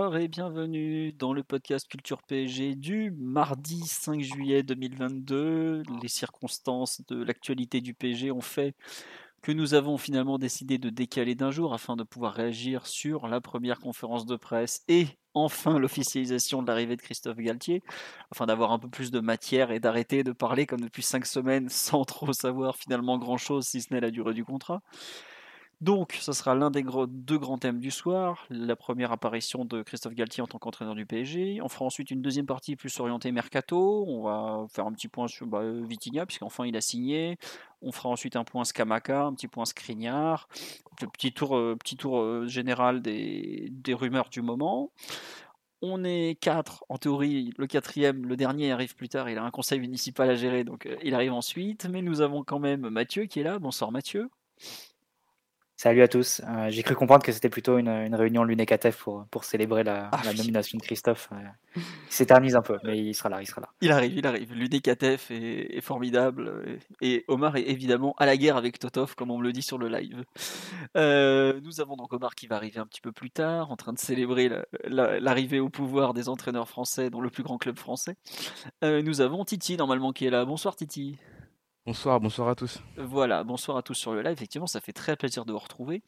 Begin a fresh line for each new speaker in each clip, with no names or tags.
et bienvenue dans le podcast Culture PSG du mardi 5 juillet 2022. Les circonstances de l'actualité du PSG ont fait que nous avons finalement décidé de décaler d'un jour afin de pouvoir réagir sur la première conférence de presse et enfin l'officialisation de l'arrivée de Christophe Galtier, afin d'avoir un peu plus de matière et d'arrêter de parler comme depuis cinq semaines sans trop savoir finalement grand-chose si ce n'est la durée du contrat. Donc, ce sera l'un des deux grands thèmes du soir. La première apparition de Christophe Galtier en tant qu'entraîneur du PSG. On fera ensuite une deuxième partie plus orientée mercato. On va faire un petit point sur bah, Vitinha, puisqu'enfin il a signé. On fera ensuite un point Scamaca, un petit point Skriniar. Petit tour, euh, petit tour euh, général des, rumeurs du moment. On est quatre, en théorie, le quatrième, le dernier arrive plus tard, il a un conseil municipal à gérer, donc euh, il arrive ensuite, mais nous avons quand même Mathieu qui est là. Bonsoir Mathieu.
Salut à tous. Euh, j'ai cru comprendre que c'était plutôt une, une réunion Lunecatef pour, pour célébrer la,
Ah
la nomination de Christophe. Euh, il s'éternise un peu, mais il sera là, il sera là.
Il arrive, il arrive. L'UDKTF est, est formidable. Et et Omar est évidemment à la guerre avec Totov, comme on me le dit sur le live. Euh, nous avons donc Omar qui va arriver un petit peu plus tard, en train de célébrer la- la- l'arrivée au pouvoir des entraîneurs français dans le plus grand club français. Euh, nous avons Titi, normalement, qui est là. Bonsoir Titi.
Bonsoir, bonsoir à tous.
Voilà, bonsoir à tous sur le live. Effectivement, ça fait très plaisir de vous retrouver.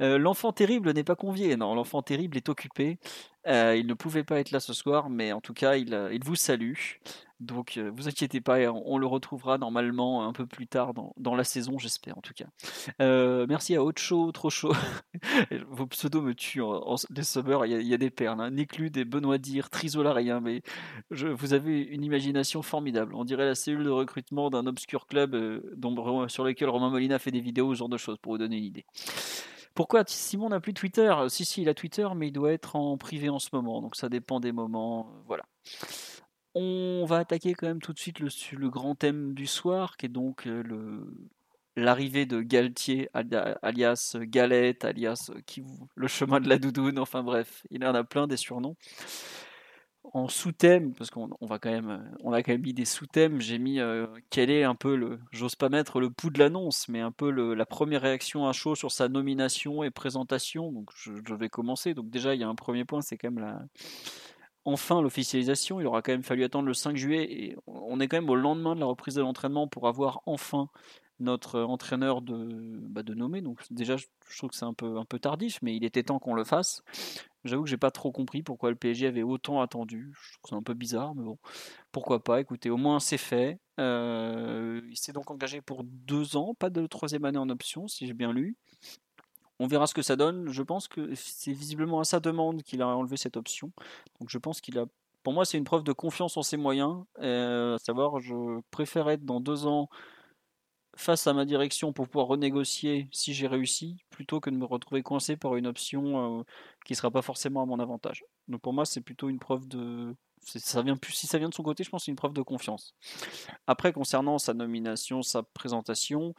Euh, l'enfant terrible n'est pas convié. Non, l'enfant terrible est occupé. Euh, il ne pouvait pas être là ce soir, mais en tout cas, il, euh, il vous salue. Donc, euh, vous inquiétez pas, on, le retrouvera normalement un peu plus tard dans, dans la saison, j'espère en tout cas. Euh, merci à Chaud, Trop Chaud. Vos pseudos me tuent en, en- les. Il y, a, des perles. Hein. Néclude et Benoît Dire, Trisola, rien. Mais vous avez une imagination formidable. On dirait la cellule de recrutement d'un obscur club euh, dont, sur lequel Romain Molina fait des vidéos, ce genre de choses, pour vous donner une idée. Pourquoi Simon n'a plus Twitter? Si, si, il a Twitter, mais il doit être en privé en ce moment, donc ça dépend des moments. Voilà. On va attaquer quand même tout de suite le, grand thème du soir, qui est donc euh, l'arrivée de Galtier, alia- alias Galette, alias euh, qui, le chemin de la doudoune, enfin bref, il en a plein des surnoms en sous-thème, parce qu'on on va quand même, on a quand même mis des sous-thèmes. J'ai mis euh, quel est un peu le, j'ose pas mettre le pouls de l'annonce, mais un peu la première réaction à chaud sur sa nomination et présentation. Donc je, je vais commencer. Donc déjà il y a un premier point, c'est quand même la, enfin l'officialisation. Il aura quand même fallu attendre le 5 juillet et on est quand même au lendemain de la reprise de l'entraînement pour avoir enfin notre entraîneur de, bah, nommer. Donc déjà je, trouve que c'est un peu, un peu tardif, mais il était temps qu'on le fasse. J'avoue que j'ai pas trop compris pourquoi le PSG avait autant attendu. Je trouve c'est un peu bizarre, mais bon, pourquoi pas. Écoutez, au moins c'est fait. Euh, il s'est donc engagé pour deux ans, pas de troisième année en option, si j'ai bien lu. On verra ce que ça donne. Je pense que c'est visiblement à sa demande qu'il a enlevé cette option. Donc je pense qu'il a. Pour moi, c'est une preuve de confiance en ses moyens. Euh, à savoir, je préfère être dans deux ans face à ma direction pour pouvoir renégocier si j'ai réussi, plutôt que de me retrouver coincé par une option euh, qui ne sera pas forcément à mon avantage. Donc pour moi, c'est plutôt une preuve de. Si ça vient de son côté, je pense c'est une preuve de confiance. Après, concernant sa nomination, sa présentation,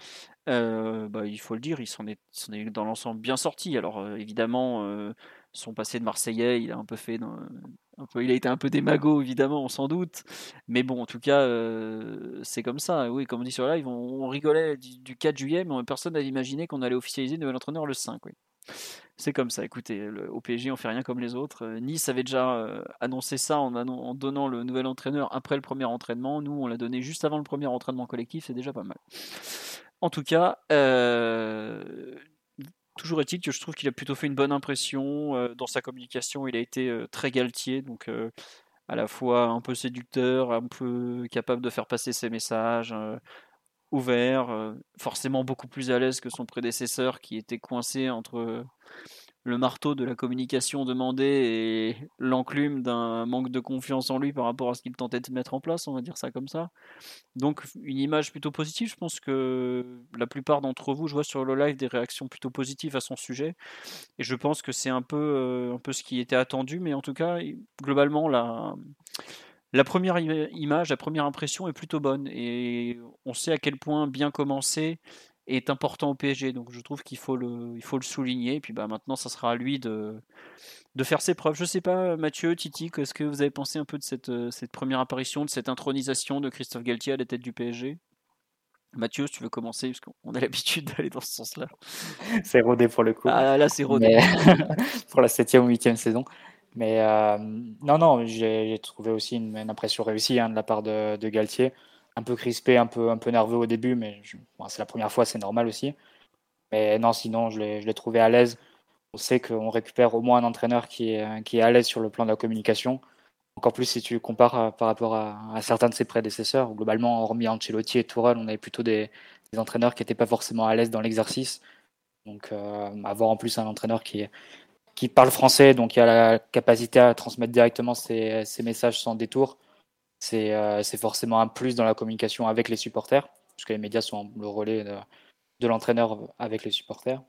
euh, bah, il faut le dire, il s'en est, s'en dans l'ensemble bien sorti. Alors euh, évidemment, euh, son passé de Marseillais, il a un peu fait, il a été un peu démago, évidemment, sans doute. Mais bon, en tout cas, c'est comme ça. Oui, comme on dit sur live, on, on rigolait du, du 4 juillet, mais personne n'avait imaginé qu'on allait officialiser le nouvel entraîneur le 5. Oui. C'est comme ça. Écoutez, au PSG, on fait rien comme les autres. Euh, Nice avait déjà euh, annoncé ça en, donnant le nouvel entraîneur après le premier entraînement. Nous, on l'a donné juste avant le premier entraînement collectif. C'est déjà pas mal. En tout cas, euh, toujours est-il que je trouve qu'il a plutôt fait une bonne impression dans sa communication. Il a été très galtier, donc à la fois un peu séducteur, un peu capable de faire passer ses messages, ouvert, euh, forcément beaucoup plus à l'aise que son prédécesseur qui était coincé entre le marteau de la communication demandé et l'enclume d'un manque de confiance en lui par rapport à ce qu'il tentait de mettre en place, on va dire ça comme ça. Donc une image plutôt positive, je pense que la plupart d'entre vous, je vois sur le live des réactions plutôt positives à son sujet, et je pense que c'est un peu, euh, un peu ce qui était attendu, mais en tout cas, globalement, la, la première image, la première impression est plutôt bonne, et on sait à quel point bien commencer est important au PSG. Donc je trouve qu'il faut le, il faut le souligner. Et puis bah, maintenant, ça sera à lui de, de faire ses preuves. Je sais pas, Mathieu, Titi, qu'est-ce que vous avez pensé un peu de cette, cette première apparition, de cette intronisation de Christophe Galtier à la tête du PSG Mathieu, si tu veux commencer, parce qu'on a l'habitude d'aller dans ce sens-là.
C'est rodé pour le coup.
Ah là, c'est rodé.
pour la septième ou huitième saison. Mais euh, non, non, j'ai trouvé aussi une, impression réussie hein, de la part de, Galtier un peu crispé, un peu, un peu nerveux au début, mais c'est la première fois, c'est normal aussi. Mais non, sinon, je l'ai trouvé à l'aise. On sait qu'on récupère au moins un entraîneur qui est, qui est à l'aise sur le plan de la communication. Encore plus si tu compares euh, par rapport à, certains de ses prédécesseurs. Globalement, hormis Ancelotti et Tourelle, on avait plutôt des, entraîneurs qui n'étaient pas forcément à l'aise dans l'exercice. Donc, euh, avoir en plus un entraîneur qui, qui parle français, donc qui a la capacité à transmettre directement ses, messages sans détour, euh, c'est forcément un plus dans la communication avec les supporters, puisque les médias sont le relais de, l'entraîneur avec les supporters.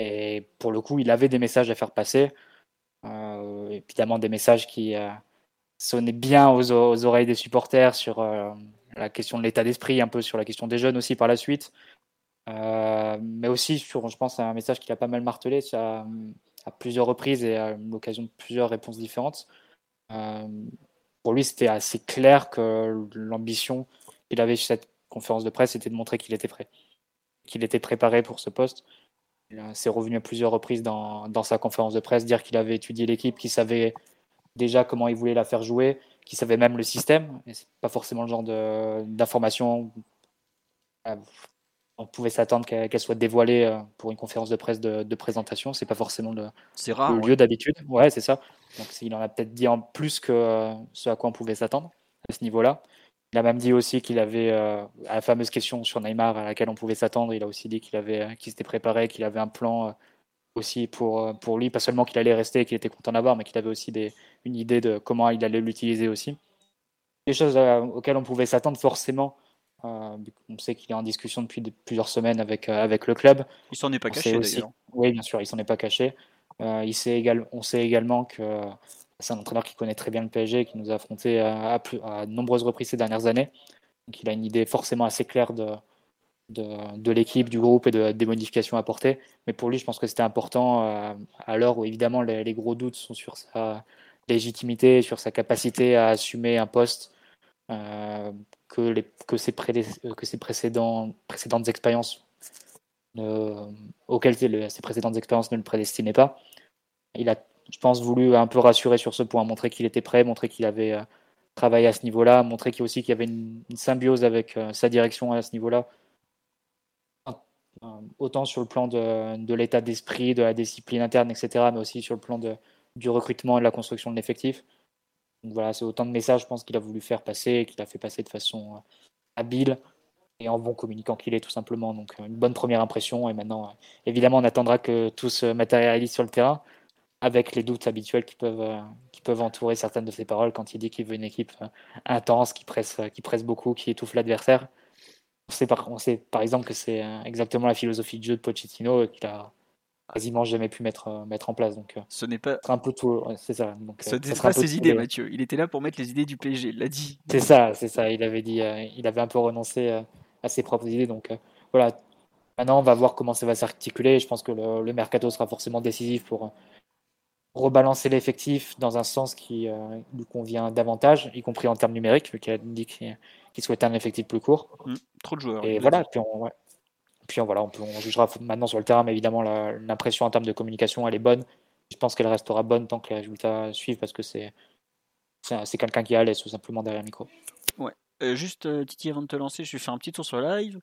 Et pour le coup, il avait des messages à faire passer, euh, évidemment des messages qui euh, sonnaient bien aux, oreilles des supporters sur la question de l'état d'esprit, un peu sur la question des jeunes aussi par la suite, mais aussi sur, je pense, un message qu'il a pas mal martelé à, à plusieurs reprises et à l'occasion de plusieurs réponses différentes pour lui, c'était assez clair que l'ambition qu'il avait sur cette conférence de presse, était de montrer qu'il était prêt, qu'il était préparé pour ce poste. Il s'est revenu à plusieurs reprises dans, dans, sa conférence de presse, dire qu'il avait étudié l'équipe, qu'il savait déjà comment il voulait la faire jouer, qu'il savait même le système. Et c'est pas forcément le genre d'information on pouvait s'attendre qu'elle soit dévoilée euh, pour une conférence de presse de, de présentation. C'est pas forcément le, lieu d'habitude. Ouais, c'est ça. Donc il en a peut-être dit en plus que euh, ce à quoi on pouvait s'attendre à ce niveau-là. Il a même dit aussi qu'il avait euh, à la fameuse question sur Neymar à laquelle on pouvait s'attendre. Il a aussi dit qu'il avait qu'il s'était préparé, qu'il avait un plan aussi pour pour lui, pas seulement qu'il allait rester, qu'il était content d'avoir, mais qu'il avait aussi des, une idée de comment il allait l'utiliser aussi. Des choses auxquelles on pouvait s'attendre forcément euh, on sait qu'il est en discussion depuis plusieurs semaines avec, euh, avec le club.
Il s'en est pas caché d'ailleurs.
Oui, bien sûr, il s'en est pas caché. Euh, il sait on sait également que c'est un entraîneur qui connaît très bien le PSG, qui nous a affronté à, à, de nombreuses reprises ces dernières années. Donc il a une idée forcément assez claire de, de, l'équipe, du groupe et de, des modifications apportées. Mais pour lui, je pense que c'était important à l'heure où évidemment les, les, gros doutes sont sur sa légitimité, sur sa capacité à assumer un poste que, les, que, ses, que ses précédents, précédentes expériences auxquelles ses précédentes expériences ne le prédestinaient pas. Il a, je pense, voulu un peu rassurer sur ce point, montrer qu'il était prêt, montrer qu'il avait euh, travaillé à ce niveau-là, montrer qu'il aussi qu'il y avait une, symbiose avec euh, sa direction à ce niveau-là, autant sur le plan de, de l'état d'esprit, de la discipline interne, etc., mais aussi sur le plan de, du recrutement et de la construction de l'effectif voilà, c'est autant de messages, je pense, qu'il a voulu faire passer, qu'il a fait passer de façon euh, habile et en bon communicant qu'il est, tout simplement. Donc, euh, une bonne première impression. Et maintenant, euh, évidemment, on attendra que tout se matérialise sur le terrain, avec les doutes habituels qui peuvent, qui peuvent entourer certaines de ses paroles quand il dit qu'il veut une équipe intense, qui presse, qui presse beaucoup, qui étouffe l'adversaire. On sait, par, on sait par exemple que c'est exactement la philosophie de jeu de Pochettino qu'il a quasiment jamais pu mettre, euh, mettre en place. Donc, euh,
ce n'est pas
un peu tout. C'est ça. Donc,
ce n'est pas ses idées, Mathieu. Il était là pour mettre les idées du PSG. Il l'a dit.
C'est ça, c'est ça. Il avait dit, euh, il avait un peu renoncé à ses propres idées. Donc voilà. Maintenant, on va voir comment ça va s'articuler. Je pense que le, mercato sera forcément décisif pour rebalancer l'effectif dans un sens qui lui convient davantage, y compris en termes numériques, vu qu'il a dit qu'il souhaitait un effectif plus court.
Mmh, trop de joueurs.
Et voilà, puis on, puis voilà, on, on, jugera maintenant sur le terrain, mais évidemment, l'impression en termes de communication, elle est bonne. Je pense qu'elle restera bonne tant que les résultats suivent, parce que c'est quelqu'un qui est à l'aise, tout simplement, derrière le micro.
Ouais. Euh, juste, euh, Titi, avant de te lancer, je vais faire un petit tour sur live.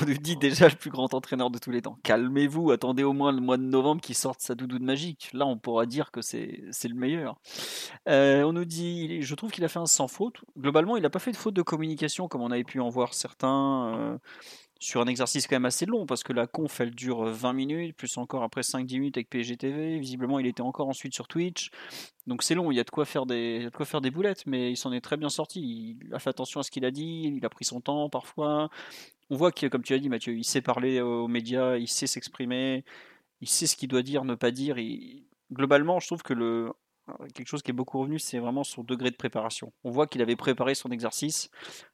On nous dit déjà le plus grand entraîneur de tous les temps. Calmez-vous, attendez au moins le mois de novembre qu'il sorte sa doudoune magique. Là, on pourra dire que c'est le meilleur. Euh, on nous dit, je trouve qu'il a fait un sans faute. Globalement, il n'a pas fait de faute de communication comme on avait pu en voir certains sur un exercice quand même assez long parce que la conf elle dure 20 minutes, plus encore après 5-10 minutes avec PSG TV. Visiblement, il était encore ensuite sur Twitch. Donc c'est long, il y a de quoi faire des, de quoi faire des boulettes, mais il s'en est très bien sorti. Il a fait attention à ce qu'il a dit, il a pris son temps parfois. On voit que, comme tu as dit, Mathieu, il sait parler aux médias, il sait s'exprimer, il sait ce qu'il doit dire, ne pas dire. Globalement, je trouve que le, quelque chose qui est beaucoup revenu, c'est vraiment son degré de préparation. On voit qu'il avait préparé son exercice,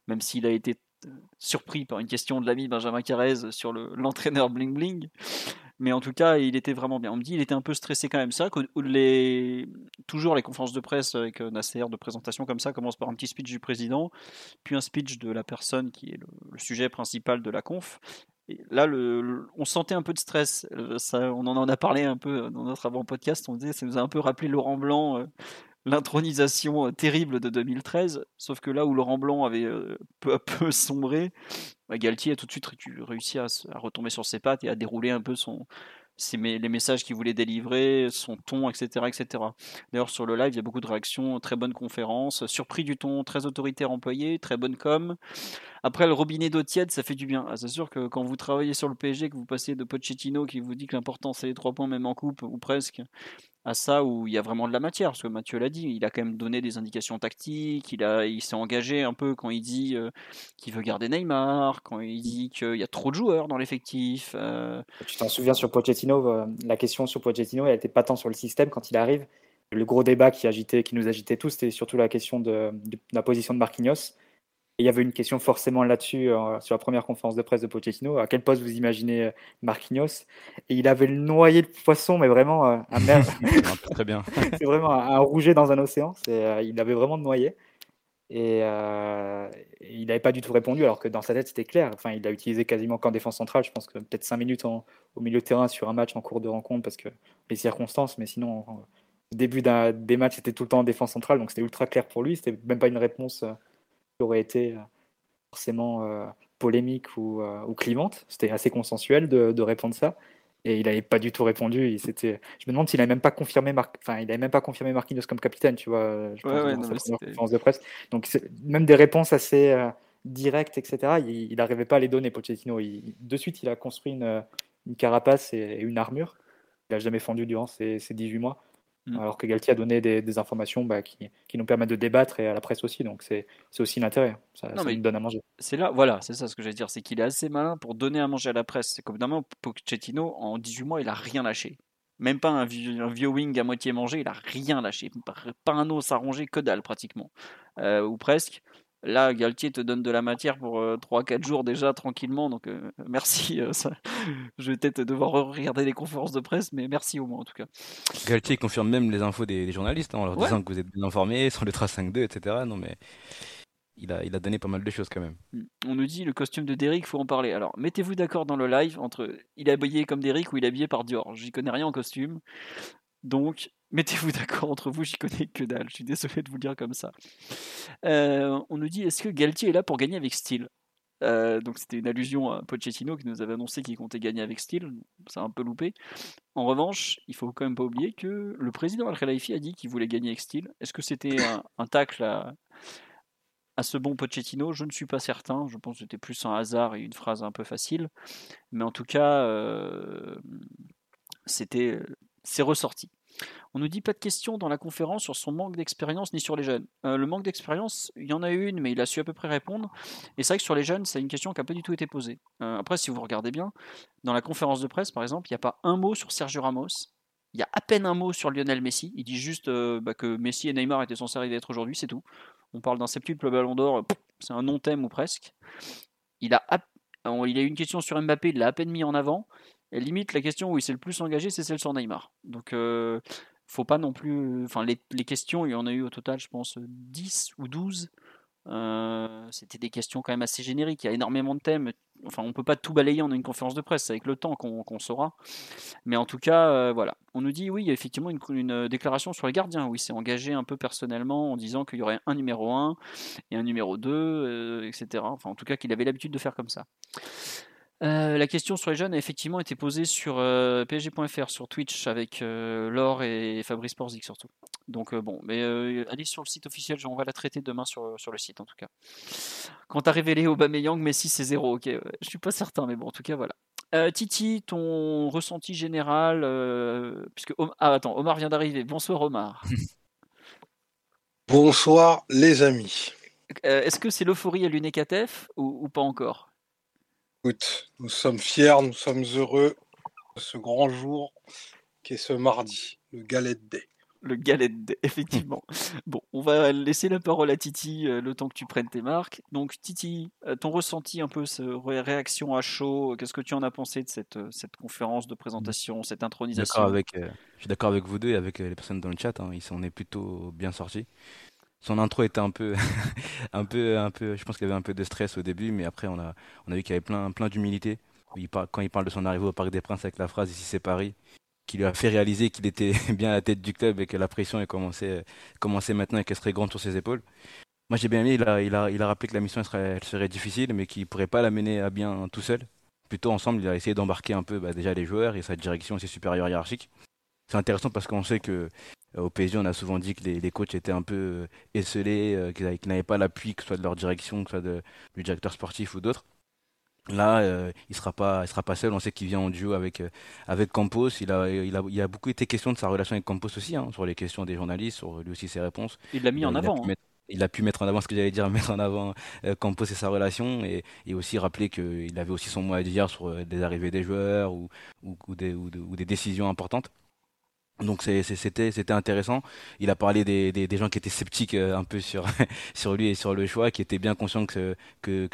même s'il a été surpris par une question de l'ami Benjamin Carrez sur l'entraîneur Bling Bling. Mais en tout cas, il était vraiment bien. On me dit qu'il était un peu stressé quand même. Ça, que les, toujours les conférences de presse avec euh, Nasser de présentation comme ça commencent par un petit speech du président, puis un speech de la personne qui est le, sujet principal de la conf. Et là, on sentait un peu de stress. Euh, ça, on en a parlé un peu dans notre avant-podcast. On disait, ça nous a un peu rappelé Laurent Blanc euh, l'intronisation euh, terrible de 2013, sauf que là où Laurent Blanc avait euh, peu à peu sombré, bah, Galtier a tout de suite réussi à, retomber sur ses pattes et à dérouler un peu les messages qu'il voulait délivrer, son ton, etc. etc. D'ailleurs, sur le live, il y a beaucoup de réactions, très bonne conférence, surpris du ton très autoritaire employé, très bonne com. Après, le robinet d'eau tiède, ça fait du bien. Ah, c'est sûr que quand vous travaillez sur le PSG, que vous passez de Pochettino qui vous dit que l'important c'est les trois points, même en coupe, ou presque, à ça où il y a vraiment de la matière, parce que Mathieu l'a dit, il a quand même donné des indications tactiques, il, il s'est engagé un peu quand il dit euh, qu'il veut garder Neymar, quand il dit qu'il y a trop de joueurs dans l'effectif. Euh.
Tu t'en souviens sur Pochettino, euh, la question sur Pochettino, elle n'était pas tant sur le système quand il arrive. Le gros débat qui, agitait, qui nous agitait tous, c'était surtout la question de, de la position de Marquinhos il y avait une question forcément là-dessus euh, sur la première conférence de presse de Pochettino. À quel poste vous imaginez euh, Marquinhos? Et il avait le noyé de poisson, mais vraiment euh, un merde.
Très bien.
c'est vraiment un, rouget dans un océan. il avait vraiment noyé. Et, il n'avait pas du tout répondu, alors que dans sa tête, c'était clair. Enfin, il a utilisé quasiment qu'en défense centrale. Je pense que peut-être 5 minutes au milieu de terrain sur un match en cours de rencontre, parce que les circonstances, mais sinon, au début des matchs, c'était tout le temps en défense centrale, donc c'était ultra clair pour lui. C'était même pas une réponse aurait été euh, forcément euh, polémique ou, euh, ou clivante. C'était assez consensuel de, de, répondre ça. Et il n'avait pas du tout répondu. Il je me demande s'il n'avait même pas confirmé Mar... enfin, il avait même pas confirmé Marquinhos comme capitaine, tu vois, je pense, dans conférence de presse. Donc même des réponses assez directes, etc. Il n'arrivait pas à les donner, Pochettino. Il, de suite, il a construit une, une carapace et, une armure. Il n'a jamais fendu durant ces, ces 18 mois. Mm. Alors que Galtier a donné des, informations bah, qui, nous permettent de débattre et à la presse aussi. Donc c'est aussi l'intérêt. Ça, nous donne à manger.
C'est là, voilà, c'est ça ce que j'allais dire. C'est qu'il est assez malin pour donner à manger à la presse. C'est comme évidemment Pochettino, en 18 mois, il a rien lâché. Même pas un, vieux wing à moitié mangé, il a rien lâché. Pas un os à ronger, que dalle pratiquement. Euh, ou presque. Là, Galtier te donne de la matière pour 3-4 euh, jours déjà tranquillement. Donc euh, merci. Euh, ça. Je vais peut-être devoir regarder les conférences de presse, mais merci au moins en tout cas.
Galtier confirme même les infos des, journalistes hein, en leur disant que vous êtes bien informés sur le 3-5-2, etc. Non mais il a, il a donné pas mal de choses quand même.
Mmh. On nous dit le costume de Derrick, faut en parler. Alors mettez-vous d'accord dans le live entre il est habillé comme Derrick ou il est habillé par Dior. J'y connais rien en costume. Donc Mettez-vous d'accord entre vous, j'y connais que dalle. Je suis désolé de vous le dire comme ça. Euh, on nous dit est-ce que Galtier est là pour gagner avec style euh, donc c'était une allusion à Pochettino qui nous avait annoncé qu'il comptait gagner avec style, ça a un peu loupé. En revanche, il faut quand même pas oublier que le président Al Khelaifi a dit qu'il voulait gagner avec style. Est-ce que c'était un, tacle à, ce bon Pochettino? Je ne suis pas certain. Je pense que c'était plus un hasard et une phrase un peu facile. Mais en tout cas, euh, c'était, c'est ressorti. On nous dit pas de questions dans la conférence sur son manque d'expérience ni sur les jeunes. Euh, le manque d'expérience, il y en a une, mais il a su à peu près répondre. Et c'est vrai que sur les jeunes, c'est une question qui n'a pas du tout été posée. Euh, après, si vous regardez bien, dans la conférence de presse, par exemple, il n'y a pas un mot sur Sergio Ramos. Il y a à peine un mot sur Lionel Messi. Il dit juste euh, bah, que Messi et Neymar étaient censés arriver d'être aujourd'hui, c'est tout. On parle d'un septuple ballon d'or, c'est un non-thème ou presque. Il a, il a eu une question sur Mbappé, il l'a à peine mis en avant. Et limite, la question où il s'est le plus engagé, c'est celle sur Neymar. Donc, euh, faut pas non plus. Enfin, les, questions, il y en a eu au total, je pense, 10 ou 12. Euh, c'était des questions quand même assez génériques. Il y a énormément de thèmes. Enfin, on peut pas tout balayer en une conférence de presse. C'est avec le temps qu'on saura. Mais en tout cas, euh, voilà. On nous dit, oui, il y a effectivement une, une déclaration sur les gardiens. Oui, c'est engagé un peu personnellement en disant qu'il y aurait un numéro 1 et un numéro 2, euh, etc. Enfin, en tout cas, qu'il avait l'habitude de faire comme ça. Euh, la question sur les jeunes a effectivement été posée sur euh, PSG.fr, sur Twitch, avec euh, Laure et Fabrice Porzic surtout. Donc bon, mais allez sur le site officiel, on va la traiter demain sur, sur le site en tout cas. Quand t'as révélé Aubameyang, Messi c'est zéro, ok, je suis pas certain, mais bon, en tout cas voilà. Titi, ton ressenti général, puisque ah attends, Omar vient d'arriver. Bonsoir Omar.
Bonsoir les amis.
Est-ce que c'est l'euphorie à l'UNECATEF ou, ou pas encore?
Écoute, nous sommes fiers, nous sommes heureux de ce grand jour qui est ce mardi, le Galette Day
le galette, effectivement. bon, on va laisser la parole à Titi euh, le temps que tu prennes tes marques. Donc, Titi, euh, ton ressenti un peu, ce réaction à chaud, qu'est-ce que tu en as pensé de cette, euh, cette conférence de présentation, cette intronisation?
avec, Je suis d'accord avec vous deux et avec les personnes dans le chat, hein, il s'en est plutôt bien sorti. Son intro était un peu, un peu, un peu, je pense qu'il y avait un peu de stress au début, mais après on a, on a vu qu'il y avait plein, plein d'humilité. Quand il parle de son arrivée au Parc des Princes avec la phrase ici c'est Paris, qui lui a fait réaliser qu'il était bien à la tête du club et que la pression est commencé, commençait maintenant et qu'elle serait grande sur ses épaules. Moi j'ai bien aimé, il a, il, a, il a rappelé que la mission serait, elle serait difficile mais qu'il ne pourrait pas la mener à bien tout seul. Plutôt ensemble, il a essayé d'embarquer un peu bah, déjà les joueurs et sa direction ses supérieurs hiérarchiques. C'est intéressant parce qu'on sait que au PSG, on a souvent dit que les, les coachs étaient un peu euh, esselés, euh, qu'ils n'avaient pas l'appui, que ce soit de leur direction, que ce soit de, du directeur sportif ou d'autres. Là, euh, il sera pas, il sera pas seul. On sait qu'il vient en duo avec euh, avec Campos. Il a, il a, il a beaucoup été question de sa relation avec Campos aussi, hein, sur les questions des journalistes, sur lui aussi ses réponses.
Il l'a mis en avant.
Hein. il a pu mettre en avant ce que j'allais dire, mettre en avant euh, Campos et sa relation, et, et aussi rappeler qu'il avait aussi son mot à dire sur des arrivées des joueurs ou, ou, ou, des, ou, des décisions importantes. Donc c'était intéressant. Il a parlé des, gens qui étaient sceptiques euh, un peu sur lui et sur le choix, qui étaient bien conscients que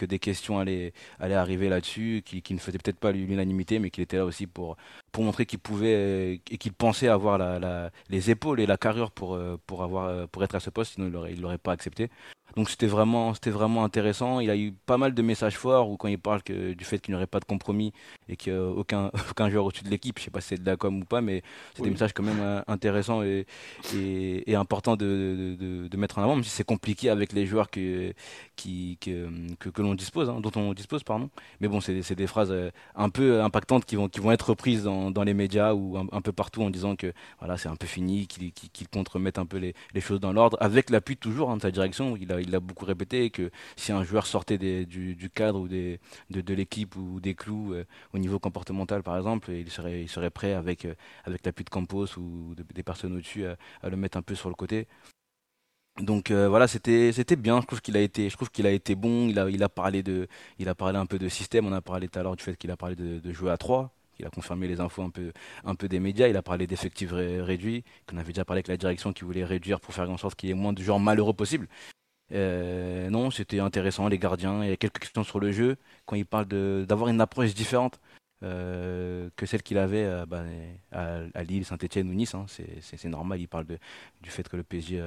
des questions allaient allaient arriver là-dessus, qui, qui ne faisaient peut-être pas l'unanimité, mais qu'il était là aussi pour pour montrer qu'il pouvait euh, et qu'il pensait avoir la, la, les épaules et la carrure pour euh, pour avoir pour être à ce poste, sinon il l'aurait il l'aurait pas accepté. Donc c'était vraiment, c'était vraiment intéressant. Il a eu pas mal de messages forts où quand il parle que, du fait qu'il n'y aurait pas de compromis et qu'aucun aucun joueur au-dessus de l'équipe, je sais pas si c'est de la com ou pas, mais c'est des messages quand même euh, intéressants et, et, et importants de, de, de, mettre en avant, même si c'est compliqué avec les joueurs que, qui, que, que, l'on dispose, hein, dont on dispose, pardon. Mais bon, c'est des phrases euh, un peu impactantes qui vont, qui vont être reprises dans, dans les médias ou un, peu partout en disant que voilà, c'est un peu fini, qu'il qu compte remettre un peu les, les choses dans l'ordre, avec l'appui toujours hein, de sa direction. Il a, il a beaucoup répété que si un joueur sortait du, cadre ou des, de, de l'équipe ou des clous euh, au niveau comportemental, par exemple, il serait, il serait prêt avec, euh, avec l'appui de Campos ou des personnes au-dessus à, le mettre un peu sur le côté. Donc euh, voilà, c'était c'était bien. Je trouve qu'il a été, je trouve qu'il a été bon. Il a il a parlé de, il a parlé un peu de système. On a parlé tout à l'heure du fait qu'il a parlé de, de jouer à 3 il a confirmé les infos un peu, un peu des médias. Il a parlé d'effectifs réduits, qu'on avait déjà parlé avec la direction qui voulait réduire pour faire en sorte qu'il y ait moins de joueurs malheureux possible. Euh, non, c'était intéressant, les gardiens. Il y a quelques questions sur le jeu. Quand il parle d'avoir une approche différente euh, que celle qu'il avait euh, bah, à, Lille, Saint-Etienne ou Nice, hein. c'est normal. Il parle du fait que le PSG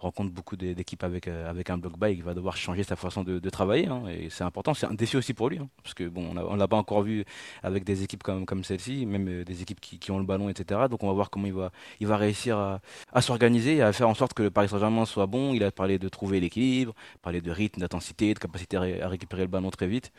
rencontre beaucoup d'équipes avec, euh, avec un bloc et il va devoir changer sa façon de, travailler. Hein, et c'est important, c'est un défi aussi pour lui. Hein, parce que on ne l'a pas encore vu avec des équipes comme, comme celle-ci, même euh, des équipes qui, ont le ballon, etc. Donc on va voir comment il va, réussir à, s'organiser à faire en sorte que le Paris Saint-Germain soit bon. Il a parlé de trouver l'équilibre, parlé de rythme, d'intensité, de capacité à récupérer le ballon très vite.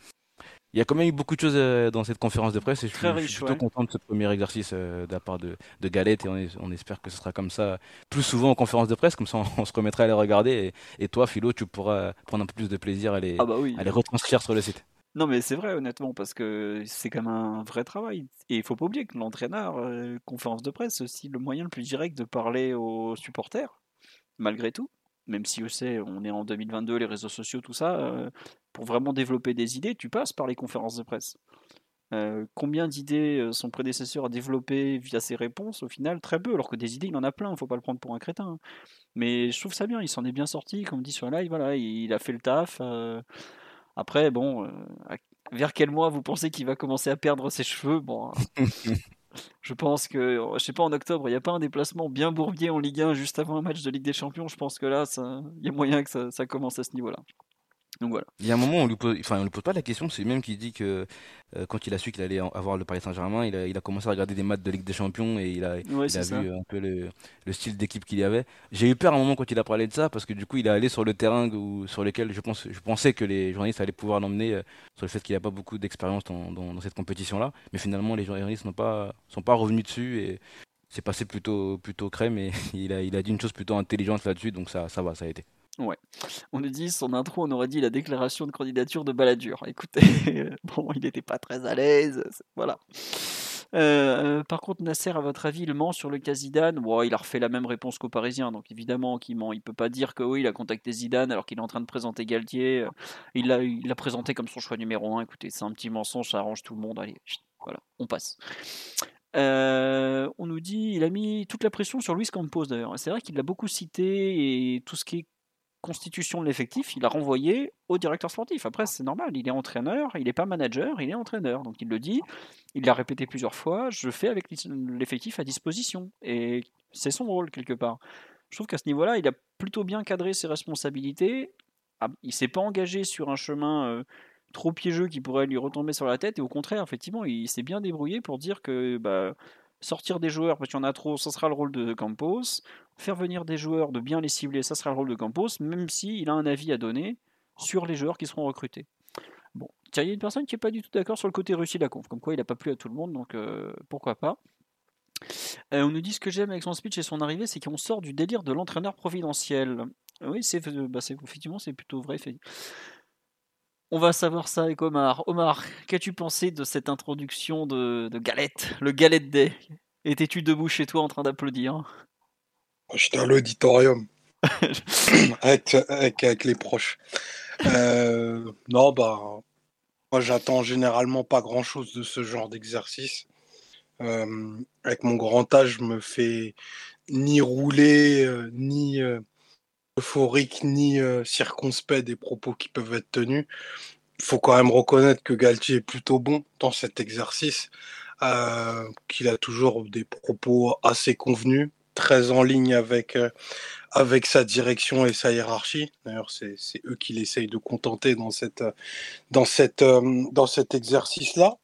Il y a quand même eu beaucoup de choses euh, dans cette conférence de presse et je, suis, riche, je suis plutôt content de ce premier exercice euh, de la part de, de Galette et on, est, on, espère que ce sera comme ça plus souvent en conférence de presse, comme ça on, on se remettra à les regarder et, et, toi Philo tu pourras prendre un peu plus de plaisir à les, ah bah oui. à les retranscrire sur le site.
Non mais c'est vrai honnêtement parce que c'est quand même un vrai travail et il faut pas oublier que l'entraîneur, euh, conférence de presse, c'est aussi le moyen le plus direct de parler aux supporters malgré tout même si je sais, on est en 2022, les réseaux sociaux, tout ça, euh, pour vraiment développer des idées, tu passes par les conférences de presse. Euh, combien d'idées euh, son prédécesseur a développé via ses réponses Au final, très peu, alors que des idées, il en a plein, il ne faut pas le prendre pour un crétin. Hein. Mais je trouve ça bien, il s'en est bien sorti, comme dit sur live, voilà, il a fait le taf. Euh... Après, bon, euh, vers quel mois vous pensez qu'il va commencer à perdre ses cheveux? Bon, Je pense que, je sais pas, en octobre, il n'y a pas un déplacement bien bourbier en Ligue 1 juste avant un match de Ligue des Champions. Je pense que là, il y a moyen que ça, ça commence à ce niveau-là. Donc voilà.
Il y a un moment, on lui pose, enfin, on lui pose pas la question. C'est même qui dit que euh, quand il a su qu'il allait avoir le Paris Saint-Germain, il a, il a, commencé à regarder des matchs de Ligue des Champions et il a, ouais, il a vu un peu le, le style d'équipe qu'il y avait. J'ai eu peur à un moment quand il a parlé de ça parce que du coup, il est allé sur le terrain où, sur lequel je, pense, je pensais que les journalistes allaient pouvoir l'emmener euh, sur le fait qu'il n'a pas beaucoup d'expérience dans, dans, dans, cette compétition-là. Mais finalement, les journalistes n'ont pas, sont pas revenus dessus et c'est passé plutôt, plutôt crème et il a, il a dit une chose plutôt intelligente là-dessus, donc ça, ça va, ça a été.
Ouais. On nous dit son intro, on aurait dit la déclaration de candidature de Balladur. Écoutez, bon, il n'était pas très à l'aise. Voilà. Euh, par contre, Nasser, à votre avis, il ment sur le cas Zidane? Il a refait la même réponse qu'au Parisien, donc évidemment qu'il ment. Il peut pas dire que oui, il a contacté Zidane alors qu'il est en train de présenter Galtier. Il l'a présenté comme son choix numéro un. Écoutez, c'est un petit mensonge, ça arrange tout le monde. Allez, voilà, on passe. Euh, on nous dit, il a mis toute la pression sur Luis Campos d'ailleurs. C'est vrai qu'il l'a beaucoup cité et tout ce qui est constitution de l'effectif, il a renvoyé au directeur sportif. Après, c'est normal, il est entraîneur, il n'est pas manager, il est entraîneur. Donc il le dit, il l'a répété plusieurs fois, je fais avec l'effectif à disposition. Et c'est son rôle quelque part. Je trouve qu'à ce niveau-là, il a plutôt bien cadré ses responsabilités. Ah, il s'est pas engagé sur un chemin euh, trop piégeux qui pourrait lui retomber sur la tête. Et au contraire, effectivement, il s'est bien débrouillé pour dire que bah, sortir des joueurs parce qu'il y en a trop, ça sera le rôle de Campos. Faire venir des joueurs, de bien les cibler, ça sera le rôle de Campos, même s'il a un avis à donner sur les joueurs qui seront recrutés. Bon, il y a une personne qui n'est pas du tout d'accord sur le côté Russie de la conf, comme quoi il n'a pas plu à tout le monde, donc euh, pourquoi pas. Euh, on nous dit ce que j'aime avec son speech et son arrivée, c'est qu'on sort du délire de l'entraîneur providentiel. Oui, c'est bah, effectivement, c'est plutôt vrai. On va savoir ça avec Omar. Omar, qu'as-tu pensé de cette introduction de, Galette, le Galette Day? Étais-tu debout chez toi en train d'applaudir?
J'étais à l'auditorium avec, avec, les proches. Euh, non, bah, moi j'attends généralement pas grand-chose de ce genre d'exercice. Euh, avec mon grand âge, je me fais ni rouler, euh, ni euphorique ni euh, circonspect des propos qui peuvent être tenus. Il faut quand même reconnaître que Galtier est plutôt bon dans cet exercice, euh, qu'il a toujours des propos assez convenus, très en ligne avec, euh, avec sa direction et sa hiérarchie. D'ailleurs, c'est eux qui l'essayent de contenter dans, cette, dans, cette, dans cet exercice-là.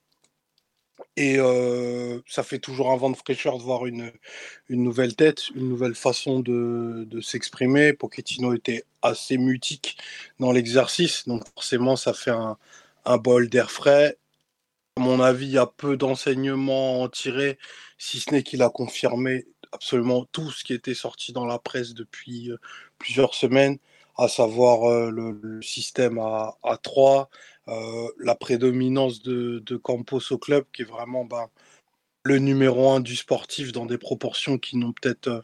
Et euh, ça fait toujours un vent de fraîcheur de voir une, une nouvelle tête, une nouvelle façon de, de s'exprimer. Pochettino était assez mutique dans l'exercice, donc forcément ça fait un, bol d'air frais. À mon avis, il y a peu d'enseignements en tirer, si ce n'est qu'il a confirmé absolument tout ce qui était sorti dans la presse depuis euh, plusieurs semaines, à savoir euh, le, système à, à 3, euh, la prédominance de, Campos au club, qui est vraiment ben, le numéro un du sportif dans des proportions qui n'ont peut-être euh,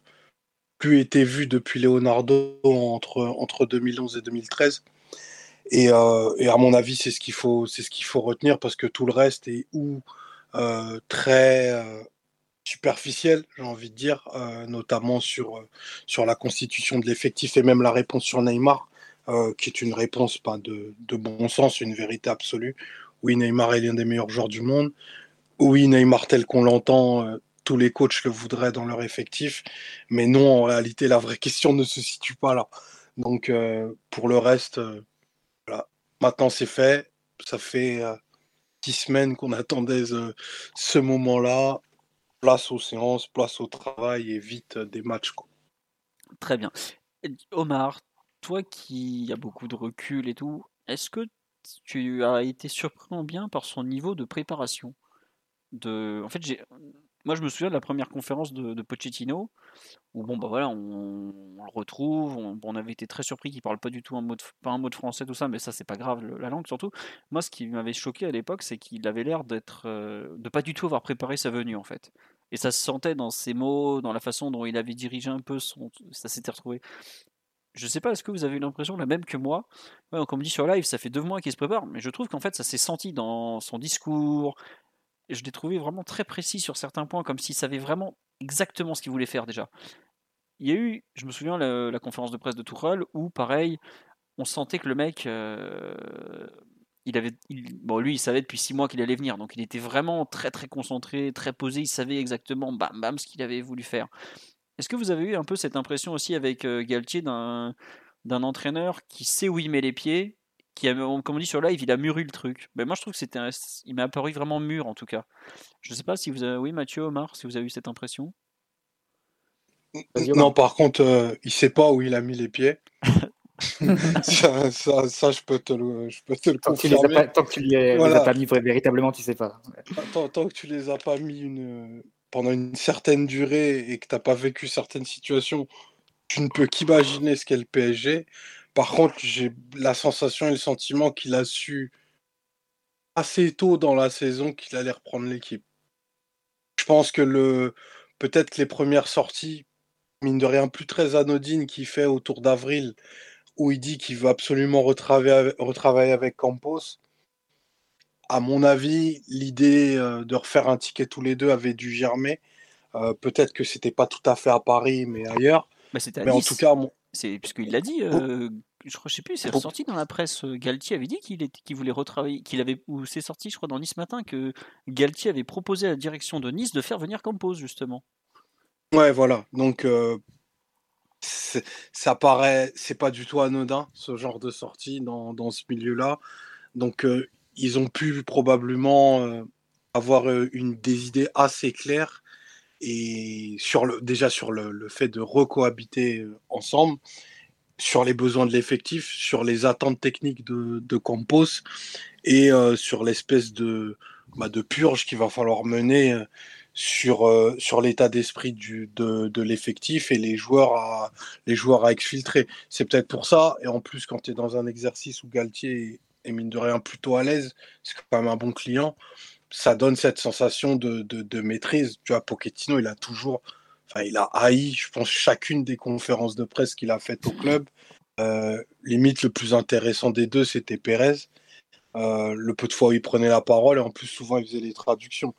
plus été vues depuis Leonardo entre, entre 2011 et 2013. Euh, et, à mon avis, c'est ce qu'il faut, c'est ce qu'il faut retenir parce que tout le reste est ou très superficiel, j'ai envie de dire, notamment sur, sur la constitution de l'effectif et même la réponse sur Neymar. Euh, qui est une réponse pas de, bon sens, une vérité absolue. Oui, Neymar est l'un des meilleurs joueurs du monde. Oui, Neymar tel qu'on l'entend, euh, tous les coachs le voudraient dans leur effectif. Mais non, en réalité, la vraie question ne se situe pas là. Donc, euh, pour le reste, maintenant c'est fait. Ça fait six semaines qu'on attendait ce moment-là. Place aux séances, place au travail et vite des matchs.
Très bien. Omar, toi qui as beaucoup de recul et tout, est-ce que tu as été surpris bien par son niveau de préparation? De... En fait, moi je me souviens de la première conférence de, Pochettino, où bon bah voilà, on, le retrouve, on, avait été très surpris qu'il parle pas du tout un mot de, pas un mot de français, tout ça, mais ça c'est pas grave, la langue surtout. Moi ce qui m'avait choqué à l'époque, c'est qu'il avait l'air d'être, euh, de pas du tout avoir préparé sa venue en fait. Et ça se sentait dans ses mots, dans la façon dont il avait dirigé un peu son, ça s'était retrouvé je sais pas, est-ce que vous avez l'impression la même que moi ouais, Comme on me dit sur live, ça fait deux mois qu'il se prépare, mais je trouve qu'en fait ça s'est senti dans son discours. Je l'ai trouvé vraiment très précis sur certains points, comme s'il savait vraiment exactement ce qu'il voulait faire déjà. Il y a eu, je me souviens, la, conférence de presse de Tourelle où, pareil, on sentait que le mec, euh, il avait, bon, lui, il savait depuis six mois qu'il allait venir, donc il était vraiment très très concentré, très posé, il savait exactement, bam bam, ce qu'il avait voulu faire. Est-ce que vous avez eu un peu cette impression aussi avec euh, Galtier d'un, entraîneur qui sait où il met les pieds, qui a, comme on dit sur live, il a mûri le truc? Ben moi, je trouve que c'était, il m'a apparu vraiment mûr en tout cas. Je ne sais pas si vous avez, oui, Mathieu, Omar, si vous avez eu cette impression.
Non, par contre, euh, il sait pas où il a mis les pieds. ça, ça, je peux te le, je peux te le tant confirmer.
Que pas, tant que tu les, as pas mis véritablement, tu sais pas.
Tant, tant, que tu les as pas mis une, pendant une certaine durée et que tu n'as pas vécu certaines situations, tu ne peux qu'imaginer ce qu'est le PSG. Par contre, j'ai la sensation et le sentiment qu'il a su assez tôt dans la saison qu'il allait reprendre l'équipe. Je pense que le peut-être les premières sorties, mine de rien, plus très anodines qu'il fait autour d'avril, où il dit qu'il veut absolument retravailler avec, Campos. À mon avis, l'idée euh, de refaire un ticket tous les deux avait dû germer. Euh, peut-être que c'était pas tout à fait à Paris, mais ailleurs.
Bah, mais en tout cas, c'est puisqu'il l'a dit. Oh. Euh, je je sais plus, c'est ressorti dans la presse. Galtier avait dit qu'il qu'il voulait retravailler, qu'il avait ou c'est sorti, je crois, dans Nice matin que Galtier avait proposé à la direction de Nice de faire venir Campos justement.
Ouais, voilà. Donc ça paraît, c'est pas du tout anodin ce genre de sortie dans, dans ce milieu-là. Donc ils ont pu probablement avoir une des idées assez claires et sur déjà sur le, fait de recohabiter euh, ensemble, sur les besoins de l'effectif, sur les attentes techniques de, de Campos et euh, sur l'espèce de, bah, de purge qu'il va falloir mener euh, sur, sur l'état d'esprit de, de l'effectif et les joueurs à, les joueurs à exfiltrer. C'est peut-être pour ça, et en plus quand tu es dans un exercice où Galtier est mine de rien plutôt à l'aise, c'est quand même un bon client, ça donne cette sensation de, de, maîtrise. Tu vois, Pochettino, il a toujours, enfin, il a haï, je pense, chacune des conférences de presse qu'il a faites au club. Euh, limite, le plus intéressant des deux, c'était Pérez. Euh, le peu de fois où il prenait la parole, et en plus, souvent, il faisait les traductions.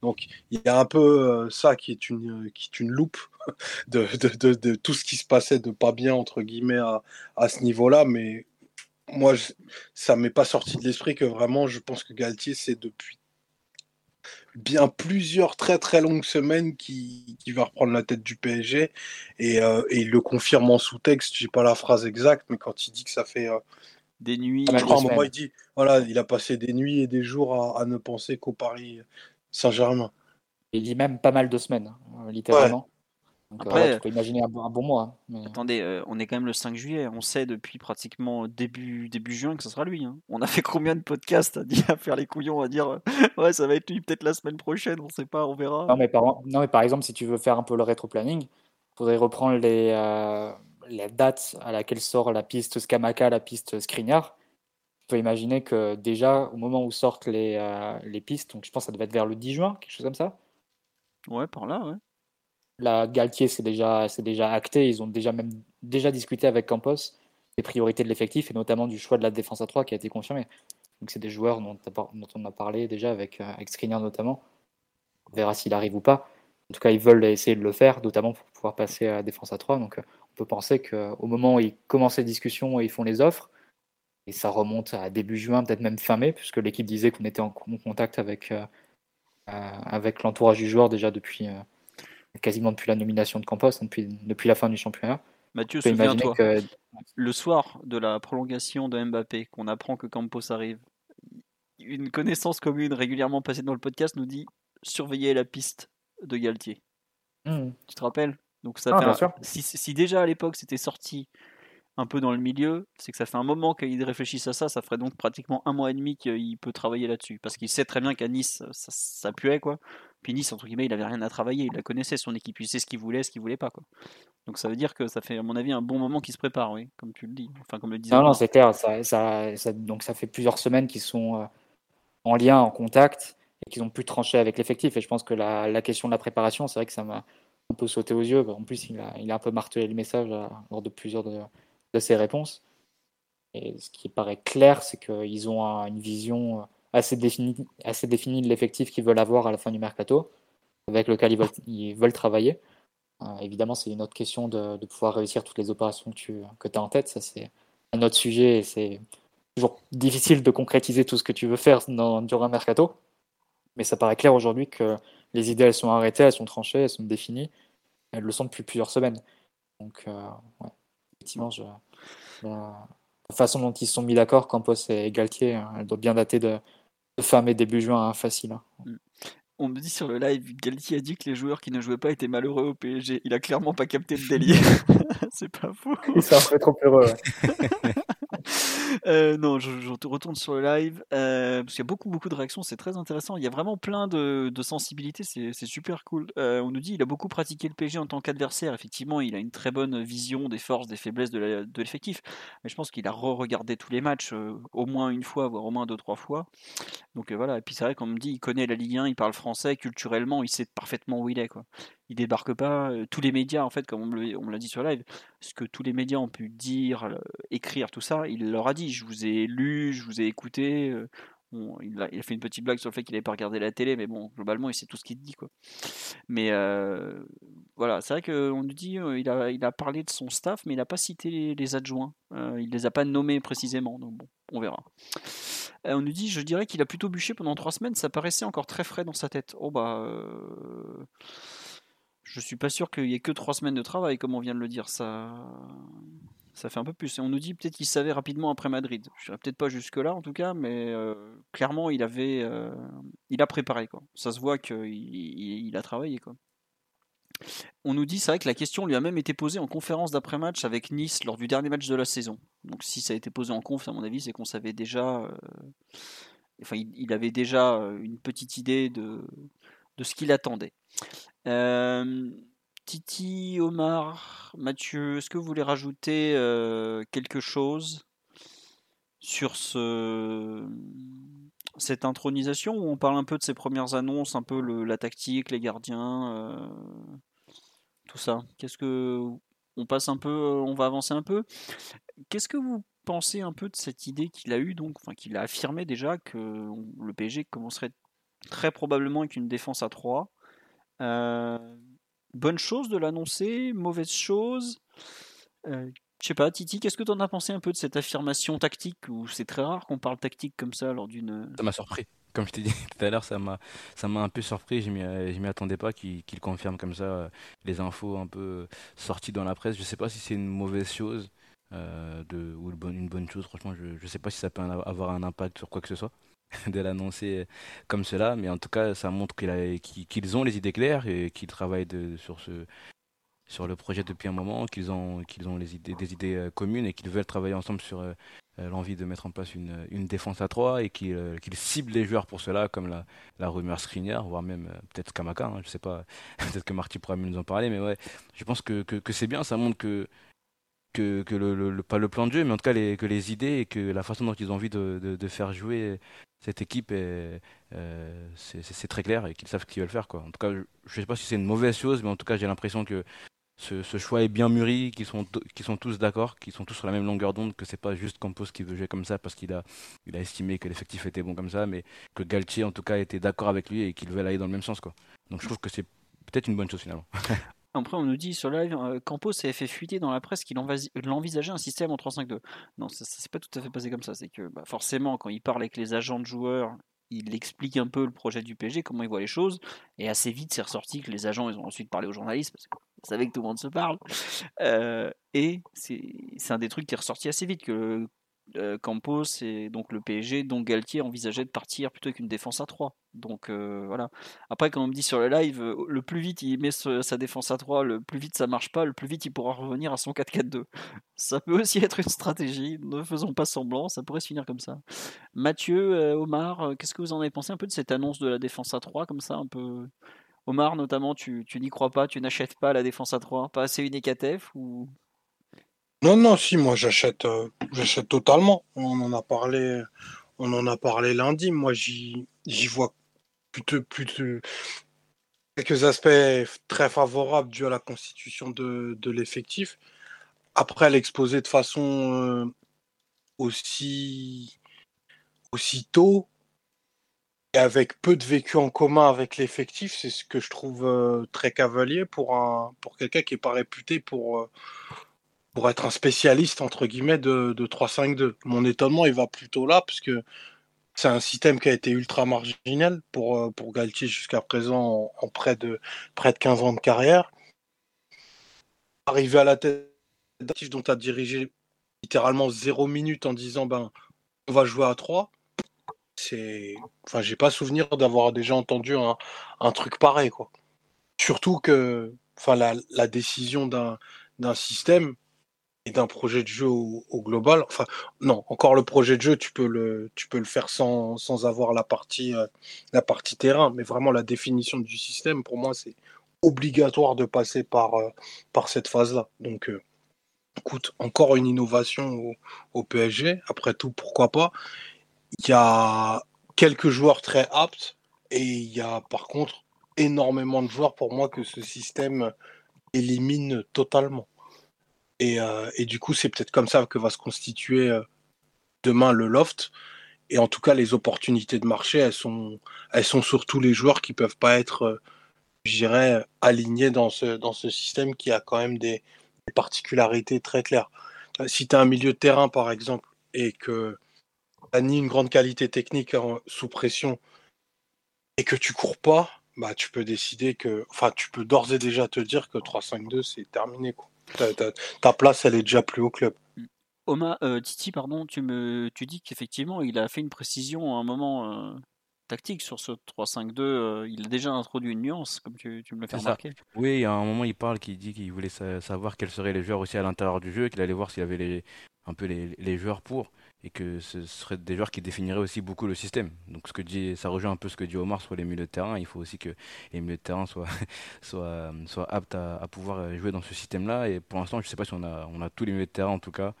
Donc, il y a un peu euh, ça qui est une, qui est une loupe de, de, de, tout ce qui se passait de pas bien, entre guillemets, à, à ce niveau-là. Mais moi, ça m'est pas sorti de l'esprit que vraiment, je pense que Galtier, c'est depuis bien plusieurs très très longues semaines qui, qui va reprendre la tête du PSG et, euh, et il le confirme en sous-texte, j'ai pas la phrase exacte, mais quand il dit que ça fait euh,
des nuits,
je crois, un moment, il dit voilà, il a passé des nuits et des jours à, ne penser qu'au Paris Saint-Germain.
Il dit même pas mal de semaines, hein, littéralement. Après, tu peux imaginer un, bon mois.
Hein, attendez, euh, on est quand même le 5 juillet. On sait depuis pratiquement début, début juin que ce sera lui. Hein. On a fait combien de podcasts à, dire, à faire les couillons, à dire ouais, ça va être lui peut-être la semaine prochaine, on sait pas, on verra.
Non mais, par, non, mais par exemple, si tu veux faire un peu le rétro-planning, il faudrait reprendre les, euh, les dates à laquelle sort la piste Skamaka, la piste Skriniar. Tu peux imaginer que déjà, au moment où sortent les, euh, les pistes, donc je pense que ça devait être vers le 10 juin, quelque chose comme ça.
Ouais, par là, ouais.
La Galtier, c'est déjà, c'est déjà acté. Ils ont déjà même déjà discuté avec Campos des priorités de l'effectif et notamment du choix de la défense à 3 qui a été confirmé. Donc c'est des joueurs dont, on a parlé déjà avec, euh, avec notamment. On verra s'il arrive ou pas. En tout cas, ils veulent essayer de le faire, notamment pour pouvoir passer à la défense à 3. Donc euh, on peut penser qu'au moment où ils commencent les discussions et ils font les offres, et ça remonte à début juin, peut-être même fin mai, puisque l'équipe disait qu'on était en contact avec, euh, avec l'entourage du joueur déjà depuis, quasiment depuis la nomination de Campos, depuis, depuis la fin du championnat.
Mathieu, souviens-toi, que... le soir de la prolongation de Mbappé, qu'on apprend que Campos arrive, une connaissance commune régulièrement passée dans le podcast nous dit surveiller la piste de Galtier. Hmm. Tu te rappelles? Donc ça ah, fait si, si, déjà à l'époque c'était sorti un peu dans le milieu, c'est que ça fait un moment qu'il réfléchisse à ça, ça ferait donc pratiquement un mois et demi qu'il peut travailler là-dessus. Parce qu'il sait très bien qu'à Nice, ça, ça, puait, quoi. Puis Nice, entre guillemets, il avait rien à travailler, il la connaissait, son équipe, il sait ce qu'il voulait, ce qu'il voulait pas, quoi. Donc ça veut dire que ça fait, à mon avis, un bon moment qu'il se prépare, oui, comme tu le dis. Enfin, comme le disait.
Non, non, c'est clair, ça, ça, donc ça fait plusieurs semaines qu'ils sont euh, en lien, en contact, et qu'ils ont pu trancher avec l'effectif. Et je pense que la, la question de la préparation, c'est vrai que ça m'a un peu sauté aux yeux. En plus, il a, il a un peu martelé le message euh, lors de plusieurs de, de ses réponses. Et ce qui paraît clair, c'est qu'ils ont une vision assez définie, assez définie de l'effectif qu'ils veulent avoir à la fin du mercato, avec lequel ils veulent, travailler. Euh, évidemment, c'est une autre question de, pouvoir réussir toutes les opérations que tu que as en tête. Ça, c'est un autre sujet et c'est toujours difficile de concrétiser tout ce que tu veux faire dans, durant un mercato. Mais ça paraît clair aujourd'hui que les idées, elles sont arrêtées, elles sont tranchées, elles sont définies. Elles le sont depuis plusieurs semaines. Donc, euh, effectivement, la, façon dont ils se sont mis d'accord, Campos et Galtier, hein, elle doit bien dater de, fin et début juin, hein, facile. Hein. Mm.
On me dit sur le live, Galtier a dit que les joueurs qui ne jouaient pas étaient malheureux au PSG. Il a clairement pas capté le délire. c'est pas faux.
Il s'est un peu trop heureux.
Euh, non, je, retourne sur le live euh, parce qu'il y a beaucoup beaucoup de réactions, c'est très intéressant. Il y a vraiment plein de, sensibilités, c'est super cool. Euh, on nous dit il a beaucoup pratiqué le PG en tant qu'adversaire. Effectivement, il a une très bonne vision des forces, des faiblesses de l'effectif. Mais je pense qu'il a re-regardé tous les matchs au moins une fois, voire au moins deux trois fois. Donc voilà. Et puis c'est vrai qu'on me dit il connaît la Ligue 1, il parle français culturellement, il sait parfaitement où il est quoi il débarque pas. Tous les médias, en fait, comme on me l'a dit sur live, ce que tous les médias ont pu dire, écrire, tout ça, il leur a dit. Je vous ai lu, je vous ai écouté. il, a, fait une petite blague sur le fait qu'il n'avait pas regardé la télé, mais bon, globalement, il sait tout ce qu'il dit, quoi. Mais voilà, c'est vrai qu'on nous dit, il a, parlé de son staff, mais il n'a pas cité les, adjoints. il les a pas nommés précisément, donc bon, on verra. on nous dit, je dirais qu'il a plutôt bûché pendant trois semaines, ça paraissait encore très frais dans sa tête. Oh bah je suis pas sûr qu'il y ait que trois semaines de travail, comme on vient de le dire. Ça, ça fait un peu plus. On nous dit peut-être qu'il savait rapidement après Madrid. Je serais peut-être pas jusque là en tout cas, mais euh, clairement il avait, euh, il a préparé quoi. Ça se voit qu'il il, a travaillé quoi. On nous dit, c'est vrai que la question lui a même été posée en conférence d'après-match avec Nice lors du dernier match de la saison. Donc si ça a été posé en conf, à mon avis, c'est qu'on savait déjà, euh, enfin il, avait déjà une petite idée de, de ce qu'il attendait. Euh, Titi, Omar, Mathieu, est-ce que vous voulez rajouter euh, quelque chose sur ce, cette intronisation on parle un peu de ses premières annonces, un peu la tactique, les gardiens, euh, tout ça? Qu'est-ce que on passe un peu, on va avancer un peu? Qu'est-ce que vous pensez un peu de cette idée qu'il a eue donc, enfin qu'il a affirmé déjà que le PSG commencerait très probablement avec une défense à 3 euh, bonne chose de l'annoncer, mauvaise chose. Euh, je sais pas, Titi, qu'est-ce que tu en as pensé un peu de cette affirmation tactique? Ou c'est très rare qu'on parle tactique comme ça lors d'une.
Ça m'a surpris. Comme je t'ai dit tout à l'heure, ça m'a, ça m'a un peu surpris. Je m'y, m'y attendais pas qu'il, confirme comme ça euh, les infos un peu sorties dans la presse. Je sais pas si c'est une mauvaise chose de, ou une bonne chose. Franchement, je, ne sais pas si ça peut avoir un impact sur quoi que ce soit. de l'annoncer comme cela, mais en tout cas, ça montre qu'ils ont les idées claires et qu'ils travaillent sur, le projet depuis un moment, qu'ils ont, des idées euh, communes et qu'ils veulent travailler ensemble sur euh, euh, l'envie de mettre en place une, défense à trois et qu'ils ciblent les joueurs pour cela, comme la, rumeur Skriniar, voire même peut-être Kamaka, hein, je sais pas, peut-être que Marty pourra nous en parler, mais ouais, je pense que, c'est bien, ça montre que que, pas le plan de jeu, mais en tout cas les, que les idées et que la façon dont ils ont envie de faire jouer cette équipe, euh, c'est très clair et qu'ils savent ce qu'ils veulent faire. Quoi. En tout cas, je ne sais pas si c'est une mauvaise chose, mais en tout cas, j'ai l'impression que ce, choix est bien mûri, qu'ils sont, qu'ils sont tous d'accord, qu'ils sont tous sur la même longueur d'onde, que c'est pas juste Campos qui veut jouer comme ça parce qu'il a, il a estimé que l'effectif était bon comme ça, mais que Galtier, en tout cas, était d'accord avec lui et qu'il veut aller dans le même sens. Quoi. Donc je trouve que c'est peut-être une bonne chose finalement.
Après, on nous dit sur live, euh, Campos s'est fait fuiter dans la presse qu'il envisageait un système en 3-5-2. Non, ça, ne s'est pas tout à fait passé comme ça. C'est que bah, forcément, quand il parle avec les agents de joueurs, il explique un peu le projet du PG, comment il voit les choses. Et assez vite, c'est ressorti que les agents, ils ont ensuite parlé aux journalistes, parce qu'ils savaient que tout le monde se parle. Euh, et c'est un des trucs qui est ressorti assez vite, que euh, Campos et donc le PSG, dont Galtier envisageait de partir plutôt qu'une défense à 3. Donc euh, voilà. Après, quand on me dit sur le live, euh, le plus vite il met sa défense à 3, le plus vite ça marche pas, le plus vite il pourra revenir à son 4-4-2. Ça peut aussi être une stratégie, ne faisons pas semblant, ça pourrait se finir comme ça. Mathieu, Omar, qu'est-ce que vous en avez pensé un peu de cette annonce de la défense à 3 comme ça un peu? Omar notamment, tu, n'y crois pas, tu n'achètes pas la défense à 3, pas assez unique à ou?
Non, non, si, moi j'achète, euh, j'achète totalement. On en a parlé, on en a parlé lundi. Moi, j'y vois plutôt, plutôt quelques aspects très favorables dus à la constitution de, l'effectif. Après, l'exposer de façon euh, aussi, aussi tôt et avec peu de vécu en commun avec l'effectif, c'est ce que je trouve euh, très cavalier pour un pour quelqu'un qui n'est pas réputé pour pour être un spécialiste entre guillemets de, de 3-5-2. Mon étonnement, il va plutôt là, parce que c'est un système qui a été ultra marginal pour, euh, pour Galtier jusqu'à présent en, près, de, près de 15 ans de carrière. Arriver à la tête dont tu as dirigé littéralement zéro minute en disant ben on va jouer à 3, c'est. Enfin, j'ai pas souvenir d'avoir déjà entendu un, un, truc pareil, quoi. Surtout que enfin, la, la décision d'un système, et d'un projet de jeu au, global. Enfin, non, encore le projet de jeu, tu peux le, tu peux le faire sans, sans avoir la partie, euh, la partie terrain, mais vraiment la définition du système, pour moi, c'est obligatoire de passer par, euh, par cette phase-là. Donc, euh, écoute, encore une innovation au, au, PSG. Après tout, pourquoi pas? Il y a quelques joueurs très aptes et il y a par contre énormément de joueurs pour moi que ce système élimine totalement. Euh, et, du coup, c'est peut-être comme ça que va se constituer euh, demain le loft. Et en tout cas, les opportunités de marché, elles sont, elles sont sur tous les joueurs qui peuvent pas être, euh, je dirais, alignés dans ce, dans ce système qui a quand même des, particularités très claires. Si tu as un milieu de terrain, par exemple, et que tu ni une grande qualité technique sous pression et que tu cours pas, bah, tu peux décider que. Enfin, tu peux d'ores et déjà te dire que 3-5-2, c'est terminé. Ta, place, elle est déjà plus au club.
Oma, euh, Titi, pardon, tu, me, tu dis qu'effectivement, il a fait une précision à un moment euh, tactique sur ce 3-5-2. Euh, il a déjà introduit une nuance, comme tu, tu me l'as fait remarquer.
Oui, à un moment, il parle, qui dit qu'il voulait savoir quels seraient les joueurs aussi à l'intérieur du jeu, qu'il allait voir s'il y avait les, un peu les, les joueurs pour et que ce seraient des joueurs qui définiraient aussi beaucoup le système. Donc ce que dit, ça rejoint un peu ce que dit Omar sur les milieux de terrain. Il faut aussi que les milieux de terrain soient, aptes à, pouvoir jouer dans ce système-là. Et pour l'instant, je ne sais pas si on a, on a tous les milieux de terrain en tout cas.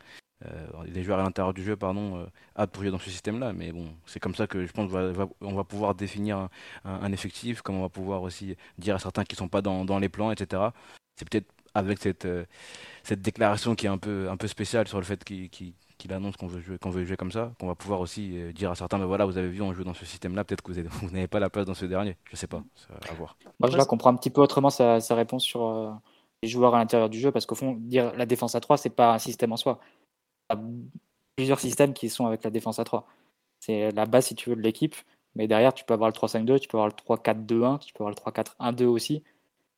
Euh, les joueurs à l'intérieur du jeu, pardon, euh, aptes pour jouer dans ce système-là. Mais bon, c'est comme ça que je pense qu'on va, va pouvoir définir un, effectif, comme on va pouvoir aussi dire à certains qui ne sont pas dans, les plans, etc. C'est peut-être avec cette, euh, cette déclaration qui est un peu, un peu spéciale sur le fait qu'il qu'il annonce qu'on veut, jouer, comme ça, qu'on va pouvoir aussi euh, dire à certains, mais voilà, vous avez vu, on joue dans ce système-là, peut-être que vous, n'avez pas la place dans ce dernier. Je sais pas, à voir.
Moi, je la comprends un petit peu autrement sa, réponse sur euh, les joueurs à l'intérieur du jeu, parce qu'au fond, dire la défense à 3, c'est pas un système en soi. Il y a plusieurs systèmes qui sont avec la défense à 3. C'est la base, si tu veux, de l'équipe, mais derrière, tu peux avoir le 3-5-2, tu peux avoir le 3-4-2-1, tu peux avoir le 3-4-1-2 aussi.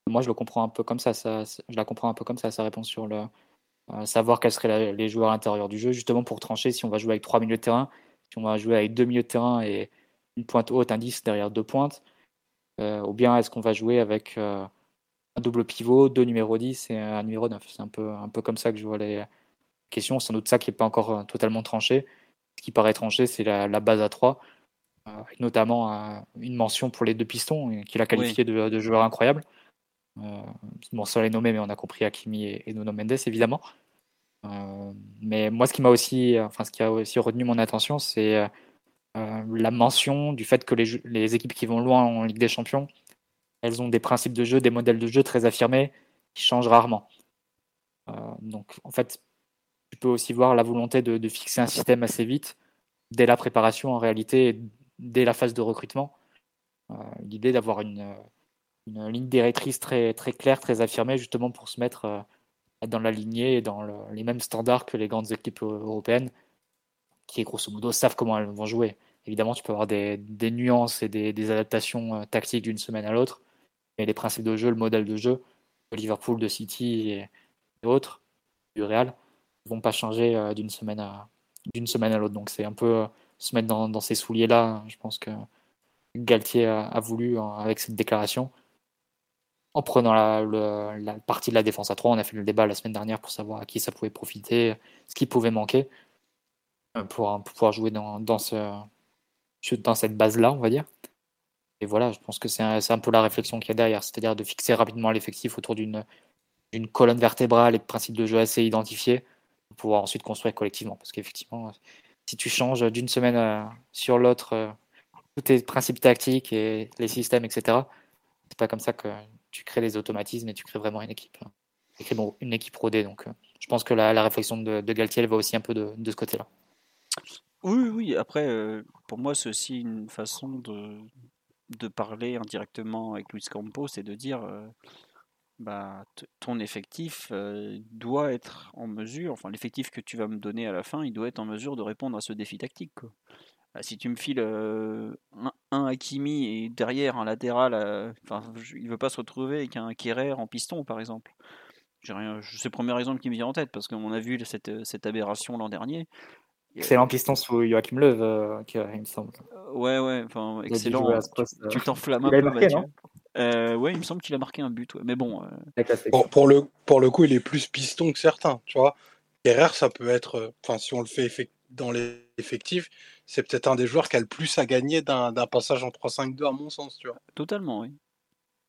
Moi, je le comprends un peu comme ça, ça, je la comprends un peu comme ça, sa réponse sur le, savoir quels seraient les joueurs intérieurs du jeu, justement pour trancher si on va jouer avec trois milieux de terrain, si on va jouer avec deux milieux de terrain et une pointe haute, un 10 derrière deux pointes, euh, ou bien est-ce qu'on va jouer avec euh, un double pivot, deux numéros 10 et un numéro 9. C'est un peu, un peu comme ça que je vois les questions. Sans doute ça qui n'est pas encore totalement tranché. Ce qui paraît tranché, c'est la, base à 3, notamment une mention pour les deux pistons, qu'il a qualifié de, de joueur incroyable. Euh, bon, ça les nommé, mais on a compris Hakimi et, Nuno Mendes, évidemment. Euh, mais moi, ce qui m'a aussi, enfin, ce qui a aussi retenu mon attention, c'est euh, la mention du fait que les, équipes qui vont loin en Ligue des Champions, elles ont des principes de jeu, des modèles de jeu très affirmés qui changent rarement. donc, en fait, tu peux aussi voir la volonté de, fixer un système assez vite, dès la préparation en réalité, dès la phase de recrutement. L'idée d'avoir une, une ligne directrice très, très claire, très affirmée, justement pour se mettre euh, dans la lignée et dans les mêmes standards que les grandes équipes européennes, qui grosso modo savent comment elles vont jouer. Évidemment, tu peux avoir des, nuances et des, adaptations euh, tactiques d'une semaine à l'autre, mais les principes de jeu, le modèle de jeu de Liverpool, de City et, autres, du Real, ne vont pas changer euh, d'une semaine à d'une semaine à l'autre. Donc c'est un peu se mettre dans, ces souliers-là. Je pense que Galtier a voulu avec cette déclaration en prenant la, partie de la défense à 3. On a fait le débat la semaine dernière pour savoir à qui ça pouvait profiter, ce qui pouvait manquer euh, pour, pouvoir jouer dans cette base-là, on va dire. Et voilà, je pense que c'est un, un, peu la réflexion qu'il y a derrière, c'est-à-dire de fixer rapidement l'effectif autour d'une colonne vertébrale et de principes de jeu assez identifiés pour pouvoir ensuite construire collectivement. Parce qu'effectivement, si tu changes d'une semaine euh, sur l'autre euh, tous tes principes tactiques et les systèmes, etc., c'est pas comme ça que tu crées des automatismes et tu crées vraiment une équipe. Hein. une équipe rodée. Donc, euh, je pense que la, réflexion de, de, Galtier va aussi un peu de, ce côté-là.
Oui, oui. Après, euh, pour moi, c'est aussi une façon de, parler indirectement avec Luis Campos, c'est de dire euh, bah, ton effectif doit être en mesure, enfin, l'effectif que tu vas me donner à la fin, il doit être en mesure de répondre à ce défi tactique. Si tu me files euh, un, Hakimi et derrière un latéral, euh, enfin, il veut pas se retrouver avec un Kerrer en piston, par exemple. C'est le premier exemple qui me vient en tête parce qu'on a vu cette, cette aberration l'an dernier.
Excellent piston sous Joachim Löw, euh, il me semble.
Ouais, ouais, enfin, excellent. tu t'enflammes un peu, Mathieu. ouais, il me semble qu'il a marqué un but, mais bon.
Pour, le, pour le coup, il est plus piston que certains, tu vois. Kerrer, ça peut être, enfin, si on le fait dans l'effectif, c'est peut-être un des joueurs qui a le plus à gagner d'un passage en 3-5-2, à mon sens, tu vois.
Totalement, oui.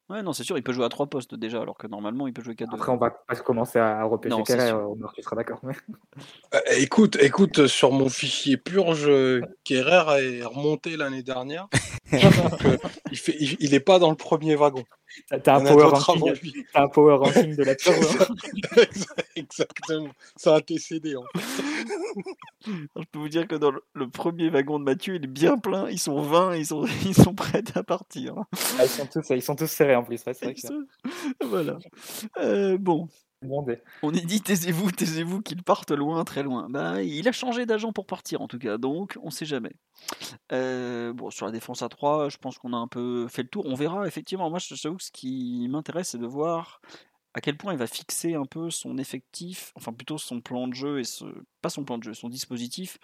Ouais, non, c'est sûr, il peut jouer à trois postes déjà, alors que normalement, il peut jouer 4
Après, on va pas commencer à repêcher Kerrer, tu seras d'accord.
Euh, écoute, écoute, sur mon fichier purge, Kerrer est remonté l'année dernière. il, fait, il, est pas dans le premier wagon.
T'as un, power ranking, un power ranking de la.
Hein. Exactement. Ça a TCD. En
Je peux vous dire que dans le, premier wagon de Mathieu, il est bien plein. Ils sont 20, ils sont, ils sont prêts à partir.
Ah, ils, sont tous, ils sont tous serrés en plus.
Voilà. Euh, bon, on est dit taisez-vous, taisez-vous qu'il parte loin, très loin. Bah, il a changé d'agent pour partir en tout cas, donc on sait jamais. Euh, sur la défense à 3, je pense qu'on a un peu fait le tour. On verra effectivement. Moi, je que ce qui m'intéresse, c'est de voir à quel point il va fixer un peu son effectif, enfin plutôt son plan de jeu et pas son plan de jeu, son dispositif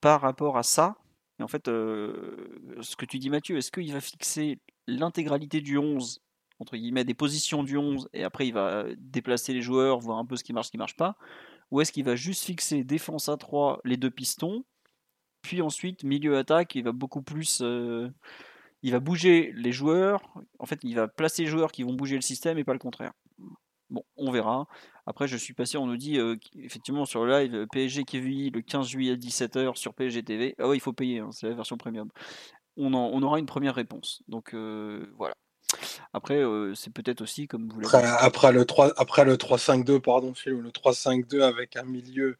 par rapport à ça. Et en fait, euh, ce que tu dis Mathieu, est-ce qu'il va fixer l'intégralité du 11 entre guillemets, des positions du 11 et après il va déplacer les joueurs, voir un peu ce qui marche, ce qui marche pas Ou est-ce qu'il va juste fixer défense à 3, les deux pistons, puis ensuite milieu attaque, il va beaucoup plus. Euh, il va bouger les joueurs, en fait il va placer les joueurs qui vont bouger le système et pas le contraire. Bon, on verra. Après, je suis passé, on nous dit euh, effectivement sur le live PSG Kevin le 15 juillet à 17h sur PSG TV. Ah ouais, il faut payer, hein, c'est la version premium. On, aura une première réponse. Donc euh, voilà. Après, c'est peut-être aussi, comme vous
l'avez après, le 3, après le 3-5-2, pardon, le 3-5-2 avec un milieu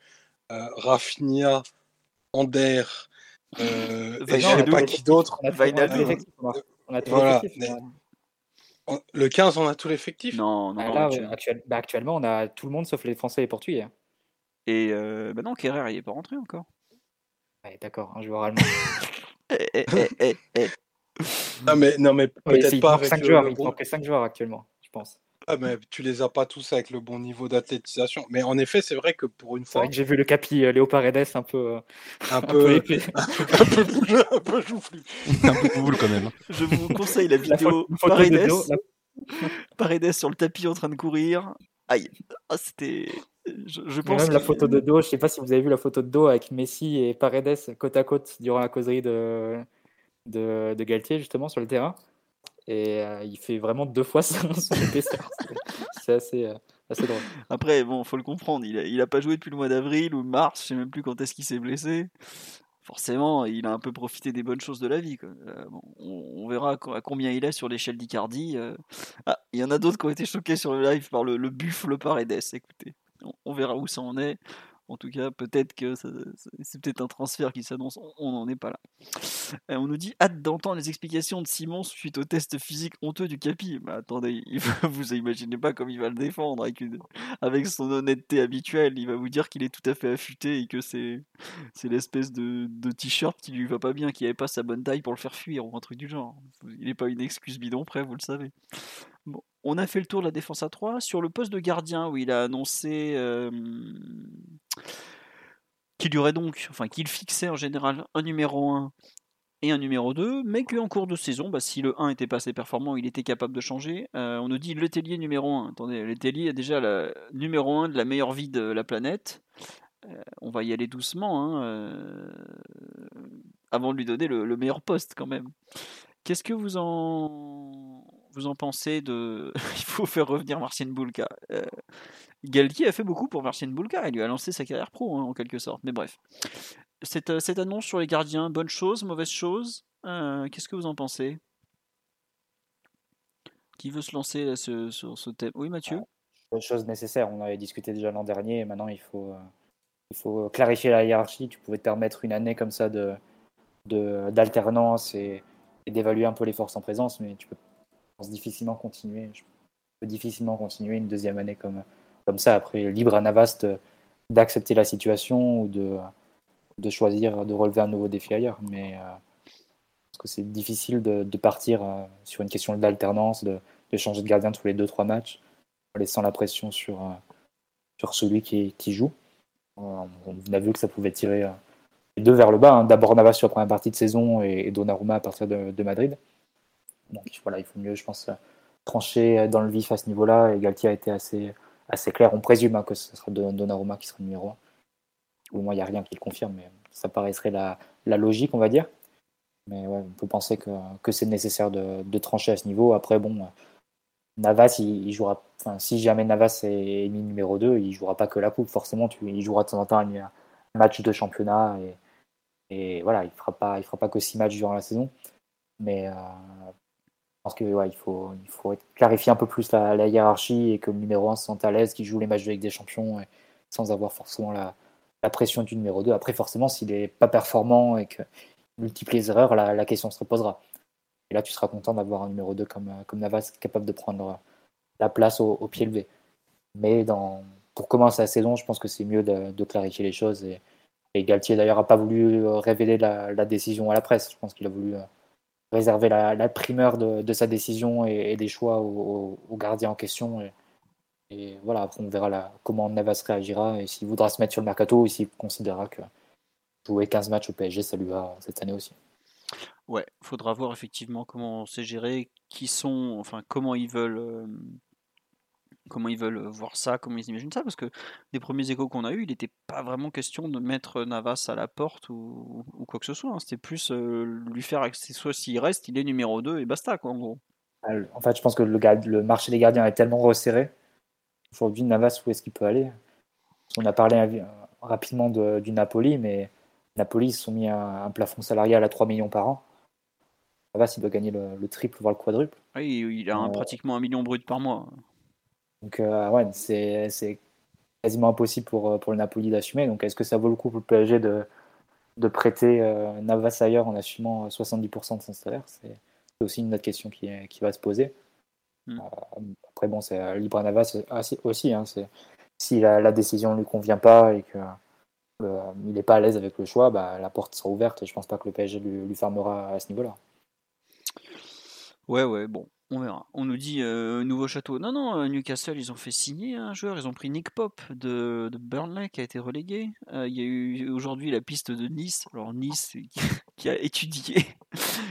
euh, Rafinha, Ander, euh, et je sais pas qui d'autre. Le 15, on a tout l'effectif
Non, non,
ah, bah, actuellement, on a tout le monde sauf les Français et les Portugais.
Et euh, bah non, Kerrer, il n'est pas rentré encore.
D'accord, un joueur allemand.
eh, eh, eh, eh
non, mais, non, mais peut-être pas.
avec 5 joueurs, il manque 5 joueurs actuellement, je pense.
Ah, mais tu les as pas tous avec le bon niveau d'athlétisation. Mais en effet, c'est vrai que pour une fois.
j'ai vu le capi euh, Léo Paredes un peu.
Euh, un, peu, épais. un peu boule, un peu joufflu.
un peu boule quand même.
Je vous conseille la vidéo Paredes. Paredes sur le tapis en train de courir. Aïe, ah, c'était. Je, pense
même la photo de dos, je sais pas si vous avez vu la photo de dos avec Messi et Paredes côte à côte durant la causerie de, de, de Galtier justement sur le terrain. Et euh, il fait vraiment deux fois son, épaisseur. C'est assez, euh, assez, drôle.
Après, bon, faut le comprendre. Il a, il a pas joué depuis le mois d'avril ou mars. Je sais même plus quand est-ce qu'il s'est blessé. Forcément, il a un peu profité des bonnes choses de la vie. Euh, on, verra à combien il est sur l'échelle d'Icardi. Ah, il y en a d'autres qui ont été choqués sur le live par le, le buffle Paredes. Écoutez, on verra où ça en est. En tout cas, peut-être que c'est peut-être un transfert qui s'annonce. On n'en est pas là. On nous dit hâte d'entendre les explications de Simon suite au test physique honteux du Capi. Mais attendez, vous imaginez pas comme il va le défendre avec, son honnêteté habituelle. Il va vous dire qu'il est tout à fait affûté et que c'est l'espèce de, de t-shirt qui lui va pas bien, qui avait pas sa bonne taille pour le faire fuir ou un truc du genre. Il n'est pas une excuse bidon près, vous le savez. On a fait le tour de la défense à 3. Sur le poste de gardien, où il a annoncé euh, qu'il y aurait donc, enfin qu'il fixait en général un numéro 1 et un numéro 2, mais qu'en cours de saison, bah, si le 1 était pas assez performant, il était capable de changer. Euh, on nous dit le Tellier numéro 1. Attendez, le Tellier est déjà le numéro 1 de la meilleure vie de la planète. Euh, on va y aller doucement, hein, avant de lui donner le meilleur poste quand même. Qu'est-ce que vous en vous en pensez de il faut faire revenir Marcin Boulka euh, Galtier a fait beaucoup pour Marcin Boulka, il lui a lancé sa carrière pro hein, en quelque sorte. Mais bref, cette, euh, cette, annonce sur les gardiens, bonne chose, mauvaise chose. Euh, qu'est-ce que vous en pensez? Qui veut se lancer sur ce thème? Oui, Mathieu?
Bonne chose nécessaire. On avait discuté déjà l'an dernier. maintenant, il faut il faut clarifier la hiérarchie. Tu pouvais te permettre une année comme ça de d'alternance et d'évaluer un peu les forces en présence, mais tu peux difficilement continuer. Je difficilement continuer une deuxième année comme, comme ça. Après, libre à Navast d'accepter la situation ou de, de choisir de relever un nouveau défi ailleurs. Mais euh, parce que c'est difficile de, partir euh, sur une question d'alternance, de, de, changer de gardien tous les 2-3 matchs, en laissant la pression sur, euh, sur celui qui, qui joue. On a vu que ça pouvait tirer les deux vers le bas. Hein. D'abord Navas sur la première partie de saison et, et Donnarumma à partir de, de Madrid. Donc voilà, il faut mieux, je pense, trancher dans le vif à ce niveau-là. Et Galtier a été assez, assez clair. On présume hein, que ce sera Donnarumma qui sera numéro 1. Au moins, il n'y a rien qui le confirme, mais ça paraîtrait la, logique, on va dire. Mais ouais, on peut penser que, que c'est nécessaire de, de, trancher à ce niveau. Après, bon, Navas, il, jouera. Enfin, si jamais Navas est mis numéro 2, il jouera pas que la coupe. Forcément, tu, il jouera de temps en temps un, match de championnat et, et voilà, il fera fera pas que 6 matchs durant la saison. Mais euh, pense qu'il faut, il faut clarifier un peu plus la, hiérarchie et que le numéro 1 se sente à l'aise, qu'il joue les matchs avec des champions sans avoir forcément la, pression du numéro 2. Après, forcément, s'il n'est pas performant et qu'il multiplie les erreurs, la, question se reposera. Et là, tu seras content d'avoir un numéro 2 comme, comme Navas capable de prendre la place au, pied levé. Mais dans, pour commencer la saison, je pense que c'est mieux de, clarifier les choses. Et, et Galtier, d'ailleurs, n'a pas voulu révéler la, la, décision à la presse. Je pense qu'il a voulu réserver la, primeur de, sa décision et, des choix au, gardien en question. Et, voilà, après on verra comment Navas réagira et s'il voudra se mettre sur le mercato ou s'il considérera que jouer 15 matchs au PSG, ça lui va cette année aussi.
Ouais, faudra voir effectivement comment c'est géré, qui sont, enfin comment ils veulent euh, comment ils veulent voir ça, comment ils imaginent ça, parce que des premiers échos qu'on a eu, il n'était pas vraiment question de mettre Navas à la porte ou, quoi que ce soit. Hein. C'était plus lui faire soit s'il reste, il est numéro 2 et basta, quoi, en gros.
Ah, en fait, je pense que le, le marché des gardiens est tellement resserré. Aujourd'hui, Navas, où est-ce qu'il peut aller? On a parlé euh, rapidement du Napoli, mais Napoli, ils se sont mis un, un plafond salarial à 3 millions par an. Navas, il doit gagner le, triple, voire le quadruple.
Oui, il a pratiquement un million brut par mois.
Donc, euh, ouais, c'est quasiment impossible pour, euh, pour le Napoli d'assumer. Donc, est-ce que ça vaut le coup pour le PSG de, de prêter euh, Navas ailleurs en assumant 70% de son salaire? C'est aussi une autre question qui, qui va se poser. Hmm. après, bon, c'est libre à Navas aussi. Hein, si la, la, décision ne lui convient pas et qu'il n'est pas à l'aise avec le choix, bah, la porte sera ouverte et je pense pas que le PSG lui, lui fermera à ce niveau-là.
Ouais, ouais, bon, on verra. On nous dit euh, nouveau château. Non, non, euh, Newcastle, ils ont fait signer un joueur. Ils ont pris Nick Pop de, Burnley qui a été relégué. Euh, il y a eu aujourd'hui la piste de Nice. Alors Nice qui a étudié.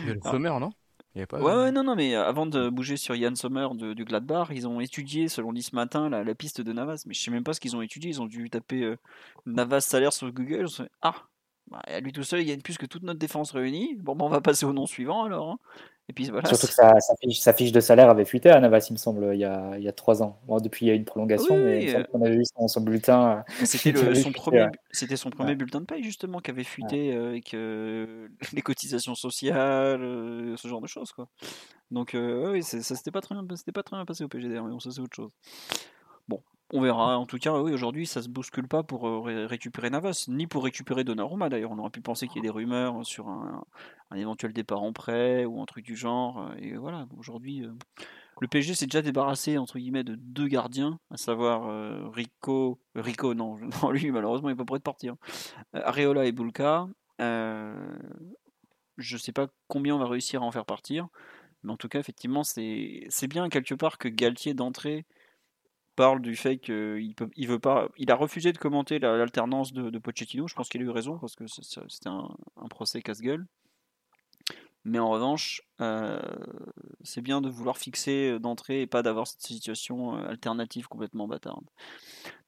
Il y a le Sommer, non?
Ouais, ouais, non, non, mais avant de bouger sur Yann Sommer du Gladbach, ils ont étudié, selon Nice matin, la, piste de Navas. Mais je sais même pas ce qu'ils ont étudié. Ils ont dû taper Navas salaire sur Google. ah, bah, à lui tout seul, il gagne plus que toute notre défense réunie. Bon, bah, on va passer au nom suivant alors. Hein.
Et puis, voilà, Surtout que sa, fiche, de salaire avait fuité à Navas, il me semble, il y a, il y a trois ans. depuis, il y a une prolongation, mais euh, on avait vu son, bulletin.
Euh, c'était son, premier, c'était son premier bulletin de paye, justement, qui avait fuité euh, avec les cotisations sociales, ce genre de choses. Quoi. Donc, oui, ça s'était pas, très bien, pas très bien passé au PGD, mais bon, ça, c'est autre chose. On verra. En tout cas, oui, aujourd'hui, ça se bouscule pas pour euh, récupérer Navas, ni pour récupérer Donnarumma. D'ailleurs, on aurait pu penser qu'il y ait des rumeurs sur un, éventuel départ en prêt ou un truc du genre. Euh, et voilà, aujourd'hui, euh, le PSG s'est déjà débarrassé entre guillemets de deux gardiens, à savoir Rico, Rico, non, lui malheureusement il est pas prêt de partir. Areola et Bulka. je sais pas combien on va réussir à en faire partir, mais en tout cas, effectivement, c'est bien quelque part que Galtier d'entrée parle du fait qu'il il veut pas, il a refusé de commenter l'alternance de, Pochettino. Je pense qu'il a eu raison parce que c'était un, procès casse-gueule. Mais en revanche, euh, c'est bien de vouloir fixer d'entrée et pas d'avoir cette situation euh, alternative complètement bâtarde.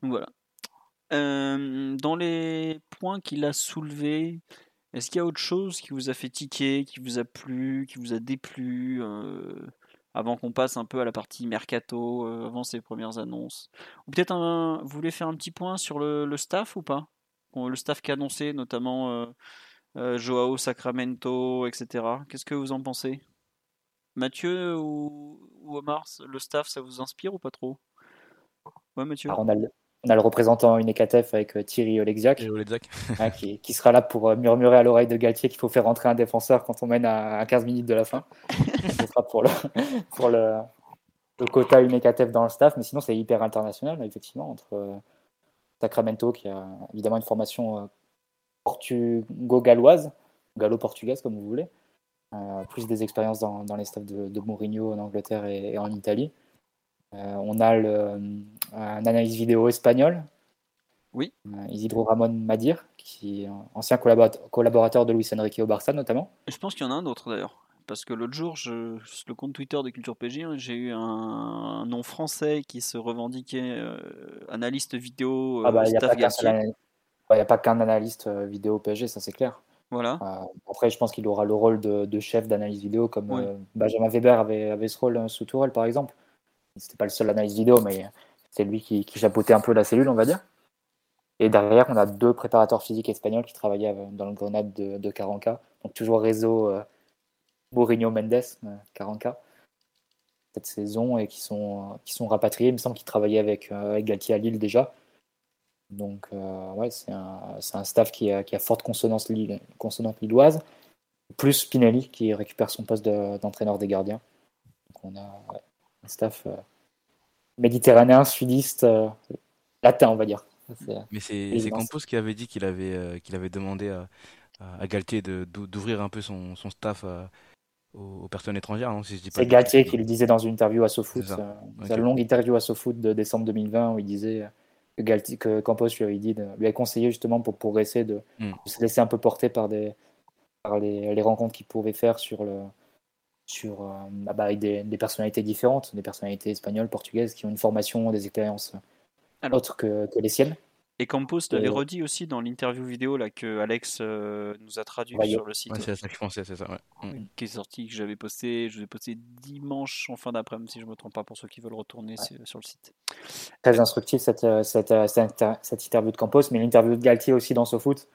Donc voilà. Euh, dans les points qu'il a soulevés, est-ce qu'il y a autre chose qui vous a fait tiquer, qui vous a plu, qui vous a déplu avant qu'on passe un peu à la partie mercato, euh, avant ces premières annonces. Ou peut-être un, vous voulez faire un petit point sur le, staff ou pas? Le staff qui a annoncé, notamment euh, euh, Joao Sacramento, etc. Qu'est-ce que vous en pensez? Mathieu ou, Omar, le staff, ça vous inspire ou pas trop?
Ouais, Mathieu. le, on, a le, représentant Unekatef avec Thierry Oleksiak, hein, qui, sera là pour murmurer à l'oreille de Galtier qu'il faut faire rentrer un défenseur quand on mène à 15 minutes de la fin. pour le, pour le, le quota UNECATEF dans le staff, mais sinon c'est hyper international, effectivement, entre euh, Sacramento, qui a évidemment une formation euh, portugo-galloise, gallo-portugaise, comme vous voulez, euh, plus des expériences dans, dans les staffs de, de, Mourinho en Angleterre et, en Italie. On a le, un analyse vidéo espagnol,
oui.
Isidro Ramon Madir, qui est ancien collaborateur de Luis Enrique au Barça notamment.
Je pense qu'il y en a un autre d'ailleurs. parce que l'autre jour, je, sur le compte Twitter de Culture PG, hein, j'ai eu un, nom français qui se revendiquait euh, analyste vidéo
ah bah, Il n'y a pas qu'un analyste vidéo PG, ça c'est clair.
Voilà.
après, je pense qu'il aura le rôle de, chef d'analyse vidéo, comme Benjamin Weber avait, avait ce rôle sous Tourelle, par exemple. C'était pas le seul analyse vidéo, mais c'est lui qui, qui chapeautait un peu la cellule, on va dire. Et derrière, on a deux préparateurs physiques espagnols qui travaillaient dans le grenade de, de Caranca. Donc toujours réseau euh, Mourinho Mendes, euh, Caranca, cette saison, et qui sont, qui sont rapatriés. Il me semble qu'ils travaillaient avec, euh, avec, Galtier à Lille déjà. Donc ouais, c'est un, un, staff qui a, qui a forte consonance, consonante lilloise. Plus Spinelli qui récupère son poste d'entraîneur des gardiens. Donc on a un staff méditerranéen, sudiste, latin, on va dire.
Mais c'est Campos qui avait dit qu'il avait, euh, qu'il avait demandé à, à Galtier d'ouvrir un peu son, son staff euh, aux, personnes étrangères, si
C'est Galtier qui le disait dans une interview à SoFoot, une longue interview à SoFoot de décembre 2020 où il disait que, Galtier, que Campos lui avait, dit lui a conseillé justement pour progresser de, hmm. de, se laisser un peu porter par, des, par les, les rencontres qu'il pouvait faire sur le sur euh, ah bah, des, des, personnalités différentes, des personnalités espagnoles, portugaises qui ont une formation, des expériences autre que, que, les siennes.
Et Campos l'avait redit aussi dans l'interview vidéo là, que Alex euh, nous a traduit sur le site.
c'est ça que je pensais, c'est ça.
Mm. Qui est sorti, que j'avais posté, je l'ai posté dimanche en fin d'après-midi, si je ne me trompe pas, pour ceux qui veulent retourner sur, le site.
Très instructif cette, euh, cette, cette, cette, interview de Campos, mais l'interview de Galtier aussi dans SoFoot.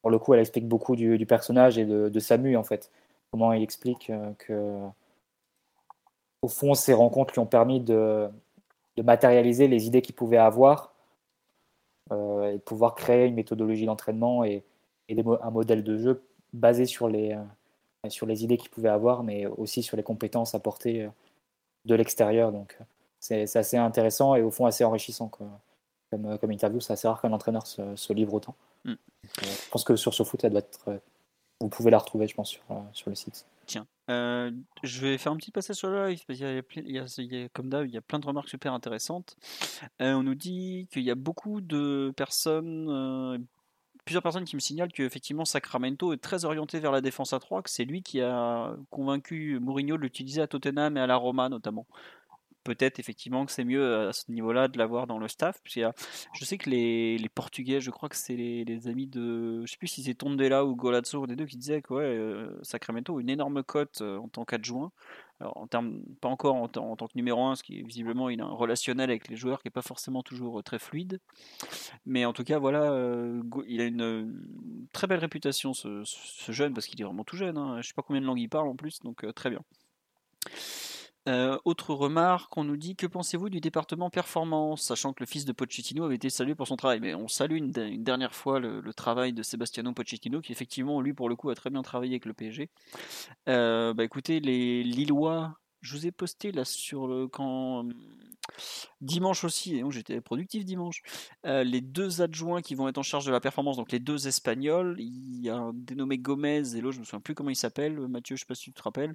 Pour le coup, elle explique beaucoup du, du personnage et de, de, Samu en fait. Comment il explique que, au fond, ces rencontres lui ont permis de, de matérialiser les idées qu'il pouvait avoir euh, et de pouvoir créer une méthodologie d'entraînement et, un modèle de jeu basé sur les, euh, sur les idées qu'il pouvait avoir, mais aussi sur les compétences apportées euh, de l'extérieur. Donc c'est assez intéressant et au fond assez enrichissant Comme, comme interview. C'est assez rare qu'un entraîneur se, livre autant. Mm. je pense que sur ce foot, elle doit être. Vous pouvez la retrouver, je pense, sur, sur le site.
Tiens, euh, je vais faire un petit passage sur le live, parce qu'il y y comme d'hab, il y a plein de remarques super intéressantes. Euh, on nous dit qu'il y a beaucoup de personnes, euh, plusieurs personnes qui me signalent qu'effectivement Sacramento est très orienté vers la défense à 3, que c'est lui qui a convaincu Mourinho de l'utiliser à Tottenham et à la Roma notamment peut-être effectivement que c'est mieux euh, à ce niveau-là de l'avoir dans le staff. je sais que les, Portugais, je crois que c'est les, amis de, je sais plus si c'est Tondela ou Golazzo, des deux qui disaient que ouais, euh, Sacramento une énorme cote euh, en tant qu'adjoint. Alors en termes, pas encore en, tant que numéro 1, ce qui est visiblement a un relationnel avec les joueurs qui n'est pas forcément toujours très fluide. Mais en tout cas, voilà, il a une, très belle réputation ce, jeune parce qu'il est vraiment tout jeune. Hein. Je sais pas combien de langues il parle en plus, donc très bien. Euh, autre remarque, on nous dit que pensez-vous du département performance, sachant que le fils de Pochettino avait été salué pour son travail. Mais on salue une, dernière fois le, travail de Sebastiano Pochettino, qui effectivement, lui, pour le coup, a très bien travaillé avec le PSG. Euh, bah écoutez, les Lillois, je vous ai posté là sur le quand dimanche aussi, et j'étais productif dimanche. Euh, les deux adjoints qui vont être en charge de la performance, donc les deux espagnols, il y a un dénommé Gomez et l'autre, je me souviens plus comment il s'appelle, Mathieu, je sais pas si tu te rappelles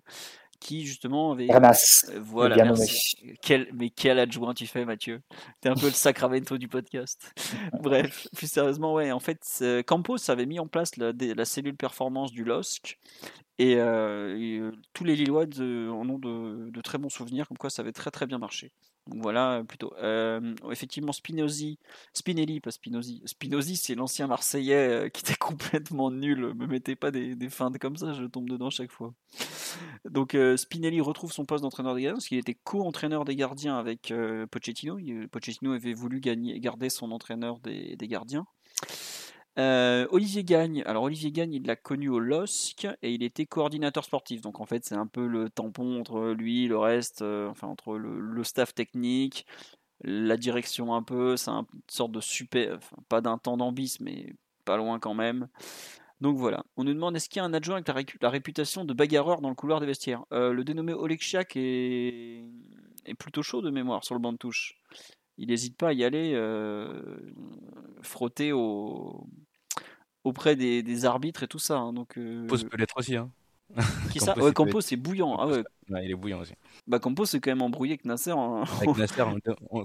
qui justement avait.
Euh,
voilà, merci. Quel, mais quel adjoint tu fais, Mathieu? T'es un peu le sacramento du podcast. Bref, plus sérieusement, ouais, en fait, Campos avait mis en place la, la cellule performance du LOSC et, euh, euh, tous les Lillois en ont de, de, très bons souvenirs, comme quoi ça avait très très bien marché. Voilà, plutôt. Euh, effectivement, Spinozzi, Spinelli, pas Spinozzi. Spinozzi, c'est l'ancien Marseillais euh, qui était complètement nul. Me mettez pas des, des feintes comme ça, je tombe dedans chaque fois. Donc euh, Spinelli retrouve son poste d'entraîneur des gardiens, parce qu'il était co-entraîneur des gardiens avec Pochettino. Pochettino avait voulu garder son entraîneur des gardiens. Euh, Olivier Gagne, alors Olivier Gagne, il l'a connu au LOSC et il était coordinateur sportif. Donc en fait, c'est un peu le tampon entre lui, le reste, euh, enfin entre le, staff technique, la direction un peu. C'est une sorte de super, pas d'un temps bis, mais pas loin quand même. Donc voilà, on nous demande est-ce qu'il y a un adjoint avec la, réputation de bagarreur dans le couloir des vestiaires? Euh, Le dénommé Oleg est... est plutôt chaud de mémoire sur le banc de touche il n'hésite pas à y aller frotter au, auprès des, arbitres et tout ça. Hein, donc,
euh... peut l'être aussi. Hein.
Qui ça Ouais, Campos, c'est bouillant. Ah ouais.
il est bouillant aussi.
Bah, Campos, c'est quand même embrouillé avec Nasser. Hein.
Avec Nasser,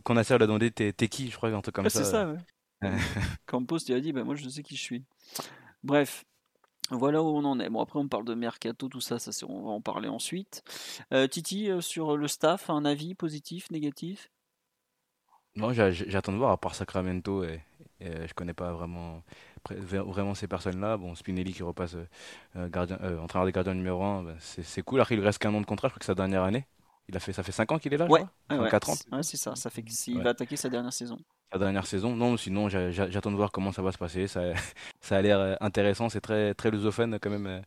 quand Nasser l'a demandé, t'es qui Je crois, un truc comme ça.
C'est ça, ouais. Campos, tu as dit, bah, moi, je sais qui je suis. Bref. Voilà où on en est. Bon, après, on parle de mercato, tout ça, ça on va en parler ensuite. Euh, Titi, euh, sur le staff, un avis positif, négatif?
Non, j'attends de voir, à part Sacramento, et, et je connais pas vraiment, vraiment ces personnes-là. Bon, Spinelli qui repasse gardien, entraîneur des gardiens numéro 1, ben, c'est cool. Après, il reste qu'un an de contrat, je crois que sa dernière année. Il a fait, ça fait 5 ans qu'il est là,
ouais,
je crois 4 ans.
Ouais, c'est ça. Ça fait qu'il va attaquer sa dernière saison.
Sa dernière saison. Non, sinon, j'attends de voir comment ça va se passer. Ça, ça a l'air euh, intéressant. C'est très, très lusophone quand même euh,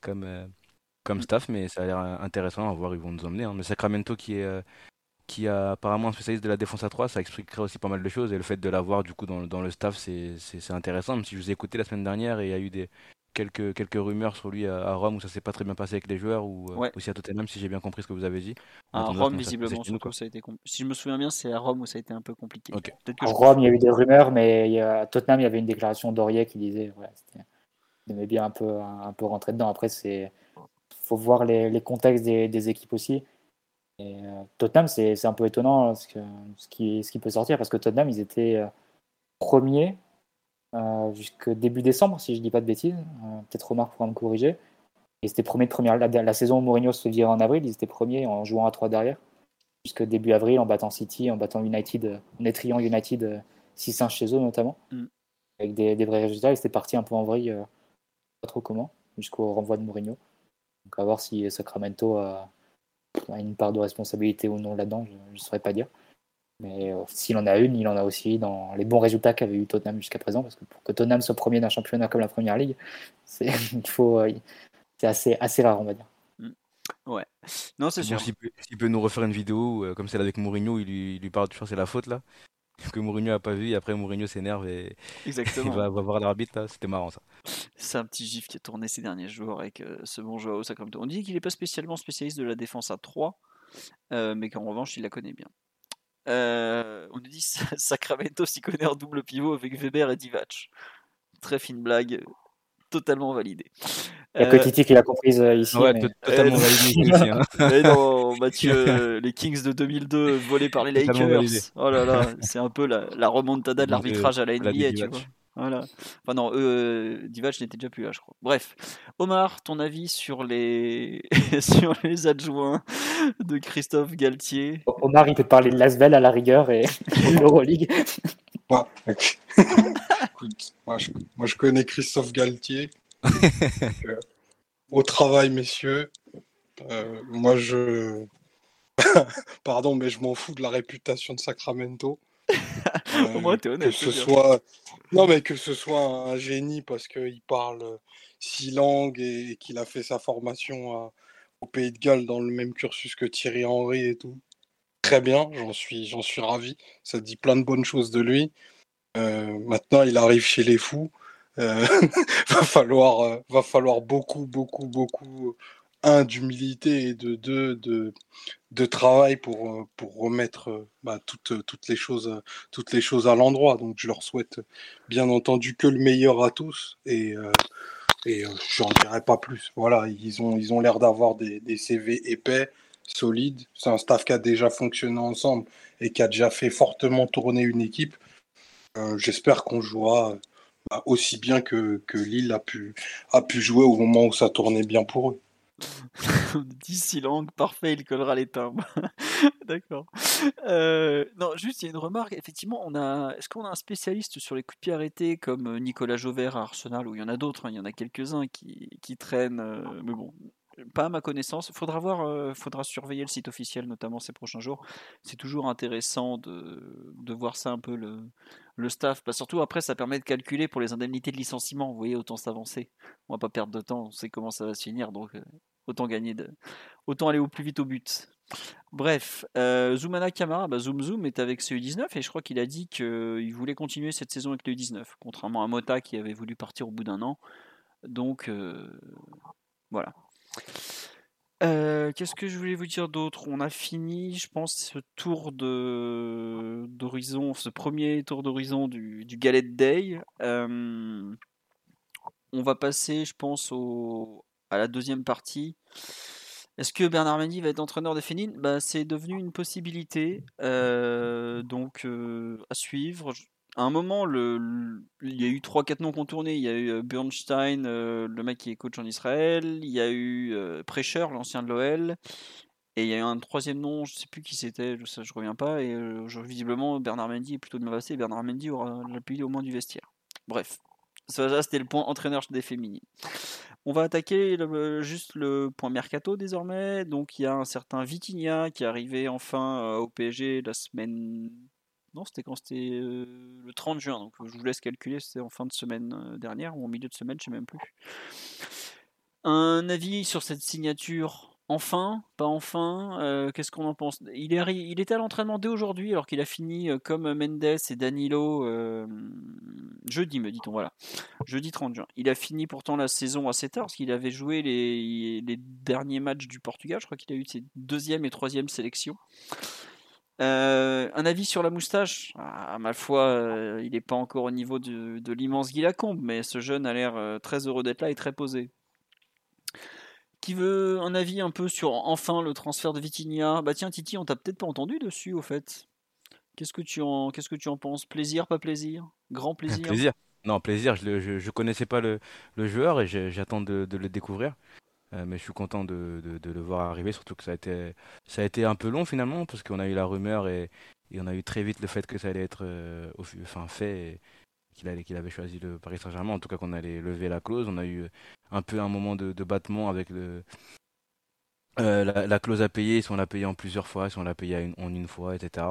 comme, euh, comme staff, mais ça a l'air intéressant à voir. Ils vont nous emmener. Hein. Mais Sacramento qui est. qui a apparemment un spécialiste de la défense à 3, ça expliquerait aussi pas mal de choses. Et le fait de l'avoir du coup dans, dans le staff, c'est intéressant. Même si je vous ai écouté la semaine dernière et il y a eu des, quelques, quelques rumeurs sur lui à, Rome où ça s'est pas très bien passé avec les joueurs ou euh, aussi à Tottenham si j'ai bien compris ce que vous avez dit.
À Rome visiblement ça, a été si je me souviens bien c'est à Rome où ça a été un peu compliqué.
À Rome il y a eu des rumeurs mais à Tottenham il y avait une déclaration d'Aurier qui disait ouais, il aimait bien un peu, un peu rentrer dedans. Après c'est faut voir les, les contextes des, des, équipes aussi. Et, euh, Tottenham c'est un peu étonnant ce, que, ce, qui, ce qui peut sortir parce que Tottenham ils étaient euh, premiers euh, jusqu'au début décembre, si je dis pas de bêtises. Euh, peut-être Omar pourra me corriger. Et c'était premier de première. La, saison où Mourinho se virait en avril, ils étaient premiers en jouant à 3 derrière. Jusqu'au début avril, en battant City, en battant United, en étriant United 6-1 euh, chez eux notamment. Mm. Avec des, vrais résultats. Ils étaient partis un peu en vrille, pas trop comment, jusqu'au renvoi de Mourinho. Donc à voir si Sacramento a, une part de responsabilité ou non là-dedans, je ne saurais pas dire. Mais euh, s'il en a une, il en a aussi dans les bons résultats qu'avait eu Tottenham jusqu'à présent. Parce que pour que Tottenham soit premier d'un championnat comme la Première Ligue, c'est euh, assez, assez rare, on va dire.
Mm. Ouais, non, c'est sûr.
S'il peut, nous refaire une vidéo euh, comme celle avec Mourinho, il lui, il lui parle toujours c'est la faute là que Mourinho a pas vu et après Mourinho s'énerve et
Exactement.
il va, voir l'arbitre c'était marrant ça.
C'est un petit gif qui a tourné ces derniers jours avec ce bon Joao Sacramento. On dit qu'il n'est pas spécialement spécialiste de la défense à 3, mais qu'en revanche il la connaît bien. Euh, on nous dit Sacramento s'y connaît en double pivot avec Weber et Divac. Très fine blague, totalement validée.
Il y a que euh, Titi qui l'a comprise euh, ici.
Ouais, totalement validé aussi. Hein.
non, Mathieu, les Kings de 2002 volés par les Lakers. Oh là là, c'est un peu la, la remontada de l'arbitrage à la NBA, tu vois. Voilà. Enfin non, euh, Divac n'était déjà plus là, je crois. Bref, Omar, ton avis sur les sur les adjoints de Christophe Galtier?
Omar, il peut parler de Lasvel à la rigueur et de
moi, je, connais Christophe Galtier. Euh, au travail, messieurs. Euh, moi, je. Pardon, mais je m'en fous de la réputation de Sacramento.
Au moins, t'es honnête.
Que ce soit non, mais que ce soit un génie parce qu'il parle six langues et qu'il a fait sa formation au Pays de Galles dans le même cursus que Thierry Henry et tout. Très bien, j'en suis, j'en suis ravi. Ça dit plein de bonnes choses de lui. Euh, maintenant, il arrive chez les fous. Euh, va falloir, euh, va falloir beaucoup, beaucoup, beaucoup un, d'humilité et de deux, de, de travail pour, pour remettre bah, toutes, toutes, les choses, toutes les choses à l'endroit. Donc je leur souhaite bien entendu que le meilleur à tous et, et j'en dirai pas plus. Voilà, ils ont ils ont l'air d'avoir des, CV épais, solides. C'est un staff qui a déjà fonctionné ensemble et qui a déjà fait fortement tourner une équipe. J'espère qu'on jouera bah, aussi bien que, que Lille a pu, a pu jouer au moment où ça tournait bien pour eux.
10 langues, parfait, il collera les timbres. D'accord. Euh, non, juste, il y a une remarque. Effectivement, on a. Est-ce qu'on a un spécialiste sur les coups de pied arrêtés comme euh, Nicolas Jauvert à Arsenal, ou il y en a d'autres, hein, il y en a quelques-uns qui, qui traînent. Euh, mais bon, pas à ma connaissance. Faudra voir, faudra surveiller le site officiel, notamment ces prochains jours. C'est toujours intéressant de, de voir ça un peu le, le staff. Bah, surtout après, ça permet de calculer pour les indemnités de licenciement. Vous voyez, autant s'avancer. On va pas perdre de temps. On sait comment ça va se finir, donc autant gagner, de... autant aller au plus vite au but. Bref, euh, Zoumana Kamara, bah Zoom Zoom est avec ce U19 et je crois qu'il a dit qu'il voulait continuer cette saison avec le U19, contrairement à Mota qui avait voulu partir au bout d'un an. Donc euh, voilà. Euh, qu'est-ce que je voulais vous dire d'autre? On a fini, je pense, ce tour d'horizon, ce premier tour d'horizon du, du Galette Day. on va passer, je pense, à la deuxième partie. Est-ce que Bernard Mendy va être entraîneur des Fénines bah, C'est devenu une possibilité, euh, donc euh, à suivre. À un moment, il y a eu 3-4 noms contournés. Il y a eu Bernstein, le mec qui est coach en Israël. Il y a eu Prêcheur, l'ancien de l'OL. Et il y a eu un troisième nom, je sais plus qui c'était, je ne reviens pas. Et visiblement, Bernard Mendy est plutôt de passé. Bernard Mendy aura l'appui au moins du vestiaire. Bref, ça, c'était le point entraîneur des féminines. On va attaquer juste le point mercato désormais. Donc il y a un certain Vitinha qui est arrivé enfin au PSG la semaine non, c'était quand c'était euh, le 30 juin, donc je vous laisse calculer, c'était en fin de semaine euh, dernière ou en milieu de semaine, je sais même plus. Un avis sur cette signature Enfin, pas enfin, euh, qu'est-ce qu'on en pense? Il, est, était à l'entraînement dès aujourd'hui, alors qu'il a fini comme Mendes et Danilo jeudi, me dit-on, voilà. Jeudi 30 juin. Il a fini pourtant la saison assez tard, parce qu'il avait joué les, les, derniers matchs du Portugal. Je crois qu'il a eu ses deuxième et troisième sélections. Euh, un avis sur la moustache? À ma foi, euh, il n'est pas encore au niveau de, l'immense Guy Lacombe, mais ce jeune a l'air euh, très heureux d'être là et très posé. Qui veut un avis un peu sur enfin le transfert de Vitinha? Bah tiens, Titi, on t'a peut-être pas entendu dessus au fait. Qu'est-ce que tu en, qu'est-ce que tu en penses? Plaisir, pas plaisir? Grand plaisir?
Plaisir. Non, plaisir. Je ne connaissais pas le, joueur et j'attends de, le découvrir. Euh, mais je suis content de, le voir arriver, surtout que ça a été, un peu long finalement, parce qu'on a eu la rumeur et, on a eu très vite le fait que ça allait être euh, enfin, fait, qu'il avait choisi le Paris Saint-Germain, en tout cas qu'on allait lever la clause. On a eu un peu un moment de, battement avec euh, la, la, clause à payer, si on l'a payé en plusieurs fois, si on l'a payé en une fois, etc.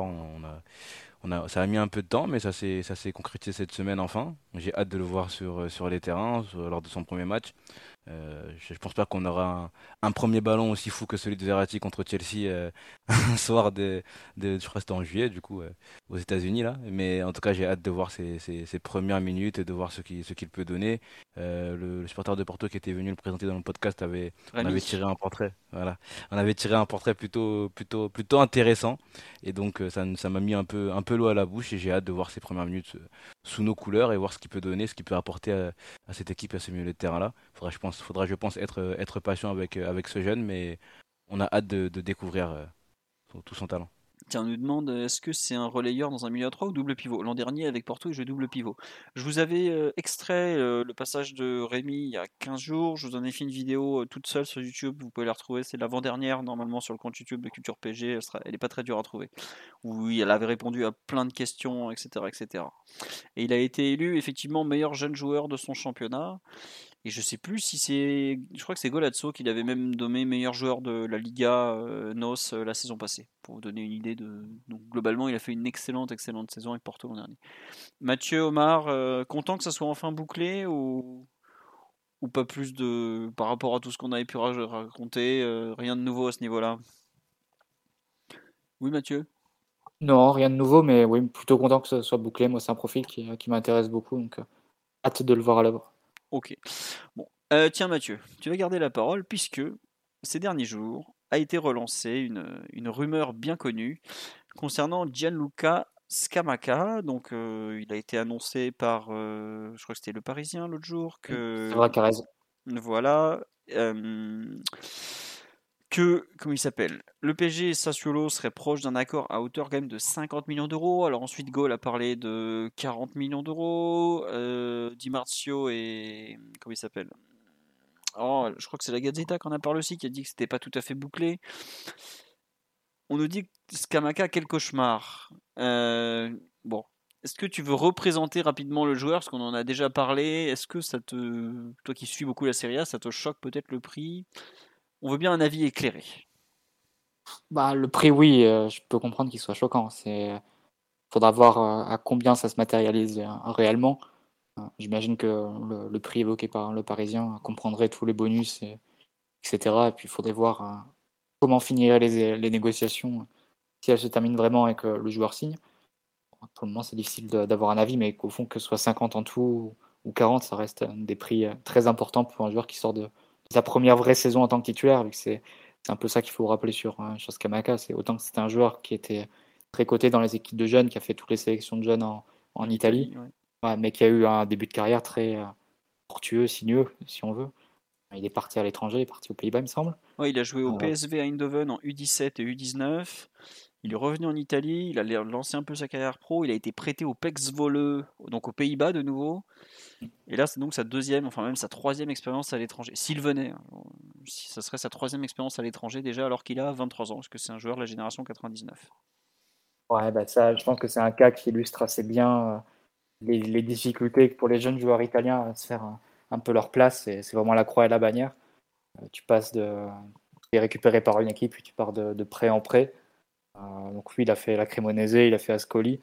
Ça a mis un peu de temps, mais ça s'est, concrétisé cette semaine enfin. J'ai hâte de le voir sur les terrains lors de son premier match. Euh, je, ne pense pas qu'on aura un, premier ballon aussi fou que celui de Verratti contre Chelsea euh, un soir de, de, je crois que c'était en juillet du coup euh, aux États-Unis là. Mais en tout cas, j'ai hâte de voir ses, ses, premières minutes et de voir ce qu'il ce qu'il peut donner. Le, supporter de Porto qui était venu le présenter dans le podcast avait, on avait tiré un portrait. Voilà, on avait tiré un portrait plutôt plutôt plutôt intéressant et donc ça ça m'a mis un peu un peu l'eau à la bouche et j'ai hâte de voir ses premières minutes sous nos couleurs et voir ce qu'il peut donner, ce qu'il peut apporter à, cette équipe à ce milieu de terrain là. Faudra je pense faudra, je pense, être, être patient avec, avec ce jeune, mais on a hâte de, découvrir euh, tout son talent.
Tiens, on nous demande est-ce que c'est un relayeur dans un milieu à 3 ou double pivot? L'an dernier, avec Porto, il jouait double pivot. Je vous avais euh, extrait euh, le passage de Rémi il y a 15 jours. Je vous en ai fait une vidéo toute seule sur YouTube. Vous pouvez la retrouver. C'est l'avant-dernière, normalement, sur le compte YouTube de Culture PG. Elle, n'est pas très dure à trouver. Où elle avait répondu à plein de questions, etc., etc. Et il a été élu, effectivement, meilleur jeune joueur de son championnat. Et je sais plus si c'est. Je crois que c'est Golazzo qui l'avait même nommé meilleur joueur de la Liga euh, NOS euh, la saison passée. Pour vous donner une idée de. Donc globalement, il a fait une excellente, excellente saison avec Porto l'an dernier. Mathieu Omar, euh, content que ça soit enfin bouclé ou. Ou pas plus de. Par rapport à tout ce qu'on avait pu raconter, rien de nouveau à ce niveau-là? Oui, Mathieu?
Non, rien de nouveau, mais oui, plutôt content que ça soit bouclé. Moi, c'est un profil qui, qui m'intéresse beaucoup, donc hâte de le voir à l'œuvre.
Ok. Bon, euh, tiens Mathieu, tu vas garder la parole puisque ces derniers jours a été relancée une, rumeur bien connue concernant Gianluca Scamaca. Donc, euh, il a été annoncé par, euh, je crois que c'était le Parisien l'autre jour, que.
C'est vrai,
Voilà que, comment il s'appelle? Le PSG et Sassuolo seraient proches d'un accord à hauteur quand même de 50 millions d'euros. Alors ensuite, Gaulle a parlé de 40 millions d'euros. Euh, Di Marzio et. Comment il s'appelle? Oh, Je crois que c'est la Gazzetta qui en a parlé aussi, qui a dit que c'était pas tout à fait bouclé. On nous dit que Scamaca, quel cauchemar? Euh, bon. Est-ce que tu veux représenter rapidement le joueur? Parce qu'on en a déjà parlé. Est-ce que ça te. Toi qui suis beaucoup la Serie A, ça te choque peut-être le prix? On veut bien un avis éclairé.
Bah, le prix, oui, euh, je peux comprendre qu'il soit choquant. Il faudra voir euh, à combien ça se matérialise euh, réellement. J'imagine que le, prix évoqué par le Parisien comprendrait tous les bonus, etc. Et puis il faudrait voir comment finiraient les, négociations si elles se terminent vraiment et que le joueur signe. Pour le moment, c'est difficile d'avoir un avis, mais qu'au fond, que ce soit 50 en tout ou 40, ça reste des prix très importants pour un joueur qui sort de, sa première vraie saison en tant que titulaire, vu que c'est un peu ça qu'il faut rappeler sur, hein, sur Skamaka. C'est autant que c'était un joueur qui était très coté dans les équipes de jeunes, qui a fait toutes les sélections de jeunes en, en Italie, mais qui a eu un début de carrière très euh, portueux, sinueux, si on veut. Il est parti à l'étranger, il est parti aux Pays-Bas, il me semble.
Ouais, il a joué au PSV Eindhoven en U17 et U19. Il est revenu en Italie, il a lancé un peu sa carrière pro, il a été prêté au PEX Volley, donc aux Pays-Bas de nouveau. Et là, c'est donc sa deuxième, enfin même sa troisième expérience à l'étranger. S'il venait, hein, ça serait sa troisième expérience à l'étranger déjà alors qu'il a 23 ans, parce que c'est un joueur de la génération 99.
Ouais, bah ça, je pense que c'est un cas qui illustre assez bien euh, les, difficultés pour les jeunes joueurs italiens à se faire un, peu leur place. C'est vraiment la croix et la bannière. Euh, tu passes de es récupéré par une équipe, puis tu pars de, prêt en prêt. Euh, donc lui, il a fait la Cremonese, il a fait Ascoli,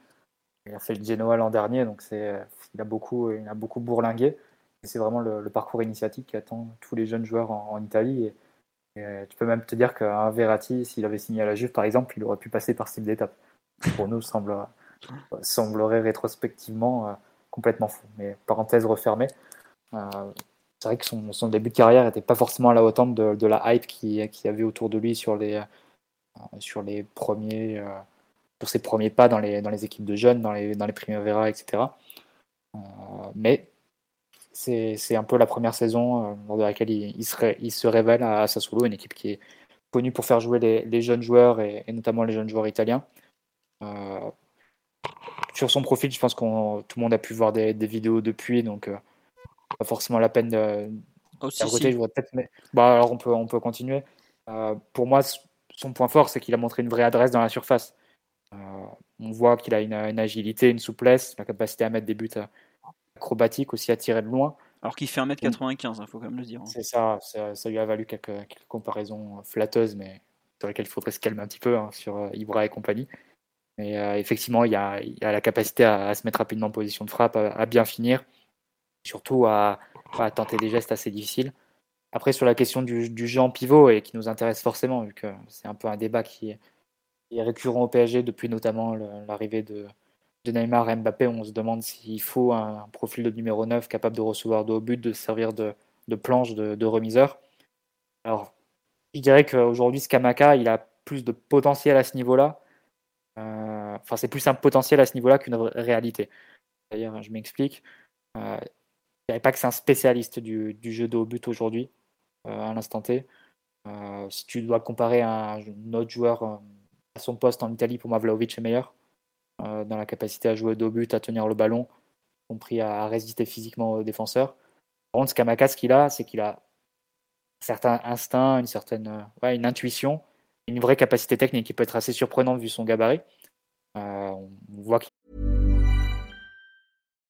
il a fait le Genoa l'an dernier, donc il a beaucoup, il a beaucoup bourlingué. C'est vraiment le, parcours initiatique qui attend tous les jeunes joueurs en, Italie. Et, tu peux même te dire qu'un Verratti, s'il avait signé à la Juve, par exemple, il aurait pu passer par ce type d'étape. Pour nous, semble, semblerait rétrospectivement euh, complètement fou. Mais parenthèse refermée. Euh, c'est vrai que son, début de carrière n'était pas forcément à la hauteur de, la hype qu'il y avait autour de lui sur les, sur les premiers, pour ses premiers pas dans les, dans les équipes de jeunes, dans les, dans les Primavera, etc. mais c'est un peu la première saison lors de laquelle il, se, il se révèle à, Sassuolo, une équipe qui est connue pour faire jouer les, jeunes joueurs et, notamment les jeunes joueurs italiens sur son profil, je pense que tout le monde a pu voir des, vidéos depuis, donc euh, pas forcément la peine de.
Oh, peut-être.
Bah, alors on peut, on peut continuer. Euh, pour moi, son point fort, c'est qu'il a montré une vraie adresse dans la surface. Euh, on voit qu'il a une, agilité, une souplesse, la capacité à mettre des buts acrobatiques, aussi à tirer de loin.
Alors qu'il fait 1m95, il hein, faut quand même le dire. Hein.
C'est ça, ça, lui a valu quelques, comparaisons flatteuses, mais sur lesquelles il faudrait se calmer un petit peu hein, sur Ibra et compagnie. Mais euh, effectivement, il y, a, la capacité à, se mettre rapidement en position de frappe, à, bien finir, surtout à, tenter des gestes assez difficiles. Après, sur la question du, du, jeu en pivot, et qui nous intéresse forcément, vu que c'est un peu un débat qui est, récurrent au PSG depuis notamment l'arrivée de, Neymar et Mbappé, on se demande s'il faut un, profil de numéro 9 capable de recevoir de haut but, de servir de, planche, de, de, remiseur. Alors, je dirais qu'aujourd'hui, Skamaka, il a plus de potentiel à ce niveau-là. Euh, enfin, c'est plus un potentiel à ce niveau-là qu'une réalité. D'ailleurs, je m'explique. Euh, je dirais pas que c'est un spécialiste du, jeu de haut but aujourd'hui, à l'instant T. si tu dois comparer un, autre joueur à son poste en Italie, pour moi, Vlaovic est meilleur dans la capacité à jouer de haut but, à tenir le ballon, compris à, résister physiquement aux défenseurs. Par contre, Kamaka, ce qu'il a, c'est qu'il a un certain instinct, une certaine ouais, une intuition une vraie capacité technique qui peut être assez surprenante vu son gabarit. Euh, on voit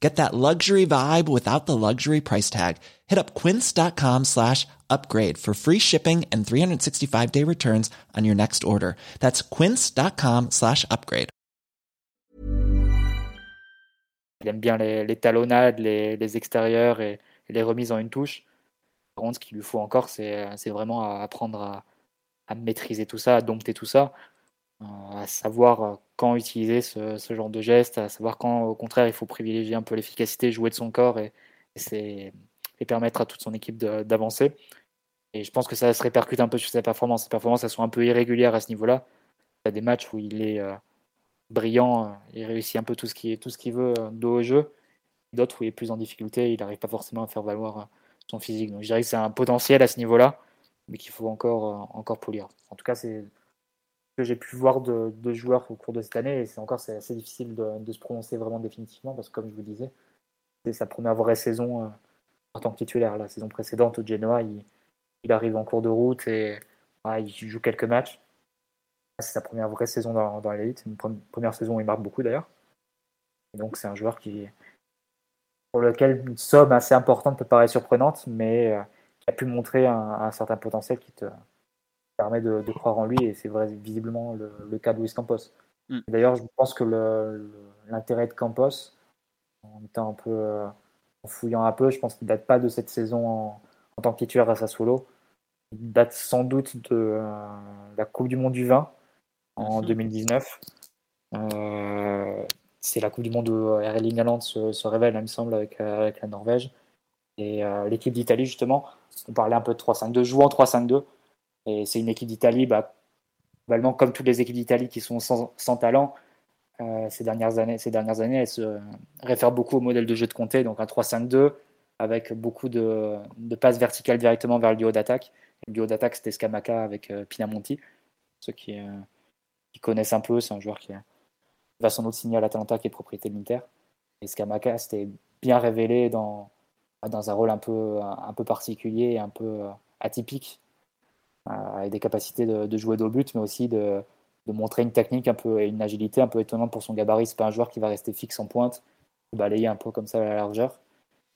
Get that luxury vibe without the luxury price tag. Hit up quince.com slash upgrade for free shipping and 365 day returns on your next order. That's quince.com slash upgrade.
Il aime bien les, les talonnades, les, les, extérieurs et, les remises en une touche. Par contre, ce qu'il lui faut encore, c'est vraiment apprendre à, à, maîtriser tout ça, à dompter tout ça, à savoir quand utiliser ce, genre de geste, à savoir quand, au contraire, il faut privilégier un peu l'efficacité, jouer de son corps et, permettre à toute son équipe d'avancer. Et je pense que ça se répercute un peu sur ses performances. Ses performances, elles sont un peu irrégulières à ce niveau-là. Il y a des matchs où il est euh, brillant, euh, il réussit un peu tout ce qu'il veut euh, de haut jeu. D'autres où il est plus en difficulté, il n'arrive pas forcément à faire valoir son physique. Donc je dirais que c'est un potentiel à ce niveau-là, mais qu'il faut encore, encore polir. En tout cas, c'est ce que j'ai pu voir de, joueurs au cours de cette année, et c'est encore assez difficile de, se prononcer vraiment définitivement, parce que comme je vous disais, c'est sa première vraie saison en tant que titulaire. La saison précédente au Genoa, il, arrive en cours de route et il joue quelques matchs. C'est sa première vraie saison dans, dans l'élite. Une première saison où il marque beaucoup d'ailleurs. donc c'est un joueur qui, pour lequel une somme assez importante peut paraître surprenante, mais euh, qui a pu montrer un, certain potentiel qui te permet de, croire en lui, et c'est visiblement le, cas de Luis Campos. Mm. D'ailleurs, je pense que l'intérêt de Campos, en étant un peu euh, en fouillant un peu, je pense qu'il date pas de cette saison en, tant que titulaire à Sassuolo. Il date sans doute de euh, la Coupe du Monde du vin en 2019. Euh, c'est la Coupe du Monde où Erling Haaland se, se révèle, il me semble, avec, avec la Norvège. Et l'équipe d'Italie, justement, on parlait un peu de 3-5-2, joue en 3-5-2. Et c'est une équipe d'Italie, bah, globalement, comme toutes les équipes d'Italie qui sont sans, talent, euh, ces, dernières années, ces dernières années, elles se réfèrent beaucoup au modèle de jeu de Comté, donc un 3-5-2 avec beaucoup de, passes verticales directement vers le duo d'attaque. Le duo d'attaque, c'était Scamaca avec euh, Pinamonti. Ceux qui, euh, qui, connaissent un peu, c'est un joueur qui va sans doute signer à l'Atalanta, qui est propriété de l'Inter. Et Scamaca, c'était bien révélé dans, dans un rôle un peu, un peu particulier, un peu atypique, avec des capacités de, jouer au but, mais aussi de, montrer une technique un peu et une agilité un peu étonnante pour son gabarit. C'est pas un joueur qui va rester fixe en pointe, balayer un peu comme ça à la largeur,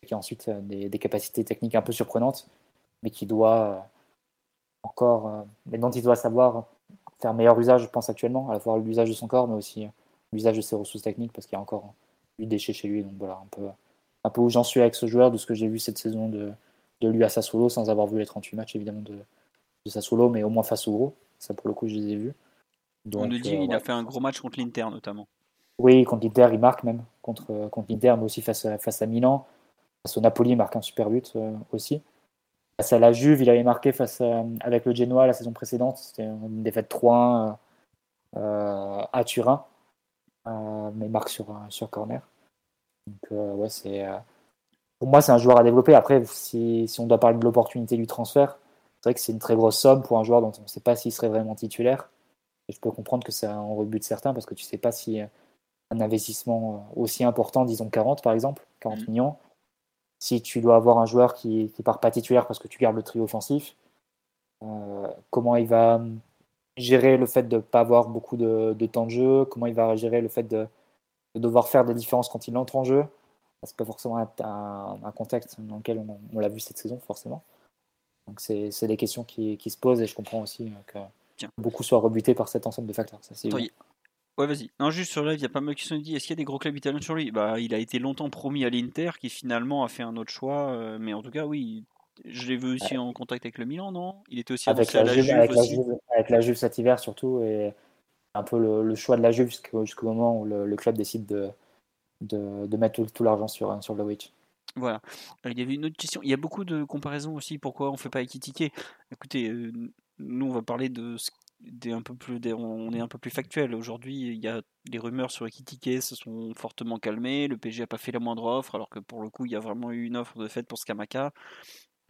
qui a ensuite euh, des, capacités techniques un peu surprenantes, mais qui doit euh, encore, euh, dont il doit savoir faire meilleur usage, je pense actuellement, à la fois l'usage de son corps, mais aussi l'usage de ses ressources techniques, parce qu'il y a encore du déchet chez lui. Donc voilà, un peu, où j'en suis avec ce joueur, de ce que j'ai vu cette saison de, lui à Sassuolo, sans avoir vu les 38 matchs évidemment de, de Sassuolo, mais au moins face au gros. Ça pour le coup, je les ai vus.
On nous dit qu'il euh, a fait un gros match contre l'Inter notamment.
Oui, contre l'Inter, il marque même. Contre, euh, contre l'Inter, mais aussi face à, face à Milan. Face au Napoli, il marque un super but euh, aussi. Face à la Juve, il avait marqué face avec le Genoa la saison précédente. C'était une défaite 3-1 à Turin. mais il marque sur, sur corner. Donc, ouais, c'est, pour moi, c'est un joueur à développer. Après, si, si on doit parler de l'opportunité du transfert, c'est vrai que c'est une très grosse somme pour un joueur dont on ne sait pas s'il serait vraiment titulaire je peux comprendre que ça en rebute certains parce que tu sais pas si un investissement aussi important, disons 40 par exemple, 40 mm. millions, si tu dois avoir un joueur qui ne part pas titulaire parce que tu gardes le trio offensif, euh, comment il va gérer le fait de ne pas avoir beaucoup de, temps de jeu, comment il va gérer le fait de, devoir faire des différences quand il entre en jeu? C'est pas forcément un, contexte dans lequel on, l'a vu cette saison, forcément. Donc c'est des questions qui, qui, se posent et je comprends aussi que beaucoup soient rebutés par cet ensemble de facteurs. Ça,
Ouais, vas-y. Non, juste sur live, il y a pas mal qui se dit est-ce qu'il y a des gros clubs italiens sur lui? Bah, Il a été longtemps promis à l'Inter, qui finalement a fait un autre choix. Euh, mais en tout cas, oui, je l'ai vu aussi en contact avec le Milan, non? Il était aussi
avec la, Juve, avec, La Juve, avec la Juve cet hiver, surtout. Et un peu le, choix de la Juve jusqu'au moment où le, club décide de, de, mettre tout, l'argent sur, sur Witch.
Voilà. il y avait une autre question. Il y a beaucoup de comparaisons aussi. Pourquoi on ne fait pas équitiquer Écoutez, euh, nous, on va parler de ce des un peu plus on est un peu plus factuel aujourd'hui il y a les rumeurs sur Ekitike se sont fortement calmées le PG a pas fait la moindre offre alors que pour le coup il y a vraiment eu une offre de fait pour Skamaka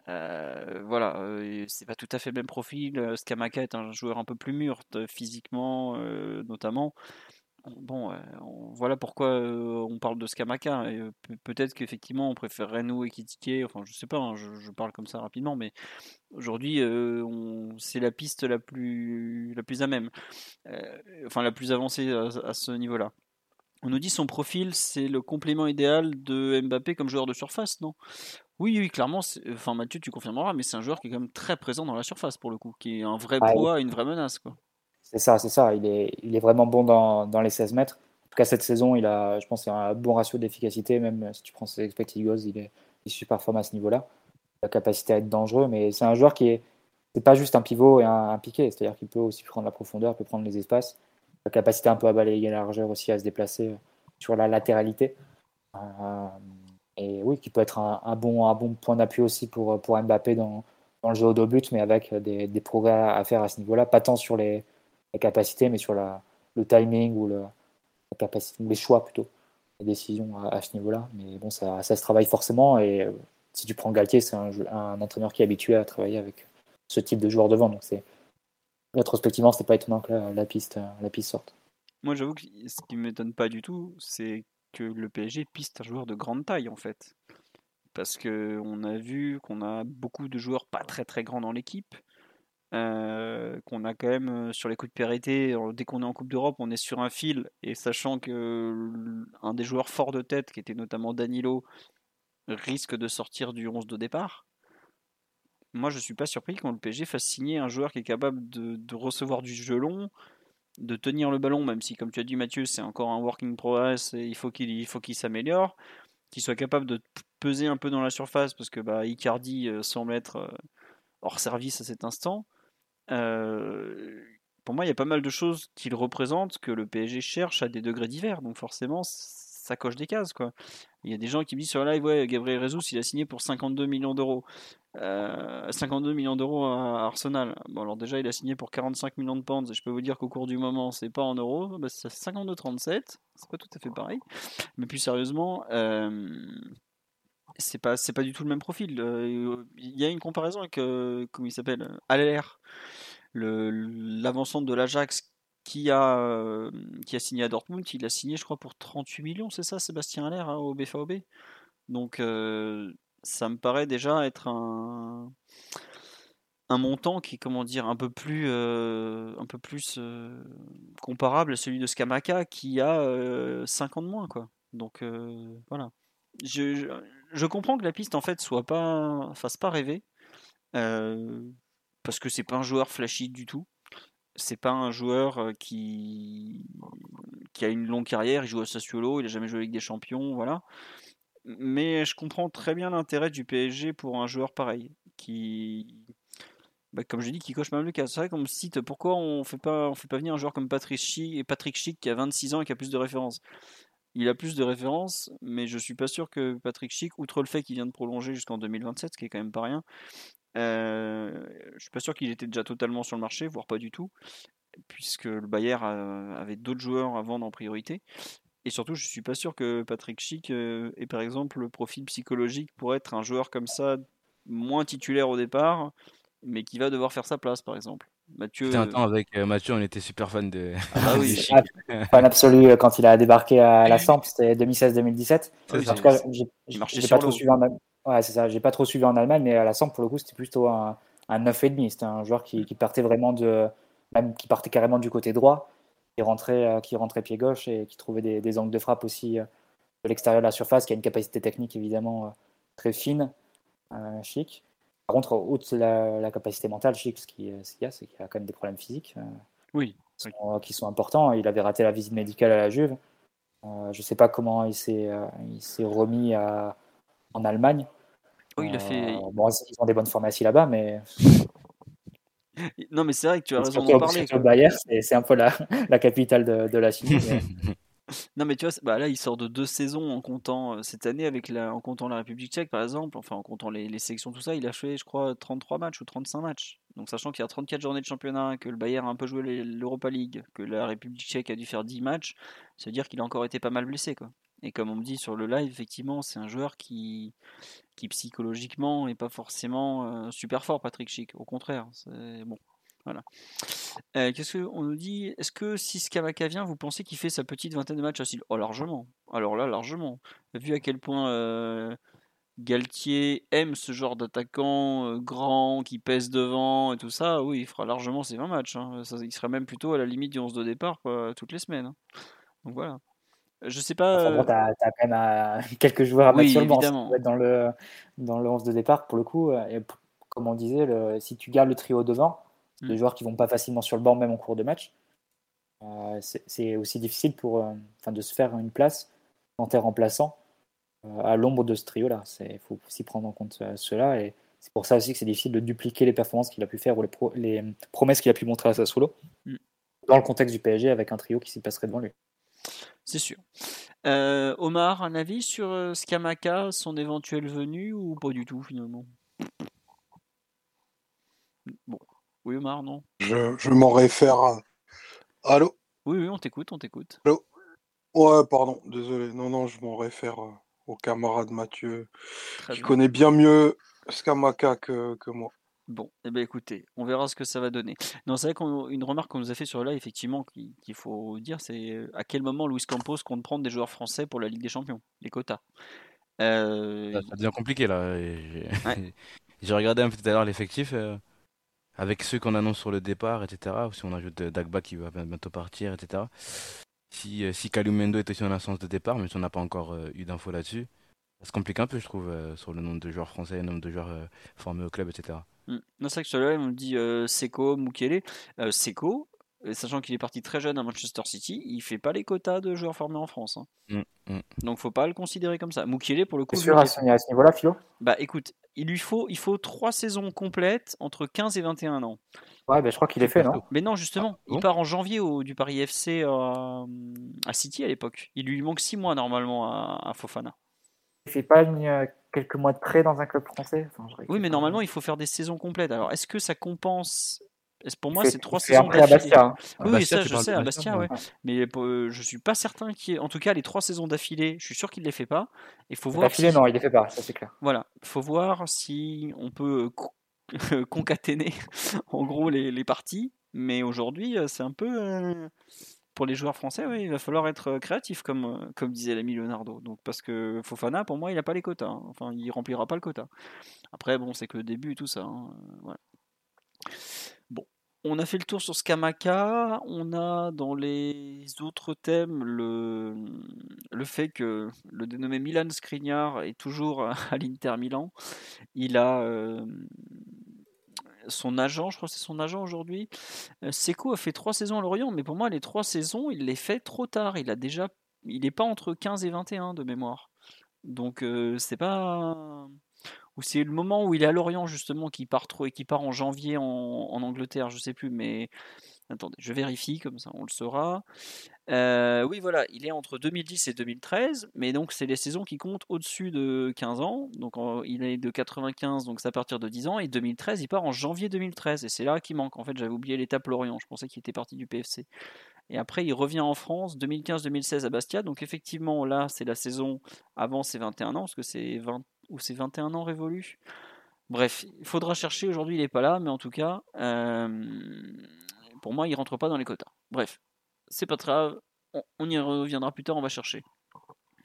euh, voilà euh, c'est pas tout à fait le même profil Skamaka est un joueur un peu plus mûr physiquement euh, notamment Bon, voilà pourquoi on parle de Skamaka. Peut-être qu'effectivement, on préférerait nous équitiquer. Enfin, je sais pas, hein, je, parle comme ça rapidement, mais aujourd'hui, c'est la piste la plus, la plus à même, enfin la plus avancée à, ce niveau-là. On nous dit son profil, c'est le complément idéal de Mbappé comme joueur de surface, non? Oui, oui, clairement. Enfin, Mathieu, tu confirmeras, mais c'est un joueur qui est quand même très présent dans la surface pour le coup, qui est un vrai poids, une vraie menace, quoi.
C'est ça, c'est ça. Il est, il est vraiment bon dans, dans, les 16 mètres. En tout cas, cette saison, il a, je pense, un bon ratio d'efficacité. Même si tu prends ses expected il est, il super fort à ce niveau-là. La capacité à être dangereux, mais c'est un joueur qui est, c'est pas juste un pivot et un, piqué. C'est-à-dire qu'il peut aussi prendre la profondeur, peut prendre les espaces. La capacité un peu à balayer la largeur aussi, à se déplacer sur la latéralité. Euh, et oui, qui peut être un, bon, un bon point d'appui aussi pour, pour Mbappé dans, dans le jeu au dos but, mais avec des, des progrès à faire à ce niveau-là. Pas tant sur les, la capacité, mais sur la, le timing ou le, la capacité, les choix plutôt, les décisions à, ce niveau-là. Mais bon, ça, ça, se travaille forcément. Et euh, si tu prends Galtier, c'est un, entraîneur qui est habitué à travailler avec ce type de joueur devant. Donc c'est rétrospectivement, c'était pas étonnant que la, piste, la piste sorte.
Moi, j'avoue que ce qui m'étonne pas du tout, c'est que le PSG piste un joueur de grande taille en fait. Parce qu'on a vu qu'on a beaucoup de joueurs pas très très grands dans l'équipe. Qu'on a quand même sur les coups de périté, dès qu'on est en Coupe d'Europe, on est sur un fil, et sachant que un des joueurs forts de tête, qui était notamment Danilo, risque de sortir du 11 de départ, moi je suis pas surpris quand le PSG fasse signer un joueur qui est capable de, recevoir du jeu long, de tenir le ballon, même si comme tu as dit Mathieu, c'est encore un working progress et il faut qu'il s'améliore, qu'il soit capable de peser un peu dans la surface parce que bah, Icardi euh, semble être euh, hors service à cet instant. Euh, pour moi, il y a pas mal de choses qu'il représente que le PSG cherche à des degrés divers, donc forcément ça coche des cases quoi. Il y a des gens qui me disent sur live, ouais, Gabriel Jesus, il a signé pour 52 millions d'euros. 52 euh, millions d'euros à Arsenal. Bon, alors déjà, il a signé pour 45 millions de pounds. Et je peux vous dire qu'au cours du moment, c'est pas en euros. Bah, c'est 52-37. C'est pas tout à fait pareil. Mais plus sérieusement, euh, c'est pas, pas du tout le même profil. Il y a une comparaison avec, comment il s'appelle Allaire, l'avancante de l'Ajax qui a, qui a signé à Dortmund. Il a signé, je crois, pour 38 millions, c'est ça, Sébastien Allaire, hein, au BFAOB Donc, ça me paraît déjà être un, un montant qui est comment dire un peu plus euh, un peu plus euh, comparable à celui de Skamaka qui a 5 euh, ans de moins quoi. Donc voilà. Je, je, comprends que la piste en fait soit pas fasse pas rêver parce que c'est pas un joueur flashy du tout. C'est pas un joueur qui qui a une longue carrière, il joue à Sassuolo, il a jamais joué avec des champions, voilà mais je comprends très bien l'intérêt du PSG pour un joueur pareil, qui, bah, comme je dis, qui coche même le cas. C'est vrai qu'on me cite pourquoi on fait pas, on fait pas venir un joueur comme Patrick Schick, Patrick Schick qui a 26 ans et qui a plus de références. Il a plus de références, mais je suis pas sûr que Patrick Schick, outre le fait qu'il vient de prolonger jusqu'en 2027, ce qui est quand même pas rien, euh, je suis pas sûr qu'il était déjà totalement sur le marché, voire pas du tout, puisque le Bayern avait d'autres joueurs à vendre en priorité. Et surtout, je suis pas sûr que Patrick Schick euh, ait par exemple le profil psychologique pour être un joueur comme ça, moins titulaire au départ, mais qui va devoir faire sa place par exemple.
Mathieu. un temps avec euh, Mathieu, on était super fan de.
Ah bah oui, fan absolu euh, quand il a débarqué à la Samp, c'était 2016-2017. en tout cas, j'ai pas trop suivi en Ouais, c'est ça. J'ai pas trop suivi en Allemagne, mais à la Samp, pour le coup, c'était plutôt un, un 9,5. C'était un joueur qui, qui, partait vraiment de. Même qui partait carrément du côté droit qui rentrait, euh, qui rentrait pied gauche et qui trouvait des, angles de frappe aussi euh, de l'extérieur de la surface, qui a une capacité technique évidemment euh, très fine, chic. Par contre, outre la, la capacité mentale, chic, ce qu'il y a, c'est qu'il a quand même des problèmes physiques.
oui.
Qui, sont, importants. Il avait raté la visite médicale à la Juve. je ne sais pas comment il s'est remis à, en Allemagne.
Oui, il a fait.
bon, ils ont des bonnes formations là-bas, mais
non, mais c'est vrai que tu as raison d'en parler.
Bayern, c'est un peu la, la capitale de, de la Chine.
non, mais tu vois, bah là, il sort de deux saisons en comptant euh, cette année, avec la, en comptant la République tchèque, par exemple, enfin en comptant les, les sélections, tout ça, il a fait, je crois, 33 matchs ou 35 matchs. Donc, sachant qu'il y a 34 journées de championnat, que le Bayern a un peu joué l'Europa League, que la République tchèque a dû faire 10 matchs, ça veut dire qu'il a encore été pas mal blessé, quoi. Et comme on me dit sur le live, effectivement, c'est un joueur qui, qui psychologiquement n'est pas forcément super fort, Patrick Schick. Au contraire, c'est bon. Voilà. Qu'est-ce qu'on nous dit? Est-ce que si Skamaka vient, vous pensez qu'il fait sa petite vingtaine de matchs à Oh, largement. Alors là, largement. Vu à quel point Galtier aime ce genre d'attaquant grand, qui pèse devant et tout ça, oui, il fera largement ses 20 matchs. Hein. il serait même plutôt à la limite du 11 de départ toutes les semaines. Hein. Donc voilà. Je sais pas.
Enfin, tu as, quand même euh, quelques joueurs à mettre sur le banc dans le, dans le 11 de départ pour le coup. Euh, et comme on disait, le, si tu gardes le trio devant, mm. des joueurs qui vont pas facilement sur le banc même en cours de match, euh, c'est aussi difficile pour, enfin, de se faire une place quand tu es remplaçant à l'ombre de ce trio-là. Il faut aussi prendre en compte cela. Et c'est pour ça aussi que c'est difficile de dupliquer les performances qu'il a pu faire ou les, les promesses qu'il a pu montrer à sa solo mm. dans le contexte du PSG avec un trio qui s'y passerait devant lui.
C'est sûr. Euh, Omar, un avis sur euh, Skamaka, son éventuelle venue ou pas du tout finalement? Bon. Oui, Omar, non?
Je, m'en réfère à. Allô?
Oui, oui, on t'écoute, on t'écoute.
Allô? Ouais, pardon, désolé. Non, non, je m'en réfère euh, au camarade Mathieu, qui connaît bien mieux Skamaka que, que moi.
Bon, eh ben écoutez, on verra ce que ça va donner. Non, c'est vrai qu'une remarque qu'on nous a fait sur là, effectivement, qu'il faut dire, c'est euh, à quel moment Luis Campos compte prendre des joueurs français pour la Ligue des Champions, les quotas?
Euh... Ça devient compliqué là. J'ai regardé un peu tout à l'heure l'effectif. Euh, avec ceux qu'on annonce sur le départ, etc., si on ajoute Dagba qui va bientôt partir, etc., si, si Kalumendo est aussi en absence de départ, mais si on n'a pas encore eu d'infos là-dessus, ça se complique un peu, je trouve, sur le nombre de joueurs français, le nombre de joueurs formés au club, etc.
Mmh. Non, c'est vrai que celui-là, on me dit euh, Seco, Mukele. Euh, Seco, sachant qu'il est parti très jeune à Manchester City, il fait pas les quotas de joueurs formés en France. Hein.
Mmh, mmh.
Donc faut pas le considérer comme ça. Mukele, pour le coup.
C'est sûr à ce, niveau-là, Philo
Bah écoute, il lui faut, il faut trois saisons complètes entre 15 et 21 ans.
Ouais, bah, je crois qu'il est fait, non?
Mais non, justement,
Ah,
il part en janvier au, du Paris FC à, à City à l'époque. Il lui manque six mois normalement à, à Fofana.
Il fait pas une, euh, quelques mois de prêt dans un club français Enfin, je
Oui, mais normalement, il faut faire des saisons complètes. Alors, est-ce que ça compense? Pour
Il
moi, c'est trois
il
saisons
après
d'affilée?
Bastia. hein.
Oui,
Bastia,
ça, je sais, à
Bastia,
Bastia, ouais.
ouais.
Mais euh, je suis pas certain qu'il y ait... En tout cas, les trois saisons d'affilée, je suis sûr qu'il ne les fait pas. Il faut voir
D'affilée,
si...
non, il les fait pas, ça c'est clair.
Voilà, faut voir si on peut euh, co- concaténer en gros les, les parties. Mais aujourd'hui, euh, c'est un peu euh, pour les joueurs français, oui, il va falloir être euh, créatif, comme, euh, comme disait l'ami Leonardo. Donc parce que Fofana, pour moi, il n'a pas les quotas. hein. Enfin, il remplira pas le quota. Après, bon, c'est que le début et tout ça. hein, euh. Bon, on a fait le tour sur Skamaka. On a dans les autres thèmes le, le fait que le dénommé Milan Skriniar est toujours à l'Inter Milan. Il a son agent, je crois que c'est son agent aujourd'hui. Euh, Seco a fait trois saisons à Lorient, mais pour moi, les trois saisons, il les fait trop tard. Il a déjà, il n'est pas entre 15 et 21 de mémoire. Donc, euh, c'est pas. Ou c'est le moment où il est à Lorient, justement, qui part trop et qui part en janvier en, en Angleterre, je sais plus, mais. Attendez, je vérifie, comme ça on le saura. Euh, oui, voilà, il est entre 2010 et 2013, mais donc c'est les saisons qui comptent au-dessus de 15 ans. Donc il est de 95, donc c'est à partir de 10 ans, et 2013, il part en janvier 2013, et c'est là qu'il manque. En fait, j'avais oublié l'étape Lorient, je pensais qu'il était parti du PFC. Et après, il revient en France 2015-2016 à Bastia, donc effectivement, là, c'est la saison avant ses 21 ans, parce que c'est 20 ou c'est 21 ans révolus. Bref, il faudra chercher. Aujourd'hui, il n'est pas là, mais en tout cas, euh, pour moi, il rentre pas dans les quotas. Bref, c'est pas grave. On, y reviendra plus tard. On va chercher.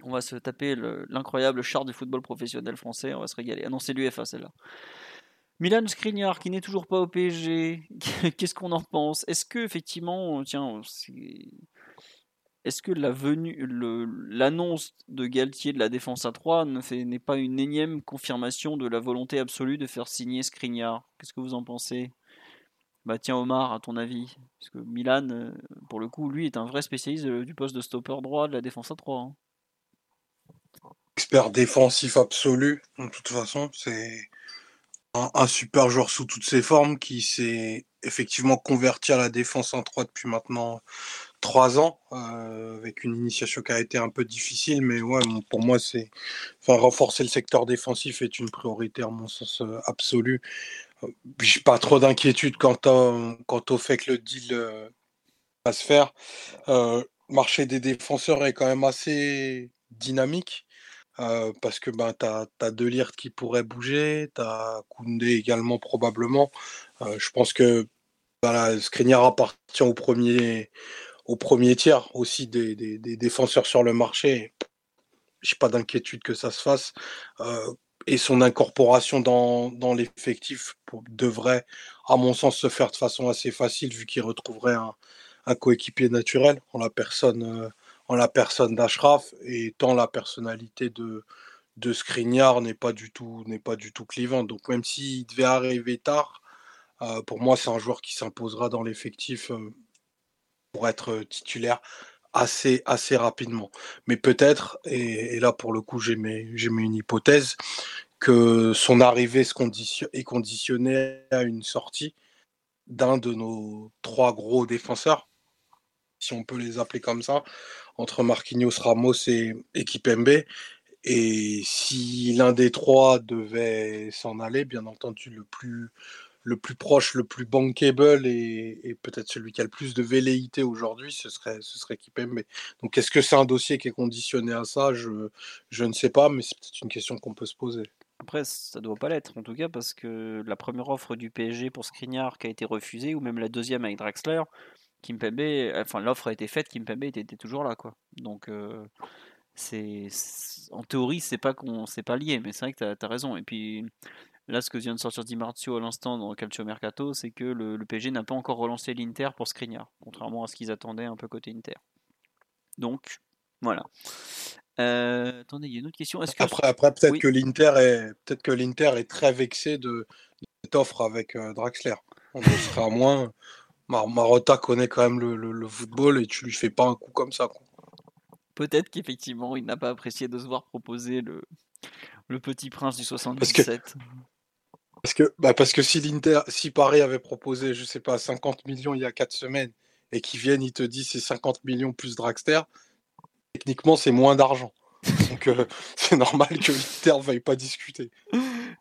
On va se taper le- l'incroyable char du football professionnel français. On va se régaler. Ah non, c'est l'UFA celle-là. Milan Skriniar qui n'est toujours pas au PSG. Qu'est-ce qu'on en pense? Est-ce que effectivement, tiens, est-ce que la venue, l'annonce de Galtier de la défense à 3 ne fait- n'est pas une énième confirmation de la volonté absolue de faire signer Skriniar? Qu'est-ce que vous en pensez? Bah tiens Omar, à ton avis Parce que Milan, euh, pour le coup, lui est un vrai spécialiste euh, du poste de stopper droit de la défense à 3. hein.
expert défensif absolu. De toute façon, c'est un, super joueur sous toutes ses formes qui s'est effectivement converti à la défense en 3 depuis maintenant trois ans, euh, avec une initiation qui a été un peu difficile, mais ouais, pour moi, c'est enfin, renforcer le secteur défensif est une priorité à mon sens absolu. J'ai pas trop d'inquiétude quant, au fait que le deal euh, va se faire. Euh, marché des défenseurs est quand même assez dynamique. euh, parce que ben, tu as, De Ligt qui pourrait bouger, tu as Koundé également probablement. Euh, je pense que voilà, Skriniar appartient au premier, au premier tiers aussi des, défenseurs sur le marché. J'ai pas d'inquiétude que ça se fasse. Et son incorporation dans, dans l'effectif devrait, à mon sens, se faire de façon assez facile vu qu'il retrouverait un, coéquipier naturel en la personne, euh, en la personne d'Ashraf et tant la personnalité de, de n'est pas du tout n'est pas du tout clivante. Donc même s'il devait arriver tard, euh, pour moi c'est un joueur qui s'imposera dans l'effectif euh, pour être titulaire assez assez rapidement. Mais peut-être et, là pour le coup j'ai mis une hypothèse son arrivée est conditionnée à une sortie d'un de nos trois gros défenseurs, si on peut les appeler comme ça, entre Marquinhos, Ramos et, et Kipembe. Et si l'un des trois devait s'en aller, bien entendu, le plus, proche, le plus bankable et, peut-être celui qui a le plus de velléité aujourd'hui, ce serait, ce serait Kipembe. Donc est-ce que c'est un dossier qui est conditionné à ça? Je ne sais pas, mais c'est peut-être une question qu'on peut se poser.
Après, ça doit pas l'être en tout cas parce que la première offre du PSG pour Skriniar qui a été refusée, ou même la deuxième avec Draxler, Kimpembe, enfin l'offre a été faite, Kimpembe était, était toujours là quoi. Donc euh, c'est en théorie c'est pas qu'on pas lié, mais c'est vrai que tu as, raison. Et puis Là, ce que vient de sortir Di Marzio à l'instant dans Calcio Mercato, c'est que le, PSG n'a pas encore relancé l'Inter pour Skriniar, contrairement à ce qu'ils attendaient un peu côté Inter. Donc, voilà. Euh, attendez, il y a une autre question.
Après, après peut-être que l'Inter est peut-être que l'Inter est très vexé de, cette offre avec euh, Draxler. On sera moins. Marotta connaît quand même le, football et tu lui fais pas un coup comme ça.
Peut-être qu'effectivement, il n'a pas apprécié de se voir proposer le, le petit prince du 77.
Parce que, bah parce que si l'Inter, si Paris avait proposé, je sais pas, 50 millions il y a 4 semaines et qu'ils viennent, ils te disent c'est 50 millions plus Draxler, techniquement c'est moins d'argent. Donc euh, c'est normal que l'Inter ne veuille pas discuter.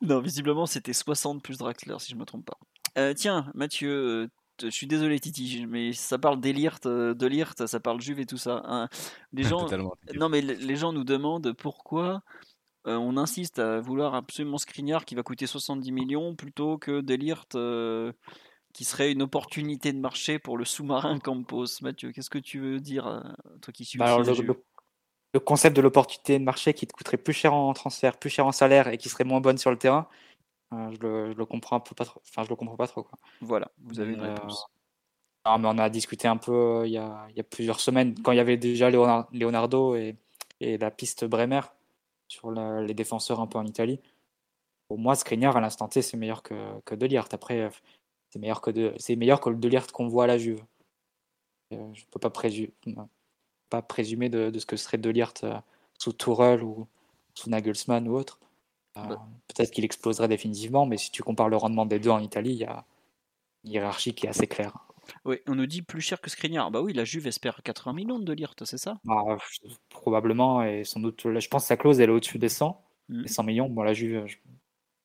Non, visiblement c'était 60 plus Draxler si je me trompe pas. Euh, tiens, Mathieu, euh, je suis désolé Titi, mais ça parle d'Elirt, de Lirt, ça parle Juve et tout ça. Hein. Les gens, non mais les gens nous demandent pourquoi euh, on insiste à vouloir absolument Skriniar qui va coûter 70 millions plutôt que Delirte euh, qui serait une opportunité de marché pour le sous-marin Campos. Mathieu, qu'est-ce que tu veux dire, euh, toi qui suis
bah le, concept de l'opportunité de marché qui te coûterait plus cher en transfert, plus cher en salaire et qui serait moins bonne sur le terrain, je le, comprends un peu pas trop. Enfin, je le comprends pas trop. Quoi.
Voilà, vous avez une réponse.
mais on a discuté un peu il y, a, plusieurs semaines, quand il y avait déjà Leonardo et, et la piste Bremer sur les défenseurs un peu en Italie. Pour moi, Skriniar, à l'instant T, c'est meilleur que, que De Après, c'est meilleur que, de, c'est meilleur que le De qu'on voit à la Juve. Euh, je ne peux pas, pas présumer de, ce que serait De euh, sous Tourelle ou sous Nagelsmann ou autre. Euh, bah. Peut-être qu'il exploserait définitivement, mais si tu compares le rendement des deux en Italie, il y a une hiérarchie qui est assez claire.
Oui, on nous dit plus cher que Skriniar. Bah oui, la Juve espère 80 millions de Lirt, c'est ça?
Bah, Probablement, et sans doute. je pense que sa clause elle est au-dessus des 100. 100 mmh. millions, bon, la Juve,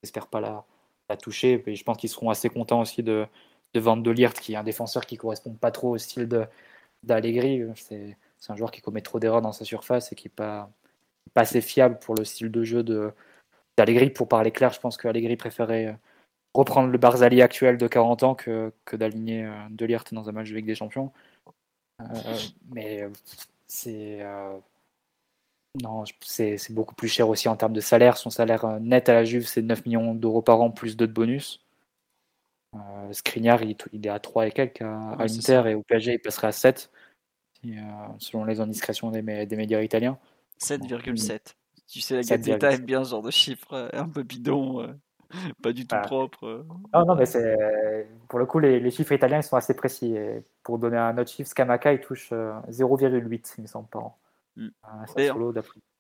j'espère pas la, la toucher. Et je pense qu'ils seront assez contents aussi de, de vendre de Lirt, qui est un défenseur qui correspond pas trop au style d'Allegri. C'est un joueur qui commet trop d'erreurs dans sa surface et qui n'est pas, pas assez fiable pour le style de jeu d'Allegri. Pour parler clair, je pense qu'Allegri préférait reprendre le Barzali actuel de 40 ans que, que d'aligner euh, De dans un match avec des champions. Euh, mais euh, c'est non, c'est beaucoup plus cher aussi en termes de salaire. Son salaire net à la Juve, c'est 9 millions d'euros par an plus 2 de bonus. Euh, Skriniar, il, est à 3 et quelques à, Inter et au PSG, il passerait à 7, selon les indiscrétions des, des médias italiens.
7,7. Tu sais, la Gazzetta aime bien ce genre de chiffres un peu bidon. pas du tout ah. propre. Euh.
Non, non, mais c'est pour le coup, les, les, chiffres italiens ils sont assez précis. pour donner un autre chiffre, Scamaca il touche 0,8, euh, il me semble, par an. Mm.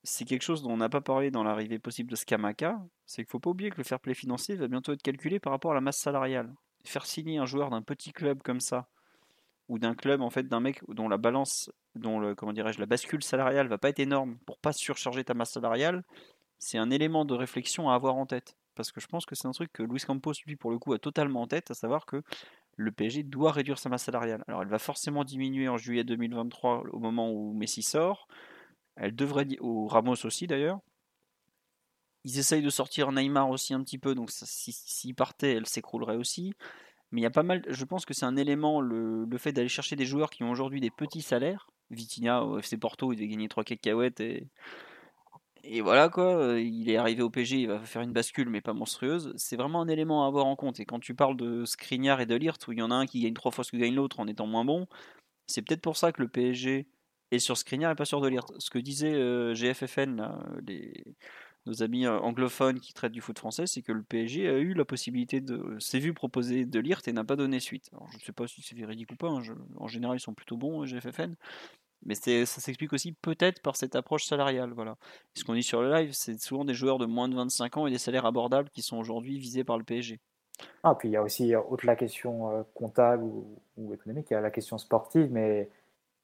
C'est quelque chose dont on n'a pas parlé dans l'arrivée possible de Scamaca, c'est qu'il faut pas oublier que le fair play financier va bientôt être calculé par rapport à la masse salariale. Faire signer un joueur d'un petit club comme ça, ou d'un club en fait d'un mec dont la balance, dont le comment dirais-je, la bascule salariale va pas être énorme pour pas surcharger ta masse salariale, c'est un élément de réflexion à avoir en tête parce que je pense que c'est un truc que Luis Campos, lui, pour le coup, a totalement en tête, à savoir que le PSG doit réduire sa masse salariale. Alors, elle va forcément diminuer en juillet 2023, au moment où Messi sort. Elle devrait, ou Ramos aussi d'ailleurs. Ils essayent de sortir Neymar aussi un petit peu, donc s'il si, partait, elle s'écroulerait aussi. Mais il y a pas mal, je pense que c'est un élément, le, fait d'aller chercher des joueurs qui ont aujourd'hui des petits salaires. Vitinha au FC Porto, il devait gagner 3 cacahuètes et et voilà quoi, euh, il est arrivé au PG, il va faire une bascule mais pas monstrueuse. C'est vraiment un élément à avoir en compte. Et quand tu parles de Skriniar et de Lirt, où il y en a un qui gagne trois fois ce que gagne l'autre en étant moins bon, c'est peut-être pour ça que le PSG est sur Skriniar et pas sur de Lirt. Ce que disait euh, GFFN, nos amis euh, anglophones qui traitent du foot français, c'est que le PSG a eu la possibilité de. s'est vu proposer de Lirt et n'a pas donné suite. je ne sais pas si c'est véridique ou pas, hein, en général ils sont plutôt bons, GFFN. Mais ça s'explique aussi peut-être par cette approche salariale. Voilà. Ce qu'on dit sur le live, c'est souvent des joueurs de moins de 25 ans et des salaires abordables qui sont aujourd'hui visés par le PSG.
Ah, puis il y a aussi, autre la question euh, comptable ou, économique, il y a la question sportive, mais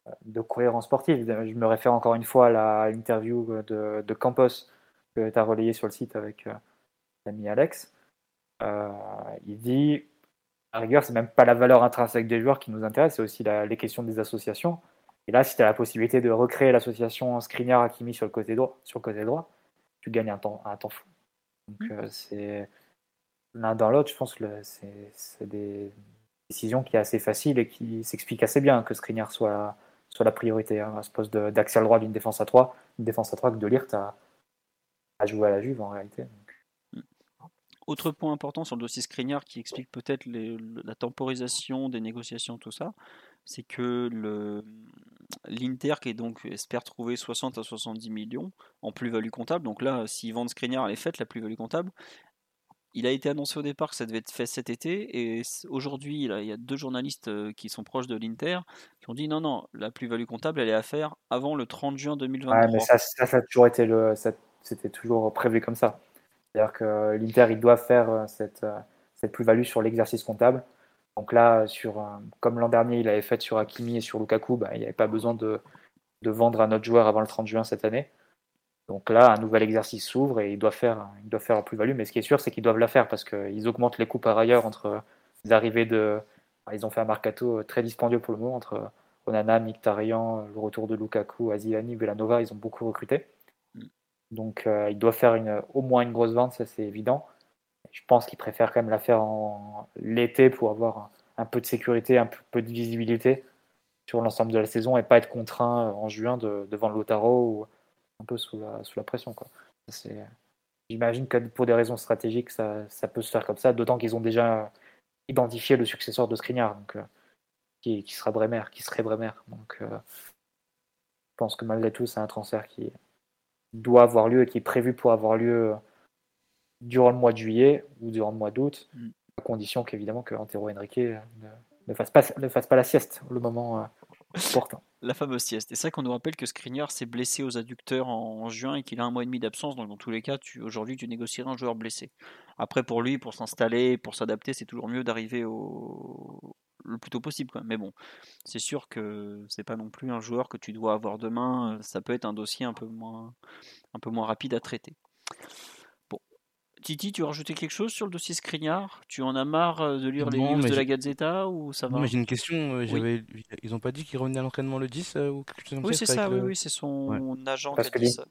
euh, de cohérence sportive. Je me réfère encore une fois à l'interview de, Campos que tu as relayé sur le site avec euh, l'ami Alex. il dit, à rigueur, c'est même pas la valeur intrinsèque des joueurs qui nous intéresse, c'est aussi les questions des associations. Et là, si tu as la possibilité de recréer l'association Skriniar Hakimi sur le côté droit, sur le côté droit tu gagnes un temps, un temps fou. Donc, mm. euh, c'est l'un dans l'autre, je pense que c'est des décisions qui est assez facile et qui s'expliquent assez bien que Skriniar soit, soit la priorité hein, à ce poste d'axial droit d'une défense à 3, une défense à 3 que De Ligt a, a joué à la Juve en réalité.
Autre point important sur le dossier Skriniar qui explique peut-être la temporisation des négociations, tout ça, c'est que l'Inter qui donc espère trouver 60 à 70 millions en plus-value comptable. Donc là, s'ils vendent Skriniar, elle est faite la plus-value comptable. Il a été annoncé au départ que ça devait être fait cet été et aujourd'hui, il y a deux journalistes euh, qui sont proches de l'Inter qui ont dit non, non, la plus-value comptable, elle est à faire avant le 30 juin 2023. Ouais,
mais ça, ça, a toujours été le, c'était toujours prévu comme ça. C'est-à-dire que l'Inter, il doit faire euh, cette, euh, cette plus-value sur l'exercice comptable. Donc là, sur, comme l'an dernier, il avait fait sur Hakimi et sur Lukaku, bah, il n'y avait pas besoin de, de vendre un autre joueur avant le 30 juin cette année. Donc là, un nouvel exercice s'ouvre et il doit faire, il doit faire plus-value. Mais ce qui est sûr, c'est qu'ils doivent la faire parce qu'ils augmentent les coûts par ailleurs entre les arrivées de. Ils ont fait un mercato très dispendieux pour le moment entre Onana, Mkhitaryan, le retour de Lukaku, Azilani, Velanova. Ils ont beaucoup recruté. Mm. Donc euh, ils doivent faire une, au moins une grosse vente, ça c'est évident. Je pense qu'ils préfèrent quand même la faire en l'été pour avoir un peu de sécurité, un peu de visibilité sur l'ensemble de la saison et pas être contraint en juin de, de vendre Lotaro ou un peu sous la, pression. J'imagine que pour des raisons stratégiques, ça, peut se faire comme ça, d'autant qu'ils ont déjà identifié le successeur de Skriniar, euh, qui, sera Bremer, qui serait Bremer. Donc, euh, je pense que malgré tout, c'est un transfert qui doit avoir lieu et qui est prévu pour avoir lieu euh, durant le mois de juillet ou durant le mois d'août, mm. à condition qu'évidemment que Antero Henrique ne, ne, fasse pas, ne fasse pas la sieste le moment important
la fameuse sieste. Et c'est vrai qu'on nous rappelle que Skriniar s'est blessé aux adducteurs en, juin et qu'il a un mois et demi d'absence. Donc dans tous les cas, aujourd'hui, tu négocierais un joueur blessé. Après, pour lui, pour s'installer, pour s'adapter, c'est toujours mieux d'arriver au le plus tôt possible. Quoi. Mais bon, c'est sûr que c'est pas non plus un joueur que tu dois avoir demain. Ça peut être un dossier un peu moins, un peu moins rapide à traiter. Titi, tu as rajouté quelque chose sur le dossier Skriniar Tu en as marre euh, de lire les news de la Gazzetta ou ça va?
J'ai une question. Euh, ils n'ont pas dit qu'il revenait à l'entraînement le 10 euh, ou quelque chose
comme Oui, c'est ça, oui, oui, c'est son agent qui a dit ça.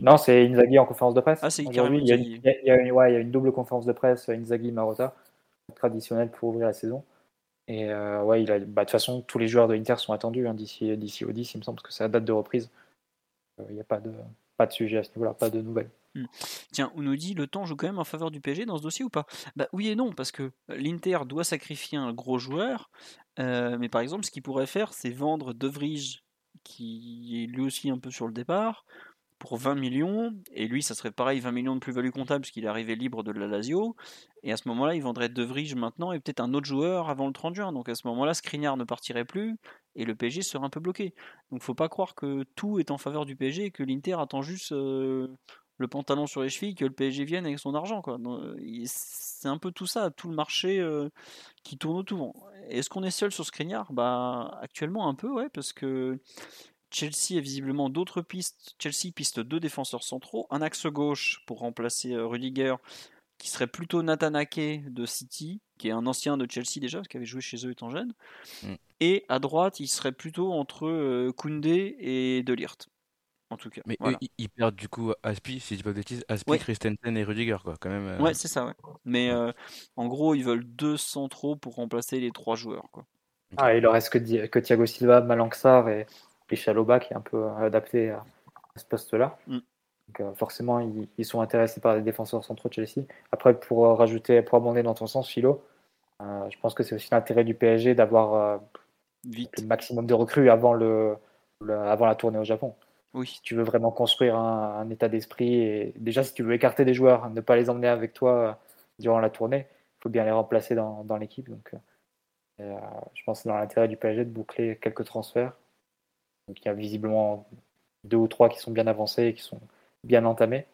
Non, c'est Inzaghi en conférence de presse.
Ah, c'est
Aujourd'hui, il y, a, il, y a une, ouais, il y a une double conférence de presse Inzaghi-Marotta, traditionnelle pour ouvrir la saison. Et ouais, il a, bah, de toute façon, tous les joueurs de Inter sont attendus hein, d'ici, au 10, il me semble, parce que c'est la date de reprise. Il n'y a pas de, pas de sujet à ce niveau-là, pas de nouvelles.
Mmh. Tiens, on nous dit le temps joue quand même en faveur du PSG dans ce dossier ou pas? Bah oui et non, parce que l'Inter doit sacrifier un gros joueur, euh, mais par exemple, ce qu'il pourrait faire, c'est vendre De qui est lui aussi un peu sur le départ, pour 20 millions, et lui, ça serait pareil, 20 millions de plus-value comptable, parce qu'il est arrivé libre de la Lazio, et à ce moment-là, il vendrait De maintenant, et peut-être un autre joueur avant le 30 juin, donc à ce moment-là, Skriniar ne partirait plus, et le PSG serait un peu bloqué. Donc faut pas croire que tout est en faveur du PSG, et que l'Inter attend juste... Euh, le pantalon sur les chevilles que le PSG vienne avec son argent. Quoi. C'est un peu tout ça, tout le marché euh, qui tourne autour. Est-ce qu'on est seul sur Skriniar bah, Actuellement un peu, ouais, parce que Chelsea a visiblement d'autres pistes. Chelsea piste deux défenseurs centraux, un axe gauche pour remplacer euh, Rudiger, qui serait plutôt Nathan Ake de City, qui est un ancien de Chelsea déjà, qui avait joué chez eux étant jeune. Mm. Et à droite, il serait plutôt entre euh, Koundé et Delirte en tout cas.
Mais eux, ils, perdent du coup Aspi, si je dis pas de bêtises, Aspi, Christensen et Rudiger, quoi, quand même. Euh.
Ouais, c'est ça, ouais. Mais euh, en gros, ils veulent deux centraux pour remplacer les trois joueurs, quoi.
Ah, il leur reste que, que Thiago Silva, Malanxar et, et Chaloba qui est un peu euh, adapté à, ce poste-là. Mm. Donc, forcément, ils, sont intéressés par les défenseurs centraux de Chelsea. Après, pour rajouter, pour abonder dans ton sens, Philo, je pense que c'est aussi l'intérêt du PSG d'avoir le maximum de recrues avant, le, avant la tournée au Japon. Oui. Si tu veux vraiment construire un, état d'esprit, et déjà si tu veux écarter des joueurs, ne pas les emmener avec toi euh, durant la tournée, il faut bien les remplacer dans, dans l'équipe. Donc, euh, euh, je pense que c'est dans l'intérêt du PSG de boucler quelques transferts. Donc, il y a visiblement deux ou trois qui sont bien avancés et qui sont bien entamés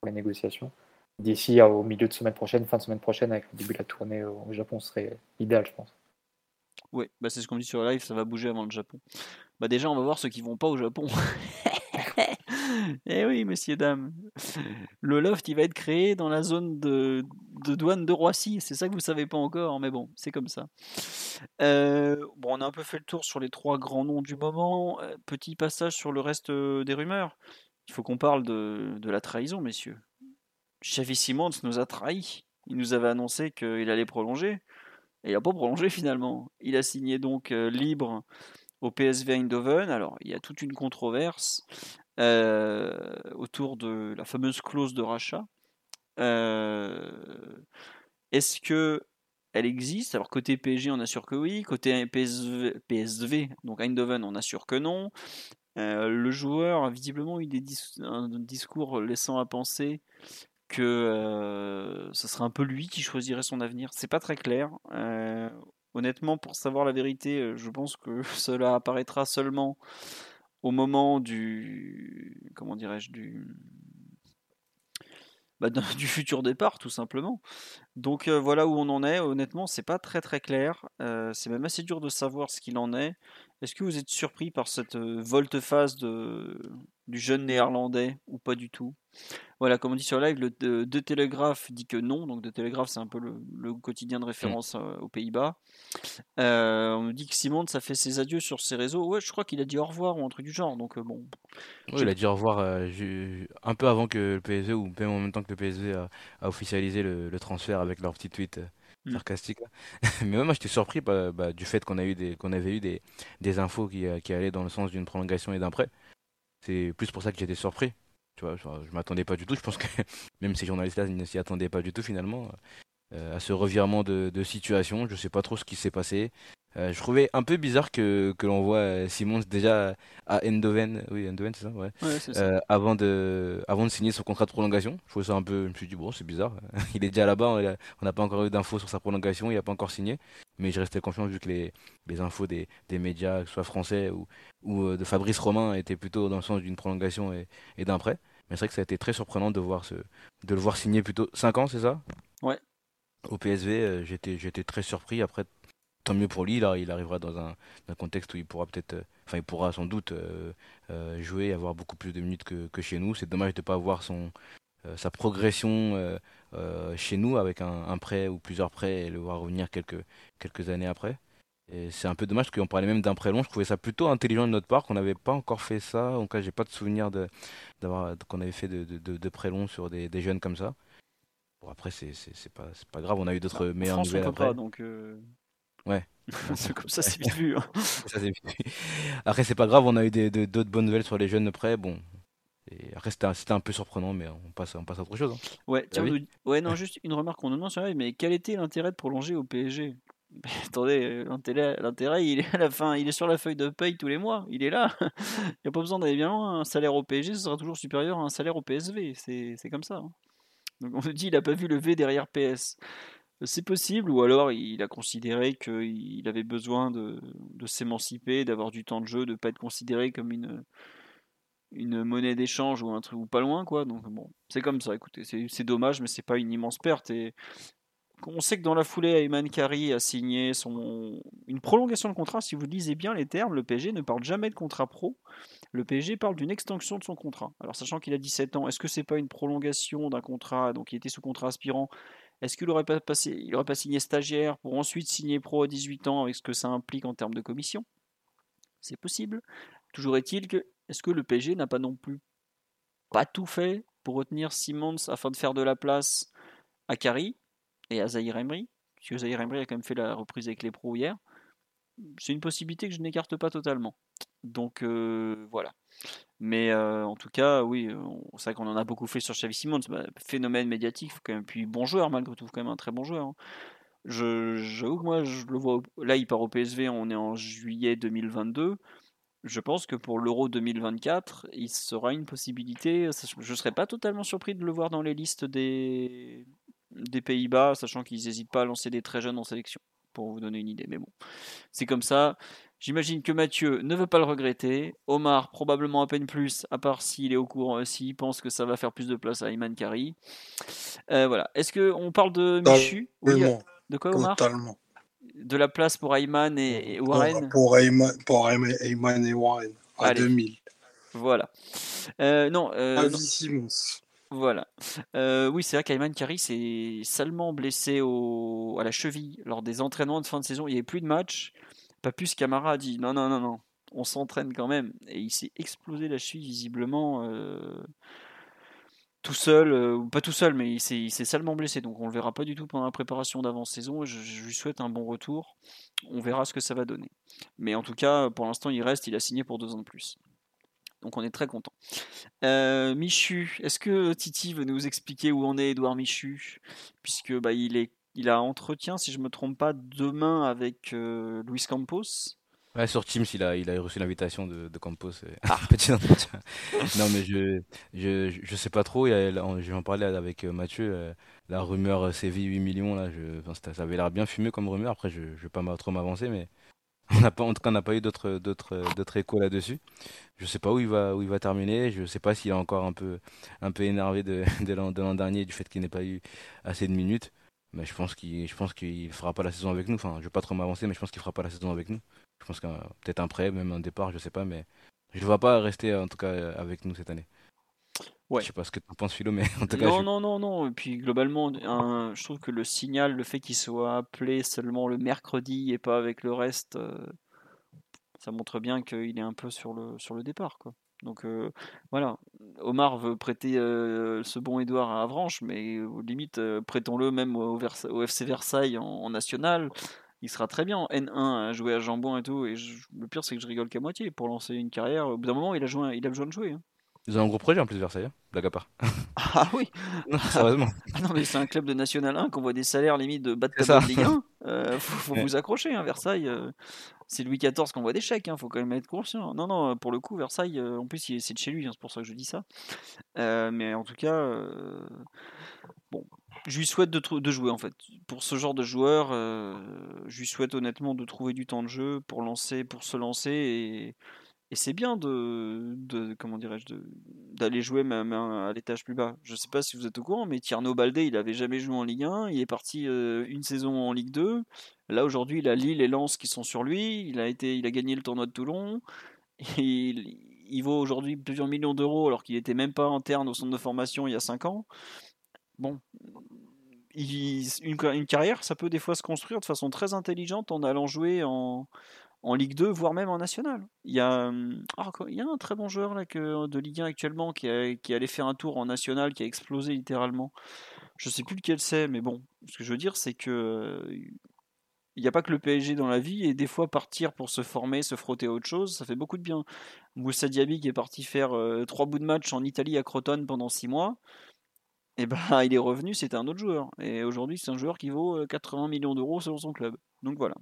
pour les négociations. D'ici au milieu de semaine prochaine, fin de semaine prochaine, avec le début de la tournée au Japon, ce serait idéal, je pense.
Oui, bah c'est ce qu'on dit sur le live, ça va bouger avant le Japon. Bah déjà, on va voir ceux qui vont pas au Japon. Eh oui, messieurs, dames. Le loft, il va être créé dans la zone de, douane de Roissy. C'est ça que vous savez pas encore, mais bon, c'est comme ça. Euh, bon, on a un peu fait le tour sur les trois grands noms du moment. Euh, petit passage sur le reste euh, des rumeurs. Il faut qu'on parle de, la trahison, messieurs. Xavi Simons nous a trahis. Il nous avait annoncé qu'il allait prolonger. Et il n'a pas prolongé finalement. Il a signé donc libre au PSV Eindhoven. Alors, il y a toute une controverse. Euh, autour de la fameuse clause de rachat. Est-ce que elle existe? Alors côté PSG, on assure que oui. Côté PSV, PSV donc Eindhoven, on assure que non. le joueur a visiblement eu des un discours laissant à penser que ce serait un peu lui qui choisirait son avenir. C'est pas très clair. honnêtement, pour savoir la vérité, je pense que cela apparaîtra seulement au moment du comment dirais-je du bah, du futur départ, tout simplement. Donc voilà où on en est. Honnêtement, c'est pas très très clair. c'est même assez dur de savoir ce qu'il en est. Est-ce que vous êtes surpris par cette volte-face du jeune néerlandais ou pas du tout voilà, comme on dit sur live, le De, Telegraph dit que non. Donc De Telegraph, c'est un peu le, quotidien de référence euh, aux Pays-Bas. Euh, on nous dit que Simon, ça fait ses adieux sur ses réseaux. Ouais, je crois qu'il a dit au revoir ou un truc du genre. Donc euh, bon.
Oui, il a dit au revoir un peu avant que le PSV ou même en même temps que le PSV a, officialisé le, transfert avec leur petit tweet. Mmh. sarcastique. Mais moi, j'étais surpris bah, bah, du fait qu'on a eu des, qu'on avait eu des, des infos qui, qui allaient dans le sens d'une prolongation et d'un prêt. C'est plus pour ça que j'étais surpris. Tu vois, je m'attendais pas du tout. Je pense que même ces journalistes-là ne s'y attendaient pas du tout finalement euh, à ce revirement de, situation. Je sais pas trop ce qui s'est passé. Euh, je trouvais un peu bizarre que, que l'on voit euh, Simons déjà à Endoven, oui Endoven c'est ça, ouais. ça. avant de avant de signer son contrat de prolongation. Je trouvais ça un peu, je me suis dit bon c'est bizarre. il est déjà là-bas, on n'a pas encore eu d'infos sur sa prolongation, il n'a pas encore signé. Mais je restais confiant vu que les, les infos des, des médias, que ce soit français ou, ou de Fabrice Romain, étaient plutôt dans le sens d'une prolongation et, et d'un prêt. Mais c'est vrai que ça a été très surprenant de, voir ce, de le voir signer plutôt 5 ans, c'est ça?
Ouais.
Au PSV, euh, j'étais, j'étais très surpris. Après, tant mieux pour lui, là, il arrivera dans un, contexte où il pourra peut-être, euh, enfin, il pourra sans doute euh, jouer et avoir beaucoup plus de minutes que, que chez nous. C'est dommage de ne pas voir son, sa progression chez nous avec un, un, prêt ou plusieurs prêts et le voir revenir quelques, quelques années après. Et c'est un peu dommage qu'on parlait même d'un prêt long. Je trouvais ça plutôt intelligent de notre part, qu'on n'avait pas encore fait ça. En tout cas, j'ai pas de souvenir de, d'avoir, qu'on avait fait de, de, de, prêts longs sur des, des, jeunes comme ça. Bon, après, c'est, c'est, pas, c'est pas grave. On a eu d'autres bah, meilleures France, nouvelles après. Pas,
donc euh,
Ouais.
c'est comme ça, c'est vite vu. Hein.
ça, c'est vite vu. Après, c'est pas grave. On a eu des, d'autres bonnes nouvelles sur les jeunes prêts. Bon. Et après, c'était un, c'était un peu surprenant, mais on passe, on passe à autre chose. Hein.
Ouais, tiens, ah ouais, non, juste une remarque qu'on nous demande sur mais quel était l'intérêt de prolonger au PSG attendez, l'intérêt, il est à la fin, il est sur la feuille de paye tous les mois, il est là. il n'y a pas besoin d'aller bien loin. Un salaire au PSG, ce sera toujours supérieur à un salaire au PSV. C'est comme ça. Hein. Donc on se dit, il n'a pas vu le V derrière PS. C'est possible, ou alors il a considéré qu'il avait besoin de, s'émanciper, d'avoir du temps de jeu, de ne pas être considéré comme une, une monnaie d'échange ou un truc ou pas loin quoi donc bon c'est comme ça écoutez c'est dommage mais c'est pas une immense perte et on sait que dans la foulée, Ayman Kari a signé son... une prolongation de contrat. Si vous lisez bien les termes, le PSG ne parle jamais de contrat pro. Le PSG parle d'une extension de son contrat. Alors, sachant qu'il a 17 ans, est-ce que c'est pas une prolongation d'un contrat Donc, il était sous contrat aspirant. Est-ce qu'il n'aurait pas, signé stagiaire pour ensuite signer pro à 18 ans avec ce que ça implique en termes de commission? C'est possible. Toujours est-il que est-ce que le PSG n'a pas non plus pas tout fait pour retenir Simmons afin de faire de la place à Kari et à Zahir Emery, puisque Zahir Emery a quand même fait la reprise avec les pros hier. C'est une possibilité que je n'écarte pas totalement. Donc euh, voilà. Mais euh, en tout cas, oui, c'est vrai qu'on en a beaucoup fait sur Xavi Simons. Bah, phénomène médiatique, quand. Puis bon joueur, malgré tout, quand même un très bon joueur. Hein. J'avoue que moi, je le vois. Là, il part au PSV, on est en juillet 2022. Je pense que pour l'Euro 2024, il sera une possibilité. Je ne serais pas totalement surpris de le voir dans les listes des, des Pays-Bas, sachant qu'ils n'hésitent pas à lancer des très jeunes en sélection, pour vous donner une idée. Mais bon, c'est comme ça. J'imagine que Mathieu ne veut pas le regretter. Omar, probablement à peine plus, à part s'il est au courant, euh, s'il pense que ça va faire plus de place à Iman Kari. Euh, voilà. Est-ce qu'on parle de Michu?
De
quoi, Omar?
Totalement.
De la place pour Ayman et, Warren?
Pour, Ayman, pour Ayman et Warren, à 2000.
Voilà. Euh, non.
Euh, Simons.
Voilà. Euh, oui, c'est vrai qu'Ayman Kari s'est salement blessé au, à la cheville lors des entraînements de fin de saison. Il n'y avait plus de match. Pas plus Camara a dit non, non, non, on s'entraîne quand même. Et il s'est explosé la cheville visiblement euh, tout seul, euh, ou pas tout seul, mais il s'est salement blessé. Donc on le verra pas du tout pendant la préparation d'avant-saison. Je, je, lui souhaite un bon retour. On verra ce que ça va donner. Mais en tout cas, pour l'instant, il reste. Il a signé pour deux ans de plus. Donc on est très content. Euh, Michu, est-ce que Titi veut nous expliquer où en est Edouard Michu? Puisque bah, il, est, il a entretien, si je ne me trompe pas, demain avec euh, Luis Campos.
Ouais, sur Teams, il a, il a reçu l'invitation de, de Campos. Ah. Petit entretien. non, mais je, je, je sais pas trop. Je vais en parler avec euh, Mathieu. La rumeur Séville 8 millions, là, je, ça avait l'air bien fumé comme rumeur. Après, je ne vais pas trop m'avancer, mais On n'a pas, en tout cas, on n'a pas eu d'autres, d'autres, d'autres échos là-dessus. Je sais pas où il va, où il va terminer. Je sais pas s'il est encore un peu, un peu énervé de, de, l'an, dernier du fait qu'il n'ait pas eu assez de minutes. Mais je pense qu'il, je pense qu'il fera pas la saison avec nous. Enfin, je vais pas trop m'avancer, mais je pense qu'il fera pas la saison avec nous. Je pense qu'un, peut-être un prêt, même un départ, je sais pas, mais je ne vois pas rester en tout cas avec nous cette année. Ouais. Je sais pas ce que tu penses, Philo, mais en tout cas.
Non, non, non, non. Et puis globalement, je trouve que le signal, le fait qu'il soit appelé seulement le mercredi et pas avec le reste, euh, ça montre bien qu'il est un peu sur le, sur le départ. Quoi. Donc euh, voilà, Omar veut prêter euh, ce bon Edouard à Avranches, mais limite, prêtons-le même au, FC Versailles en, national. Il sera très bien en N1 à jouer à Jambon et tout. Et le pire, c'est que je rigole qu'à moitié. Pour lancer une carrière, au bout d'un moment, il a, joué, il a besoin de jouer. Hein.
Ils ont un gros projet en plus, Versailles, hein, blague à part.
Ah oui
Sérieusement.
Ah non, mais c'est un club de National 1 qu'on voit des salaires limite de bas de de Ligue 1. Euh, faut, vous accrocher, hein, Versailles. Euh, c'est Louis XIV qu'on voit des chèques, hein, faut quand même être conscient. Non, non, pour le coup, Versailles, euh, en plus, c'est de chez lui, hein, c'est pour ça que je dis ça. Euh, mais en tout cas, bon, je lui souhaite de, de, jouer en fait. Pour ce genre de joueur, je lui souhaite honnêtement de trouver du temps de jeu pour, lancer, pour se lancer et et c'est bien de, comment dirais-je, d'aller jouer même à l'étage plus bas. Je ne sais pas si vous êtes au courant, mais Tierno Baldé, il avait jamais joué en Ligue 1. Il est parti euh, une saison en Ligue 2. Là aujourd'hui, il a Lille et Lens qui sont sur lui. Il a été, il a gagné le tournoi de Toulon. il, vaut aujourd'hui plusieurs millions d'euros alors qu'il n'était même pas interne au centre de formation il y a 5 ans. Bon, une, carrière, ça peut des fois se construire de façon très intelligente en allant jouer en, en Ligue 2, voire même en National. Il y a, oh, il y a un très bon joueur là, que, de Ligue 1 actuellement qui, a, qui allait faire un tour en National, qui a explosé littéralement. Je sais plus lequel c'est, mais bon, ce que je veux dire, c'est que il n'y a pas que le PSG dans la vie, et des fois partir pour se former, se frotter à autre chose, ça fait beaucoup de bien. Moussa Diaby qui est parti faire trois bouts de match en Italie à Crotone pendant six mois, et ben il est revenu, c'était un autre joueur. Et aujourd'hui, c'est un joueur qui vaut 80 millions d'euros selon son club. Donc voilà.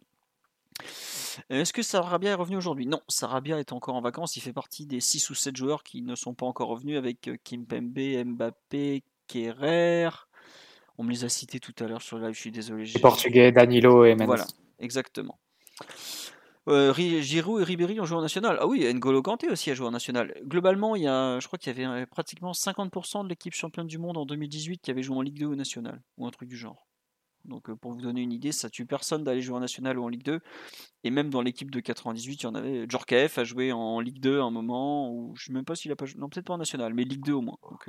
Est-ce que Sarabia est revenu aujourd'hui? Non, Sarabia est encore en vacances. Il fait partie des 6 ou 7 joueurs qui ne sont pas encore revenus avec euh, Kimpembe, Mbappé, Kerrer. On me les a cités tout à l'heure sur le live, je suis désolé.
Les Portugais, Danilo et Mendes.
Voilà, exactement. Euh, Giroud et Ribéry ont joué en national. Ah oui, N'Golo Kanté aussi a joué en national. Globalement, il y a, je crois qu'il y avait euh, pratiquement 50% de l'équipe championne du monde en 2018 qui avait joué en Ligue 2 ou national, ou un truc du genre. Donc pour vous donner une idée, ça tue personne d'aller jouer en National ou en Ligue 2. Et même dans l'équipe de 98, il y en avait. Djorkaeff a joué en Ligue 2 à un moment, où je ne sais même pas s'il a pas joué. Non, peut-être pas en National, mais Ligue 2 au moins. Donc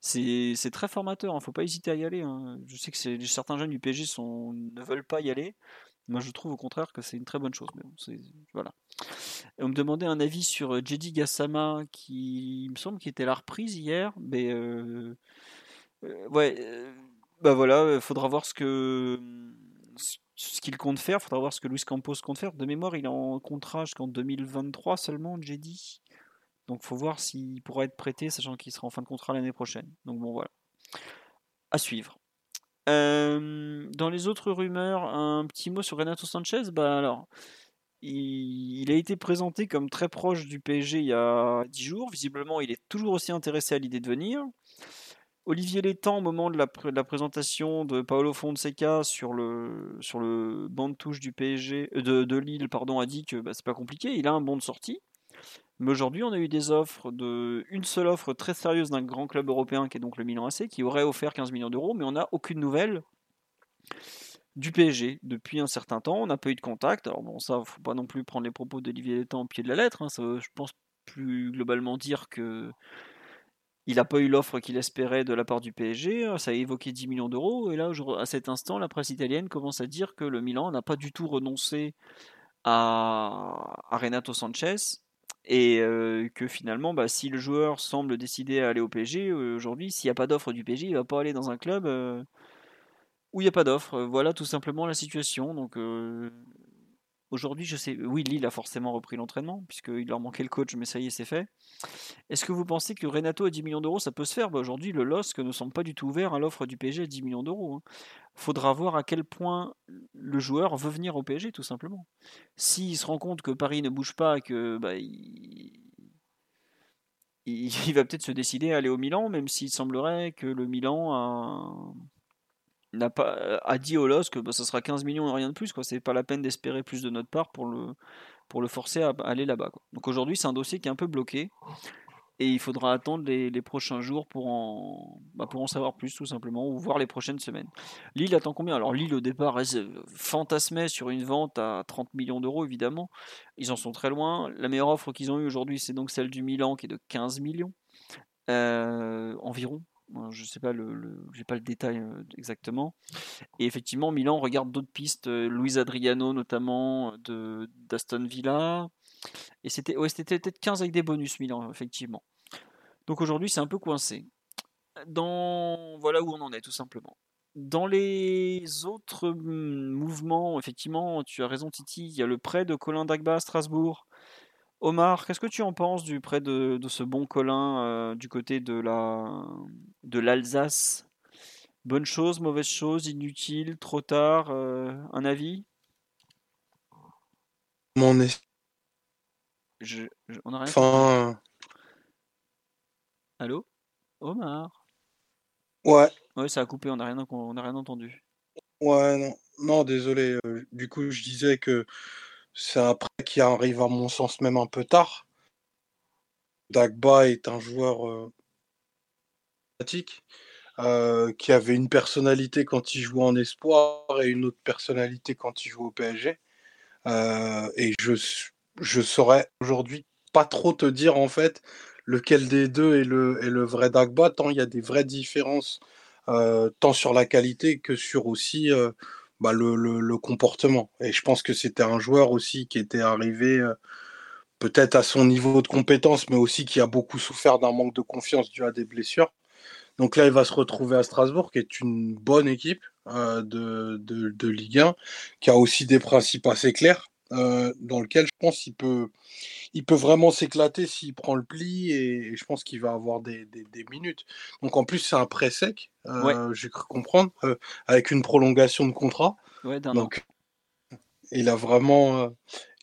c'est très formateur, il hein. ne faut pas hésiter à y aller. Hein. Je sais que certains jeunes du PSG sont, ne veulent pas y aller. Moi, je trouve au contraire que c'est une très bonne chose. Voilà. on me demandait un avis sur Jedi Gassama, qui me semble qu'il était la reprise hier. Mais euh, ouais, bah voilà, il faudra voir ce que ce qu'il compte faire, il faudra voir ce que Luis Campos compte faire. De mémoire, il est en contrat jusqu'en 2023 seulement, j'ai dit. Donc faut voir s'il pourra être prêté, sachant qu'il sera en fin de contrat l'année prochaine. Donc bon voilà. À suivre. dans les autres rumeurs, un petit mot sur Renato Sanchez. Bah alors, il, a été présenté comme très proche du PSG il y a 10 jours. Visiblement, il est toujours aussi intéressé à l'idée de venir. Olivier Létang, au moment de la, présentation de Paolo Fonseca sur le, banc de touche du PSG, euh, de, Lille, pardon, a dit que bah, c'est pas compliqué, il a un bon de sortie. Mais aujourd'hui, on a eu des offres, de, une seule offre très sérieuse d'un grand club européen qui est donc le Milan AC, qui aurait offert 15 millions d'euros, mais on n'a aucune nouvelle du PSG depuis un certain temps. On n'a pas eu de contact. Alors bon, ça, faut pas non plus prendre les propos d'Olivier Létang au pied de la lettre. Hein. Ça je pense plus globalement dire que il n'a pas eu l'offre qu'il espérait de la part du PSG, ça a évoqué 10 millions d'euros, et là, à cet instant, la presse italienne commence à dire que le Milan n'a pas du tout renoncé à, Renato Sanchez, et euh, que finalement, bah, si le joueur semble décider à aller au PSG, euh, aujourd'hui, s'il n'y a pas d'offre du PSG, il ne va pas aller dans un club euh, où il n'y a pas d'offre. Voilà tout simplement la situation. Donc Aujourd'hui, je sais, oui, Lille a forcément repris l'entraînement, puisqu'il leur manquait le coach, mais ça y est, c'est fait. Est-ce que vous pensez que Renato à 10 millions d'euros, ça peut se faire? Bah, Aujourd'hui, le LOSC ne semble pas du tout ouvert à l'offre du PSG à 10 millions d'euros. Hein. Faudra voir à quel point le joueur veut venir au PSG, tout simplement. S'il se rend compte que Paris ne bouge pas, que bah, il... il va peut-être se décider à aller au Milan, même s'il semblerait que le Milan a n'a pas euh, a dit au LOS que bah, ça sera 15 millions et rien de plus quoi. C'est pas la peine d'espérer plus de notre part pour le pour le forcer à aller là-bas donc aujourd'hui c'est un dossier qui est un peu bloqué et il faudra attendre les, prochains jours pour en bah, pour en savoir plus tout simplement ou voir les prochaines semaines. Lille attend combien? Alors Lille au départ fantasmait sur une vente à 30 millions d'euros évidemment. Ils en sont très loin. La meilleure offre qu'ils ont eue aujourd'hui c'est donc celle du Milan qui est de 15 millions euh, environ je sais pas le, pas le détail euh, exactement. Et effectivement, Milan regarde d'autres pistes, euh, Luis Adriano notamment de d'Aston Villa. Et c'était peut-être 15 avec des bonus Milan effectivement. Donc aujourd'hui, c'est un peu coincé. Dans voilà où on en est tout simplement. Dans les autres hum, mouvements, effectivement, tu as raison Titi, il y a le prêt de Colin Dagba à Strasbourg Omar, qu'est-ce que tu en penses du près de, ce bon Colin euh, du côté de la de l'Alsace? Bonne chose, mauvaise chose, inutile, trop tard, euh, un avis?
Mon est...
on a rien
enfin...
Allô? Omar?
Ouais.
Ouais, ça a coupé, on n'a rien, on rien entendu.
Ouais, non, non désolé. Euh, du coup, je disais que c'est un prêt qui arrive à mon sens même un peu tard. Dagba est un joueur euh, euh, qui avait une personnalité quand il jouait en espoir et une autre personnalité quand il jouait au PSG. Euh, et je je saurais aujourd'hui pas trop te dire en fait lequel des deux est le, vrai Dagba, tant il y a des vraies différences, tant sur la qualité que sur aussi bah, le, comportement. Et je pense que c'était un joueur aussi qui était arrivé euh, peut-être à son niveau de compétence, mais aussi qui a beaucoup souffert d'un manque de confiance dû à des blessures. Donc là, il va se retrouver à Strasbourg, qui est une bonne équipe euh, de, de, Ligue 1, qui a aussi des principes assez clairs, euh, dans lequel je pense qu'il peut, il peut vraiment s'éclater s'il prend le pli et, je pense qu'il va avoir des, minutes. Donc en plus, c'est un prêt sec, euh, j'ai cru comprendre, euh, avec une prolongation de contrat. Donc il a vraiment,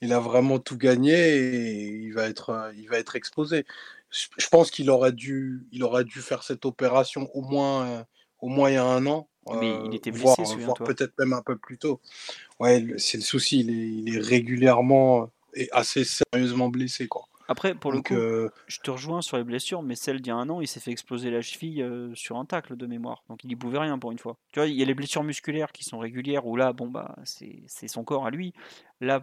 il a vraiment tout gagné et il va être, il va être exposé. Je pense qu'il aurait dû, il aurait dû faire cette opération au moins, au moins il y a un an.
Mais il était blessé,
voire, peut-être même un peu plus tôt. Ouais, c'est le souci. il est régulièrement est assez sérieusement blessé. Quoi.
Après, pour le coup, euh, je te rejoins sur les blessures, mais celle d'il y a un an, il s'est fait exploser la cheville euh, sur un tacle de mémoire. Donc il n'y pouvait rien pour une fois. Tu vois, il y a les blessures musculaires qui sont régulières, où là, bon, bah, c'est son corps à lui. Là,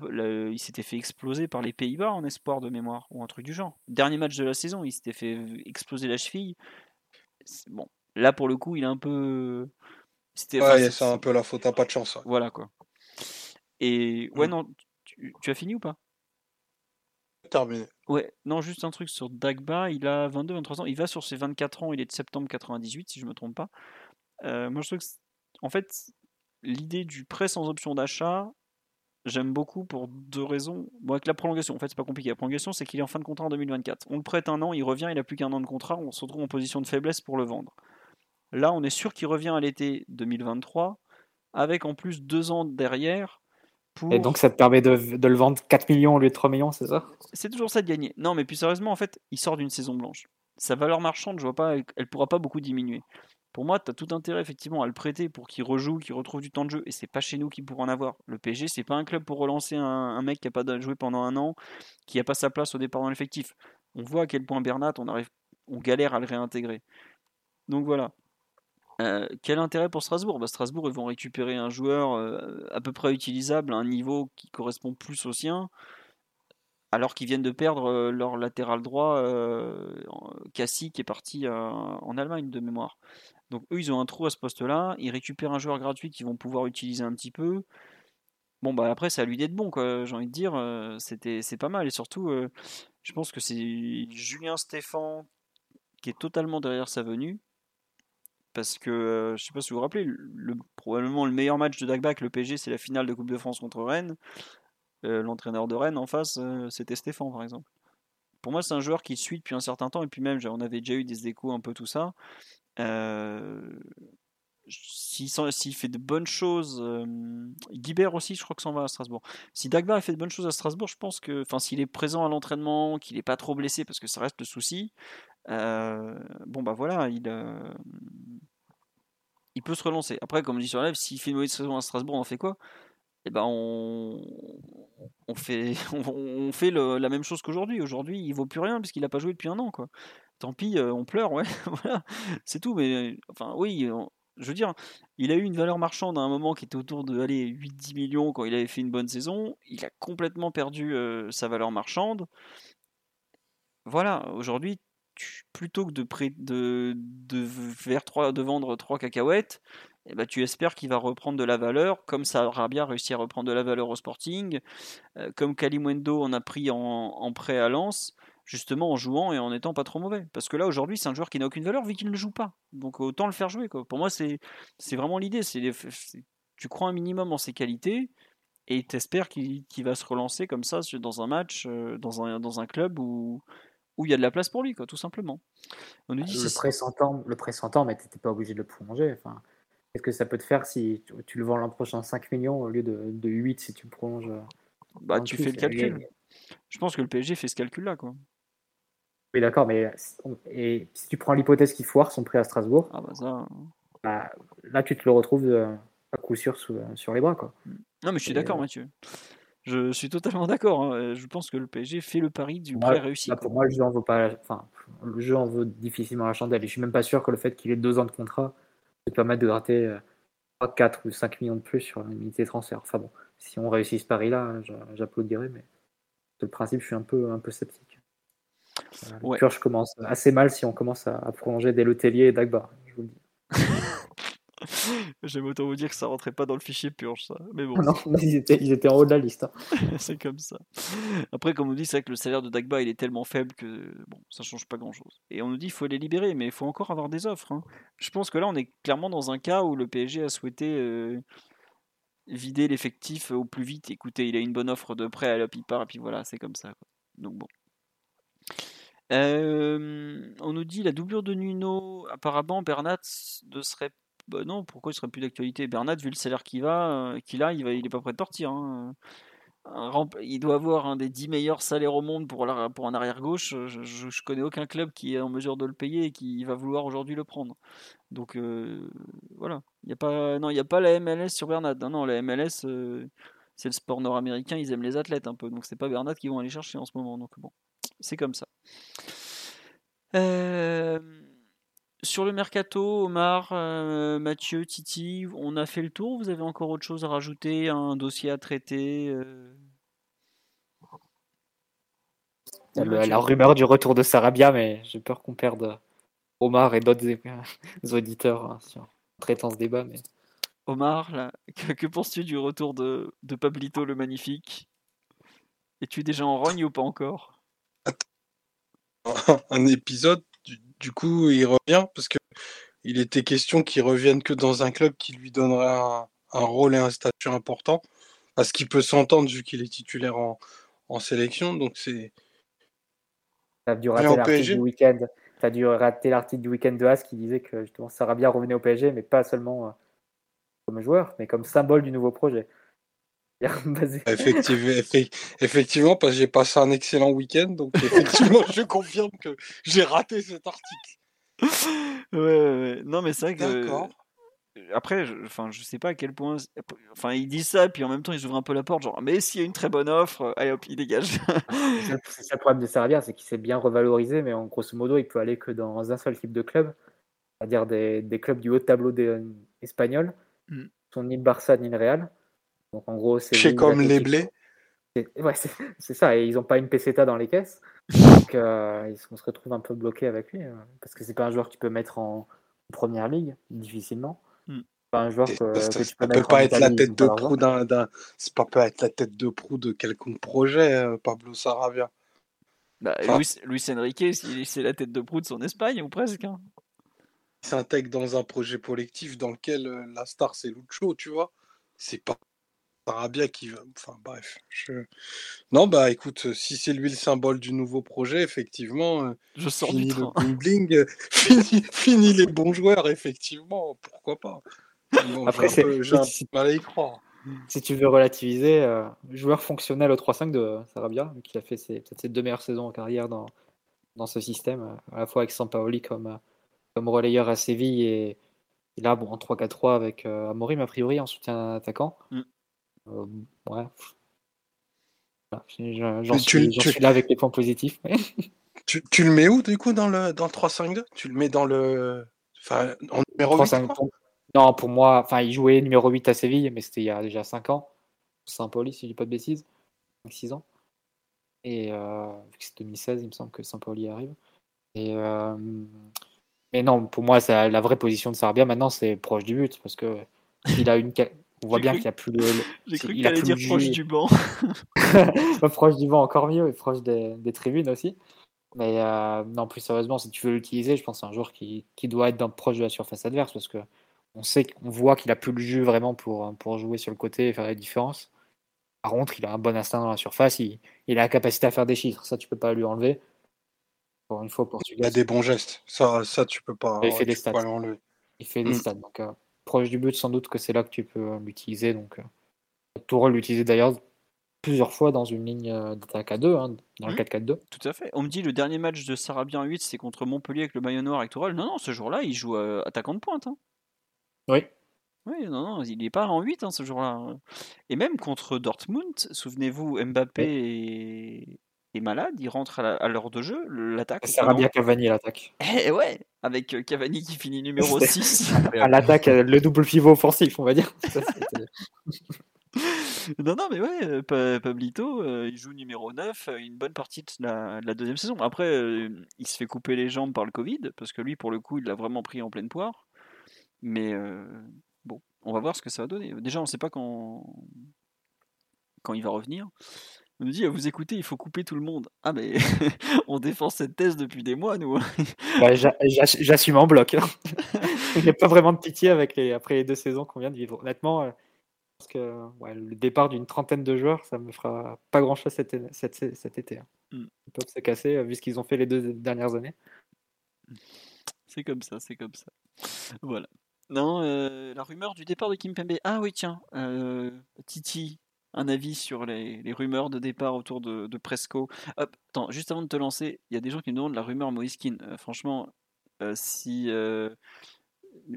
il s'était fait exploser par les Pays-Bas en espoir de mémoire, ou un truc du genre. Dernier match de la saison, il s'était fait exploser la cheville. Bon, là, pour le coup, il est un peu.
Ouais, c'est un peu la faute à pas de chance.
Voilà, quoi. Et ouais, mm. non, tu as fini ou pas?
Terminé.
Ouais, non, juste un truc sur Dagba, il a 22, 23 ans, il va sur ses 24 ans, il est de septembre 98, si je me trompe pas. Euh, moi, je trouve que, en fait, l'idée du prêt sans option d'achat, j'aime beaucoup pour deux raisons. Bon, avec la prolongation, en fait, c'est pas compliqué. La prolongation, c'est qu'il est en fin de contrat en 2024. On le prête un an, il revient, il a plus qu'un an de contrat, on se retrouve en position de faiblesse pour le vendre. Là, on est sûr qu'il revient à l'été 2023, avec en plus deux ans derrière
et donc ça te permet de, le vendre 4 millions au lieu de 3 millions, c'est ça?
C'est toujours ça de gagner. Non, mais plus sérieusement, en fait, il sort d'une saison blanche. Sa valeur marchande, je vois pas, elle pourra pas beaucoup diminuer. Pour moi, tu as tout intérêt effectivement à le prêter pour qu'il rejoue, qu'il retrouve du temps de jeu. Et c'est pas chez nous qu'il pourra en avoir. Le PSG, c'est pas un club pour relancer un, mec qui a pas joué pendant un an, qui a pas sa place au départ dans l'effectif. On voit à quel point Bernat, on, arrive, on galère à le réintégrer. Donc voilà. Euh, quel intérêt pour Strasbourg? Bah, Strasbourg, ils vont récupérer un joueur euh, à peu près utilisable un niveau qui correspond plus au sien, alors qu'ils viennent de perdre euh, leur latéral droit, Cassie, qui est parti en Allemagne de mémoire. Donc eux, ils ont un trou à ce poste-là, ils récupèrent un joueur gratuit qu'ils vont pouvoir utiliser un petit peu. Bon, bah après, c'est à lui d'être bon. J'ai envie de dire, c'était, c'est pas mal. Et surtout, je pense que c'est Julien Stéphan qui est totalement derrière sa venue parce que euh, je sais pas si vous vous rappelez, le, probablement le meilleur match de Dagba le PSG, c'est la finale de Coupe de France contre Rennes. l'entraîneur de Rennes en face, c'était Stéphane par exemple. Pour moi, c'est un joueur qui suit depuis un certain temps, et puis même, on avait déjà eu des échos un peu tout ça. S'il fait de bonnes choses, Guibert aussi, je crois que s'en va à Strasbourg. Si Dagba fait de bonnes choses à Strasbourg, je pense que, enfin, s'il est présent à l'entraînement, qu'il n'est pas trop blessé, parce que ça reste le souci, bon bah voilà, il, il peut se relancer. Après, comme je dis sur la live, s'il fait une mauvaise saison à Strasbourg, on fait quoi? Eh ben, on, on fait, on, fait la même chose qu'aujourd'hui. Aujourd'hui, il vaut plus rien puisqu'il n'a pas joué depuis un an, quoi. Tant pis, euh, on pleure, ouais, voilà, c'est tout. Mais enfin, oui, je veux dire, il a eu une valeur marchande à un moment qui était autour de 8-10 millions quand il avait fait une bonne saison. Il a complètement perdu euh, sa valeur marchande. Voilà, aujourd'hui, plutôt que de, de, de, faire 3, de vendre 3 cacahuètes, eh ben, tu espères qu'il va reprendre de la valeur, comme Sarabia a réussi à reprendre de la valeur au Sporting, euh, comme Kalimwendo en a pris en, en, prêt à Lens, justement en jouant et en étant pas trop mauvais. Parce que là, aujourd'hui, c'est un joueur qui n'a aucune valeur vu qu'il ne joue pas. Donc autant le faire jouer. Quoi. Pour moi, c'est vraiment l'idée. Tu crois un minimum en ses qualités et tu espères qu'il va se relancer comme ça dans un match, euh, dans un, dans un club où, où il y a de la place pour lui, quoi, tout simplement.
On nous dit le pressentant, le pressentant, mais tu n'étais pas obligé de le prolonger. Enfin, Qu'est-ce que ça peut te faire si tu, le vends l'an prochain 5 millions au lieu de, de 8 si tu prolonges
Bah, tu fais le calcul. Je pense que le PSG fait ce calcul-là, quoi.
Oui, d'accord, mais et si tu prends l'hypothèse qu'il foire son prêt à Strasbourg,
ah bah ça...
Bah, là tu te le retrouves euh, à coup sûr sur les bras. Quoi.
Non, mais je suis d'accord, euh, Mathieu. Je suis totalement d'accord. Hein. Je pense que le PSG fait le pari du prêt réussi.
pour moi, le jeu en vaut pas. Enfin, le jeu en vaut difficilement la chandelle. Et je suis même pas sûr que le fait qu'il ait deux ans de contrat peut permettre de gratter 3, euh, 4 ou 5 millions de plus sur une unité de transfert. Enfin bon, si on réussit ce pari-là, j'applaudirais, mais le principe, je suis un peu, un peu sceptique. Voilà, je commence assez mal si on commence à, prolonger des Letellier et Dagba, je vous le dis.
J'aime autant vous dire que ça rentrait pas dans le fichier purge, ça. Mais bon.
Non, ils étaient, ils étaient en haut de la liste. Hein.
c'est comme ça. Après, comme on dit, c'est vrai que le salaire de Dagba, il est tellement faible que bon, ça change pas grand chose. Et on nous dit qu'il faut les libérer, mais il faut encore avoir des offres. Hein. Je pense que là, on est clairement dans un cas où le PSG a souhaité euh, vider l'effectif au plus vite. Écoutez, il a une bonne offre de prêt, à il part, et puis voilà, c'est comme ça. Donc bon. Euh, on nous dit la doublure de Nuno. Apparemment, Bernat ne serait bah non, pourquoi il serait plus d'actualité? Bernat, vu le salaire qu'il va, euh, qu'il a, il va, il est pas prêt de partir. Hein. il doit avoir un des 10 meilleurs salaires au monde pour, pour un arrière gauche. Je, je, connais aucun club qui est en mesure de le payer et qui va vouloir aujourd'hui le prendre. Donc euh, voilà, il y a pas, a pas la MLS sur Bernat. Non, non, la MLS, euh, c'est le sport nord-américain, ils aiment les athlètes un peu, donc c'est pas Bernat qu'ils vont aller chercher en ce moment. Donc bon, c'est comme ça. Euh, sur le mercato, Omar, euh, Mathieu, Titi, on a fait le tour. Vous avez encore autre chose à rajouter, un dossier à traiter euh?
la, rumeur du retour de Sarabia, mais j'ai peur qu'on perde Omar et d'autres auditeurs hein, sur traitant ce débat. Mais...
Omar, que, penses-tu du retour de, de Pablito le Magnifique? Es-tu déjà en rogne ou pas encore?
Un épisode du coup, il revient parce que il était question qu'il revienne que dans un club qui lui donnerait un, rôle et un statut important, parce qu'il peut s'entendre vu qu'il est titulaire en, sélection. Donc c'est.
T'as dû rater l'article du week-end. T'as dû rater l'article du week-end de As qui disait que justement Sarabia revenait au PSG, mais pas seulement euh, comme joueur, mais comme symbole du nouveau projet.
Effectivement, effectivement, parce que j'ai passé un excellent week-end, donc effectivement, je confirme que j'ai raté cet article.
Ouais, ouais, Non, mais c'est vrai que. Après, je, enfin, je sais pas à quel point. Enfin, il dit ça, puis en même temps, il ouvre un peu la porte, genre, mais s'il y a une très bonne offre, allez hop, il dégage.
c'est ça le problème de Sarabia, c'est qu'il s'est bien revalorisé, mais en grosso modo, il peut aller que dans un seul type de club, c'est-à-dire des, des, clubs du haut tableau des, espagnol, mm. sont ni le Barça ni le Real. Donc en gros,
c'est. comme les blés.
Ouais, c'est ça. Et ils n'ont pas une peseta dans les caisses. Donc euh, on se retrouve un peu bloqué avec lui. Euh, parce que c'est pas un joueur que tu peux mettre en, première ligue, difficilement. Hmm. Pas un joueur que, tu peux
peut pas être la tête de proue d'un. C'est pas peut être la tête de proue de quelconque projet, euh, Pablo Sarabia.
Bah, Luis, Luis, Enrique, c'est la tête de proue de son Espagne, ou presque. Hein.
Il s'intègre dans un projet collectif dans lequel la star c'est Lucho, tu vois. C'est pas Sarabia qui va. Enfin bref. Non, bah écoute, si c'est lui le symbole du nouveau projet, effectivement. Euh,
je sors du train.
bling bling, fini, les bons joueurs, effectivement. Pourquoi pas Après, c'est mal à y croire.
Si tu veux relativiser, euh, joueur fonctionnel au 3-5 de Sarabia, qui a fait ses, peut-être ses deux meilleures saisons en carrière dans, dans ce système, euh, à la fois avec Sampaoli comme, comme relayeur à Séville et, là, bon, en 3-4-3 avec Amorim, a priori, en soutien attaquant. Mm. Euh, ouais. J'en suis, là avec les points positifs.
tu, tu, le mets où du coup dans le, dans le 3-5-2 Tu le mets dans le. Enfin, en numéro 8
Non, pour moi, enfin, il jouait numéro 8 à Séville, mais c'était il y a déjà 5 ans. Saint-Pauli, si je dis pas de bêtises. 6 ans. Et euh, vu que c'est 2016, il me semble que Saint-Pauli arrive. Et, euh, mais non, pour moi, la vraie position de Sarbia maintenant, c'est proche du but parce que il a une, on voit bien qu'il n'y a plus le.
J'ai cru qu'il allait dire proche du banc.
proche du banc, encore mieux, et proche des, tribunes aussi. Mais euh, non, plus sérieusement, si tu veux l'utiliser, je pense que c'est un joueur qui, qui doit être dans, proche de la surface adverse parce que on sait qu'on voit qu'il a plus le jus vraiment pour, pour jouer sur le côté et faire la différence. Par contre, il a un bon instinct dans la surface, il, il a la capacité à faire des chiffres, ça tu peux pas lui enlever. Pour une fois,
Il a des bons gestes, ça, ça tu peux pas.
Il fait des stats. Il fait des stats, donc euh, proche du but, sans doute que c'est là que tu peux l'utiliser. Donc, euh, Tourelle l'utiliser d'ailleurs plusieurs fois dans une ligne euh, d'attaque à 2, hein, dans le 4-4-2. Mmh.
Tout à fait. On me dit le dernier match de Sarabia en 8, c'est contre Montpellier avec le maillot noir avec Tourelle. Non, non, ce jour-là, il joue euh, attaquant de pointe. Hein.
Oui.
Oui, non, non, il n'est pas en 8 hein, ce jour-là. Et même contre Dortmund, souvenez-vous, Mbappé malade, il rentre à l'heure de jeu, l'attaque.
Sarabia Cavani à l'attaque.
Eh ouais, avec euh, Cavani qui finit numéro 6.
à l'attaque, euh, le double pivot offensif, on va dire.
non, non, mais ouais, euh, Pablito, il joue numéro 9 une bonne partie de la, deuxième saison. Après, il se fait couper les jambes par le Covid, parce que lui, pour le coup, il l'a vraiment pris en pleine poire. Mais bon, on va voir ce que ça va donner. Déjà, on ne sait pas quand, quand il va revenir. On nous dit, à vous écouter, il faut couper tout le monde. Ah, mais on défend cette thèse depuis des mois, nous.
Bah, j'assume en bloc. Hein. Il n'y a pas vraiment de pitié avec les, après les deux saisons qu'on vient de vivre. Honnêtement, euh, parce que le départ d'une trentaine de joueurs, ça me fera pas grand-chose cet, été. Hein. Mm. Ils peuvent se casser, euh, vu ce qu'ils ont fait les deux dernières années.
C'est comme ça, c'est comme ça. Voilà. Non, euh, la rumeur du départ de Kim Pembe. Ah oui, tiens, Titi, un avis sur les, rumeurs de départ autour de, Presco. Hop, attends, juste avant de te lancer, il y a des gens qui me demandent la rumeur Moiskin. Euh, franchement, euh, si. Euh,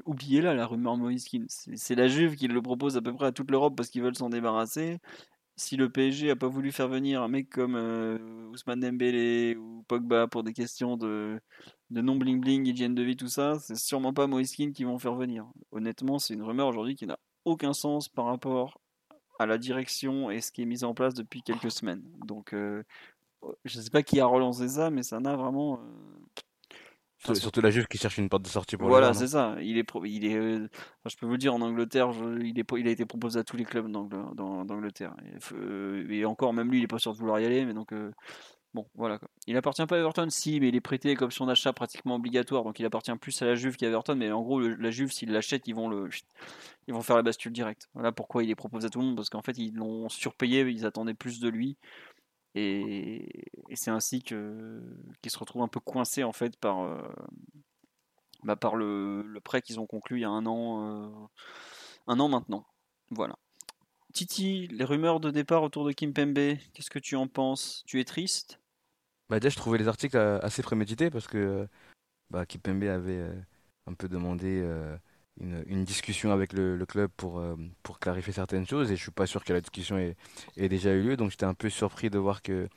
oubliez-la, la rumeur Moiskin. C'est la Juve qui le propose à peu près à toute l'Europe parce qu'ils veulent s'en débarrasser. Si le PSG a pas voulu faire venir un mec comme Ousmane Dembélé ou Pogba pour des questions de, de non bling bling, hygiène de vie, tout ça, c'est sûrement pas Moiskin qui vont faire venir. Honnêtement, c'est une rumeur aujourd'hui qui n'a aucun sens par rapport à la direction et ce qui est mis en place depuis quelques semaines. Donc, euh, je ne sais pas qui a relancé ça, mais ça n'a vraiment.
Euh, surtout la Juve qui cherche une porte de sortie pour
Voilà, c'est ça. Il est, il est, euh, je peux vous le dire, en Angleterre, il, est, il a été proposé à tous les clubs d'Angleterre. Et, et, encore, même lui, il est pas sûr de vouloir y aller, mais donc Bon, voilà. Il appartient pas à Everton, si, mais il est prêté comme son achat pratiquement obligatoire, donc il appartient plus à la Juve qu'à Everton. Mais en gros, la Juve, s'il l'achète, ils vont le, ils vont faire la bascule directe. Voilà pourquoi il est proposé à tout le monde, parce qu'en fait, ils l'ont surpayé, ils attendaient plus de lui, et, c'est ainsi que qu'il se retrouve un peu coincé en fait par, euh, bah, le, prêt qu'ils ont conclu il y a un an, euh, un an maintenant. Voilà. Titi, les rumeurs de départ autour de Kim Pembe, qu'est-ce que tu en penses? Tu es triste?
Bah déjà, je trouvais les articles euh, assez prémédités parce que euh, bah, Kipembe avait euh, un peu demandé une, discussion avec le, club pour, pour clarifier certaines choses et je suis pas sûr que la discussion ait, déjà eu lieu. Donc j'étais un peu surpris de voir que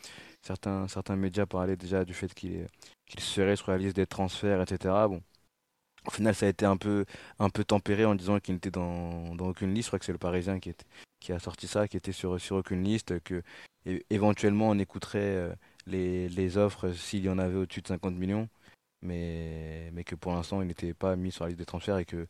certains, certains médias parlaient déjà du fait qu'il qu'il serait sur la liste des transferts, etc. Bon, au final, ça a été un peu, un peu tempéré en disant qu'il n'était dans, dans aucune liste. Je crois que c'est le Parisien qui, qui a sorti ça, qui était sur, sur aucune liste, que éventuellement on écouterait les, les offres s'il y en avait au-dessus de 50 millions, mais, mais que pour l'instant il n'était pas mis sur la liste des transferts et que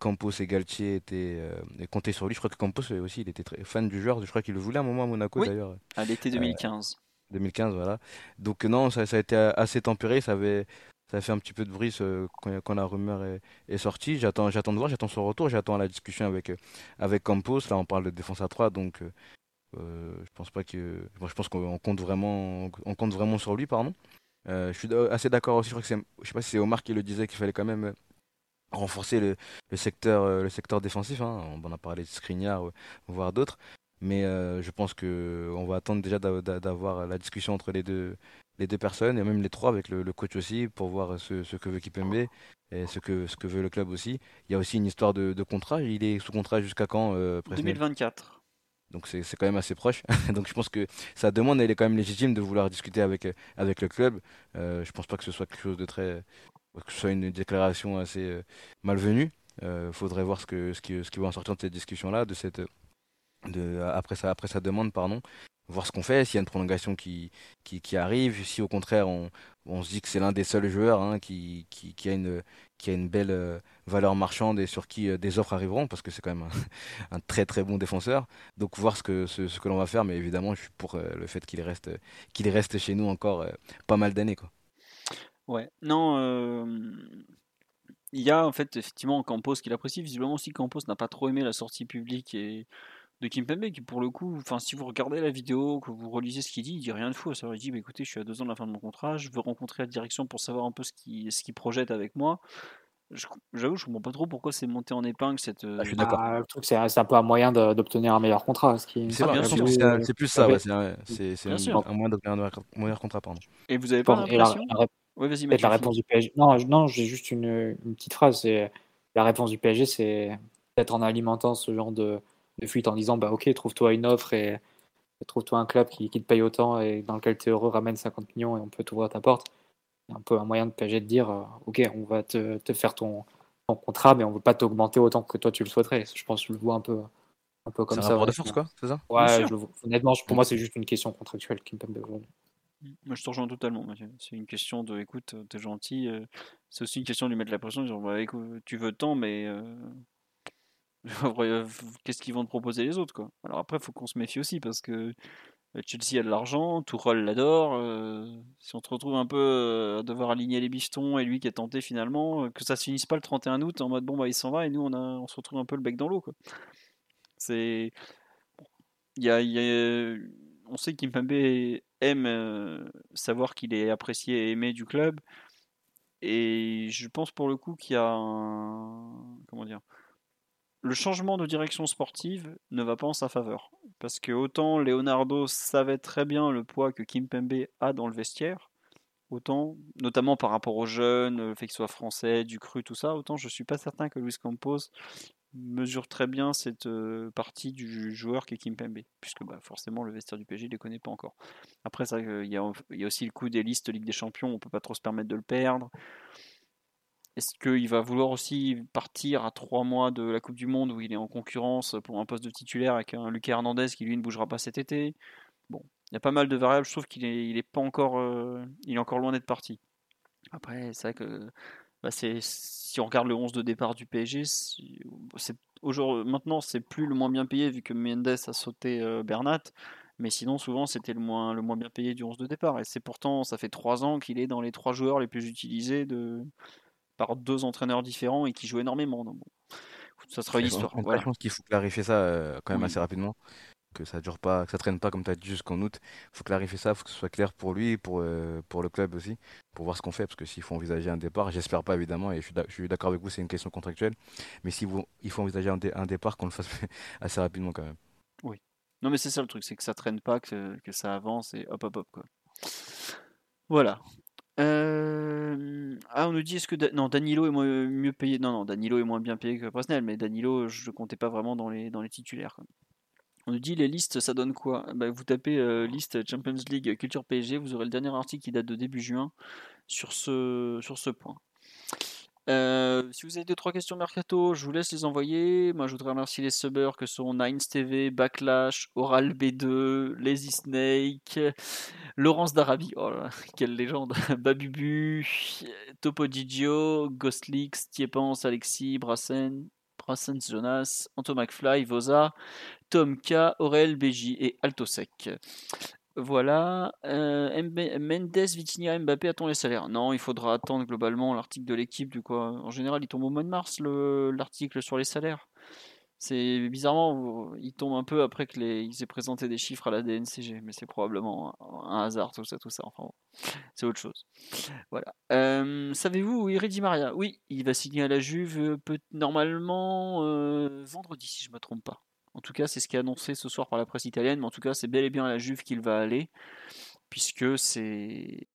Campos et Galtier étaient euh, comptaient sur lui. Je crois que Campos aussi, il était très fan du joueur. Je crois qu'il le voulait à un moment à Monaco d'ailleurs.
À l'été 2015.
2015, voilà. Donc non, ça, ça, a été assez tempéré. Ça avait, ça fait un petit peu de bruit quand, la rumeur est, sortie. J'attends, j'attends de voir, j'attends son retour, j'attends la discussion avec, avec Campos. Là, on parle de défense à 3, donc je pense pas que. je pense qu'on compte vraiment, on compte vraiment sur lui, pardon. je suis assez d'accord aussi. Je crois que je sais pas si c'est Omar qui le disait qu'il fallait quand même renforcer le, secteur, le secteur défensif. Hein. On en a parlé de Skriniar, voire d'autres. Mais je pense qu'on va attendre déjà d'avoir la discussion entre les deux, les deux personnes, et même les trois avec le, coach aussi, pour voir ce, que veut Kipembe et ce que, ce que veut le club aussi. Il y a aussi une histoire de, de contrat. Il est sous contrat jusqu'à quand
2024.
Donc c'est quand même assez proche. Donc je pense que sa demande, elle est quand même légitime de vouloir discuter avec, avec le club. Euh, je pense pas que ce soit quelque chose de très... que ce soit une déclaration assez malvenue. Il faudrait voir ce, que, ce, qui, ce qui va en sortir de cette discussion-là, de cette de, après, sa, après sa demande, pardon, voir ce qu'on fait, s'il y a une prolongation qui, qui, arrive, si au contraire on, on se dit que c'est l'un des seuls joueurs hein, qui, qui, a une, qui a une belle euh, valeur marchande et sur qui euh, des offres arriveront, parce que c'est quand même un, très très bon défenseur. Donc voir ce que, ce que l'on va faire, mais évidemment je suis pour euh, le fait qu'il reste, qu'il reste chez nous encore pas mal d'années. Quoi.
Ouais, non, il y a en fait effectivement Campos qui l'apprécie, visiblement aussi Campos n'a pas trop aimé la sortie publique et de Kimpembe qui pour le coup, enfin si vous regardez la vidéo, que vous relisez ce qu'il dit, il dit rien de faux. Ça il dit bah, écoutez, je suis à deux ans de la fin de mon contrat, je veux rencontrer la direction pour savoir un peu ce qu'il ce projette avec moi. J'avoue, je comprends pas trop pourquoi c'est monté en épingle cette.
Ah, je suis d'accord. Bah, le truc, c'est un peu un moyen d'obtenir un meilleur contrat.
C'est plus ça, c'est un, moyen d'obtenir un meilleur contrat. Pardon.
Et vous avez pas l'impression
la, oui, vas-y, la réponse du PSG. Non, non j'ai juste une, une, petite phrase. C'est la réponse du PSG, c'est peut-être en alimentant ce genre de, de fuite en disant bah ok trouve-toi une offre et, trouve-toi un club qui, qui, te paye autant et dans lequel tu es heureux ramène 50 millions et on peut t'ouvrir ta porte c'est un peu un moyen de PSG de dire euh, ok on va te, te faire ton, ton, contrat mais on veut pas t'augmenter autant que toi tu le souhaiterais je pense que je le vois un peu un peu comme ça
un de force quoi c'est ça?
Ouais honnêtement pour moi c'est juste une question contractuelle qui me permet aujourd'hui
moi, je te rejoins totalement. C'est une question de, écoute, t'es gentil. Euh, c'est aussi une question de lui mettre la pression. Dire, bah, écoute, tu veux tant, mais euh, Qu'est-ce qu'ils vont te proposer les autres quoi? Alors après, il faut qu'on se méfie aussi parce que bah, Chelsea a de l'argent, Tourelle l'adore. Euh, si on se retrouve un peu euh, à devoir aligner les bistons et lui qui est tenté finalement, euh, que ça se finisse pas le 31 août en mode bon bah il s'en va et nous on, a, on se retrouve un peu le bec dans l'eau quoi. C'est il y a, on sait qu'Impembe aime savoir qu'il est apprécié et aimé du club et je pense pour le coup qu'il y a un, comment dire le changement de direction sportive ne va pas en sa faveur. Parce que autant Leonardo savait très bien le poids que Kim Pembe a dans le vestiaire, autant, notamment par rapport aux jeunes, le fait qu'il soit français, du cru, tout ça, autant je suis pas certain que Luis Campos mesure très bien cette euh, partie du joueur qui est Kim Pembe, puisque bah, forcément le vestiaire du PSG ne les connaît pas encore. Après, il y, y, a aussi le coup des listes Ligue des Champions, on peut pas trop se permettre de le perdre. Est-ce qu'il va vouloir aussi partir à trois mois de la Coupe du Monde où il est en concurrence pour un poste de titulaire avec un Lucas Hernandez qui lui ne bougera pas cet été? Bon, il y a pas mal de variables. Je trouve qu'il est, pas encore, euh, il est encore loin d'être parti. Après, c'est vrai que bah, si on regarde le 11 de départ du PSG, c'est, maintenant c'est plus le moins bien payé vu que Mendes a sauté euh, Bernat. Mais sinon, souvent, c'était le moins, le moins bien payé du 11 de départ. Et c'est pourtant, ça fait trois ans qu'il est dans les trois joueurs les plus utilisés de, par deux entraîneurs différents et qui jouent énormément. Donc, ça sera une histoire.
Je pense qu'il faut clarifier ça euh, quand même assez rapidement. Que ça dure pas, que ça traîne pas comme tu as dit jusqu'en août. Il faut clarifier ça, il faut que ce soit clair pour lui, pour, euh, pour le club aussi, pour voir ce qu'on fait. Parce que s'il faut envisager un départ, j'espère pas évidemment, et je suis d'accord avec vous, c'est une question contractuelle. Mais s'il il faut envisager un, départ, qu'on le fasse assez rapidement quand même.
Oui. Non, mais c'est ça le truc, c'est que ça traîne pas, que, que ça avance et hop hop hop quoi. Voilà. Euh, ah, on nous dit est-ce que non Danilo est mieux payé Non, non, Danilo est moins bien payé que Presnel, mais Danilo, je ne comptais pas vraiment dans les, dans les titulaires. On nous dit les listes, ça donne quoi? Bah, Vous tapez euh, liste Champions League Culture PSG, vous aurez le dernier article qui date de début juin sur ce, sur ce point. Euh, si vous avez deux trois questions mercato, je vous laisse les envoyer. Moi, je voudrais remercier les subbers que sont Nines TV, Backlash, Oral B2, Lazy Snake, Laurence d'Arabie, oh quelle légende, Babubu, Topo Gigio, Ghostlix, Tiepans, Alexis, Brassen, Brassens Jonas, Anto McFly, Vosa, Tom K, Aurel BJ et Altosec. Voilà. Euh, Mendes, Vitinha, Mbappé, attend les salaires Non, il faudra attendre globalement l'article de l'équipe. Du quoi. En général, il tombe au mois de mars, l'article sur les salaires. C'est bizarrement, il tombe un peu après que les, aient présenté des chiffres à la DNCG, mais c'est probablement un, hasard, tout ça, tout ça. Enfin, c'est autre chose. Voilà. Euh, savez-vous où Maria? Oui, il va signer à la Juve peut, normalement euh, vendredi, si je ne me trompe pas. En tout cas, c'est ce qui est annoncé ce soir par la presse italienne, mais en tout cas, c'est bel et bien à la Juve qu'il va aller, puisque c'est.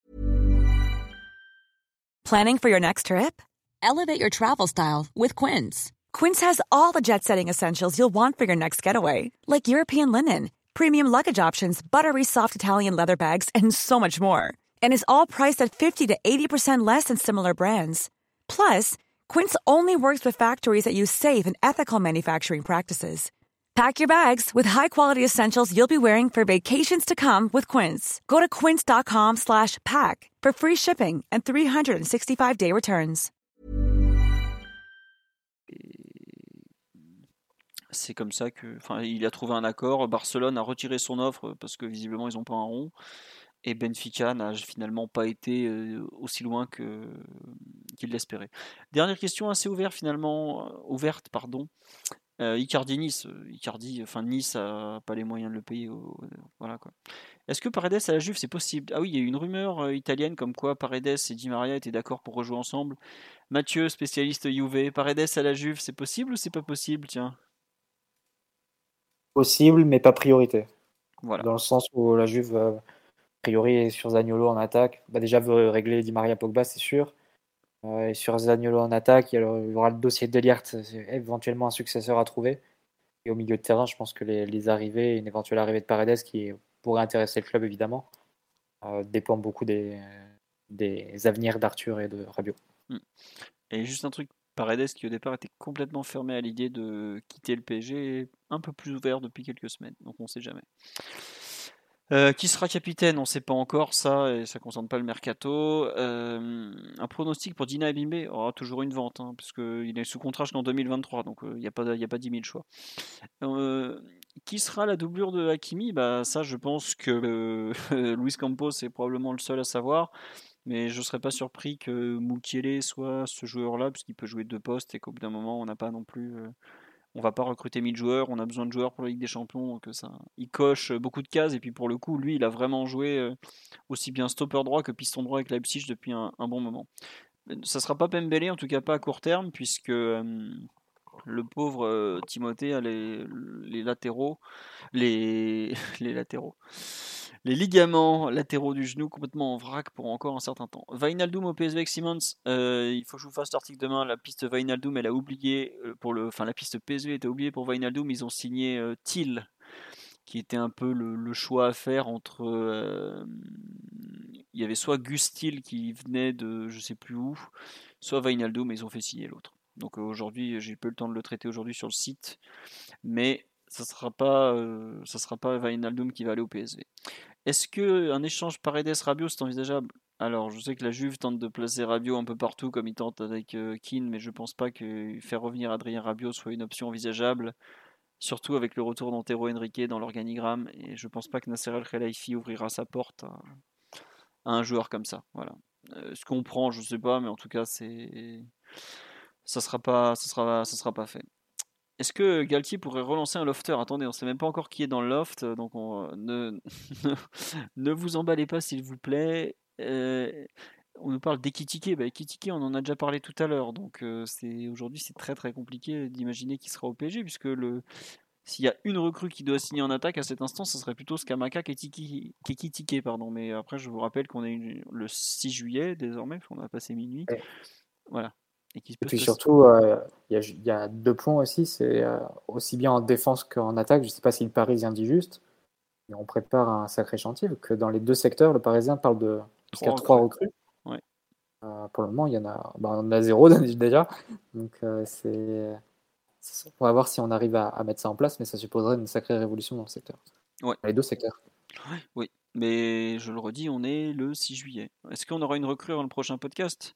Planning for your next trip? Elevate your travel style with Quince. Quince has all the jet setting essentials you'll want for your next getaway, like European linen, premium luggage options, buttery soft Italian leather bags, and so much more. And is all priced at 50 to 80% less than similar brands. Plus, Quince only works with factories that use safe and ethical manufacturing practices. Pack your bags with high-quality essentials you'll be wearing for vacations to come with Quince. Go to quince.com/pack for free shipping and 365-day returns.
C'est comme ça que, enfin, il a trouvé un accord. Barcelone a retiré son offre parce que visiblement ils n'ont pas un rond. Et Benfica n'a finalement pas été euh, aussi loin que qu'il l'espérait. Dernière question assez ouverte finalement, euh, ouverte pardon. Euh, Icardi Nice, euh, Icardi, enfin Nice a pas les moyens de le payer. voilà quoi. Est-ce que Paredes à la Juve c'est possible? Ah oui, il y a eu une rumeur euh, italienne comme quoi Paredes et Di Maria étaient d'accord pour rejouer ensemble. Mathieu, spécialiste Juve, Paredes à la Juve, c'est possible ou c'est pas possible? Tiens.
Possible, mais pas priorité.
Voilà.
Dans le sens où la Juve, a priori, sur Zagnolo en attaque, bah déjà veut régler Di Maria Pogba, c'est sûr. Et sur Zaniolo en attaque, il y aura le dossier de Liert, éventuellement un successeur à trouver. Et au milieu de terrain, je pense que les, arrivées, une éventuelle arrivée de Paredes qui pourrait intéresser le club évidemment, euh, dépend beaucoup des, des avenirs d'Arthur et de Rabiot.
Hmm. Et juste un truc, Paredes qui au départ était complètement fermé à l'idée de quitter le PSG, un peu plus ouvert depuis quelques semaines, donc on ne sait jamais. Euh, qui sera capitaine On ne sait pas encore ça, et ça ne concerne pas le mercato. Euh, un pronostic pour Dina Abimbe aura toujours une vente, hein, parce qu'il est sous contrat jusqu'en 2023, donc il n'y a, pas, a pas 10 000 choix. Euh, qui sera la doublure de Hakimi? Bah, Ça, je pense que Luis Campos est probablement le seul à savoir. Mais je ne serais pas surpris que Mukiele soit ce joueur-là, puisqu'il peut jouer deux postes et qu'au bout d'un moment, on n'a pas non plus on va pas recruter 1000 joueurs, on a besoin de joueurs pour la Ligue des Champions, donc ça, il coche beaucoup de cases, et puis pour le coup, lui, il a vraiment joué euh, aussi bien stopper droit que piston droit avec Leipzig depuis un, bon moment. Ça sera pas Pembele, en tout cas pas à court terme, puisque euh, le pauvre euh, Timothée a les, les latéraux, les, les latéraux, les ligaments latéraux du genou complètement en vrac pour encore un certain temps. Vainaldum au PSV avec Simmons, euh, il faut que je vous fasse l'article demain. La piste Vainaldum, elle a oublié euh, pour le, enfin la piste PSV était oubliée pour Vainaldum. Ils ont signé euh, Thiel, qui était un peu le, choix à faire entre. il y avait soit Gus Thiel qui venait de je sais plus où, soit Vainaldum, mais ils ont fait signer l'autre. Donc aujourd'hui, j'ai peu le temps de le traiter aujourd'hui sur le site, mais ça sera pas, sera pas Vainaldum qui va aller au PSV. Est-ce qu'un échange Paredes-Rabiot c'est envisageable? Alors, je sais que la Juve tente de placer Rabiot un peu partout comme il tente avec euh, Keane, mais je pense pas que faire revenir Adrien Rabiot soit une option envisageable, surtout avec le retour d'Antero Henrique dans l'organigramme, et je pense pas que Nasser El Khelaifi ouvrira sa porte à, un joueur comme ça. Voilà. Euh, ce qu'on prend, je sais pas, mais en tout cas, c'est ça sera sera pas fait. Est-ce que Galtier pourrait relancer un lofter? Attendez, on ne sait même pas encore qui est dans le loft, donc ne, ne vous emballez pas s'il vous plaît. Euh, on nous parle d'Ekitike. Bah, Ekitike, on en a déjà parlé tout à l'heure, donc euh, c'est aujourd'hui c'est très très compliqué d'imaginer qu'il sera au PSG, puisque le, s'il y a une recrue qui doit signer en attaque à cet instant, ce serait plutôt Skamaka Kekitike. Pardon. Mais après, je vous rappelle qu'on est le 6 juillet désormais, on a passé minuit. Voilà.
Et, puis surtout, euh, il y, a deux points aussi, c'est euh, aussi bien en défense qu'en attaque. Je ne sais pas si le Parisien dit juste, mais on prépare un sacré chantier, que dans les deux secteurs, le Parisien parle de jusqu'à trois recrues. Euh, pour le moment, il y en a, bah, on a zéro déjà. Donc c'est, on va voir si on arrive à, mettre ça en place, mais ça supposerait une sacrée révolution dans le secteur.
Ouais.
les deux secteurs.
Oui, mais je le redis, on est le 6 juillet. Est-ce qu'on aura une recrue dans le prochain podcast?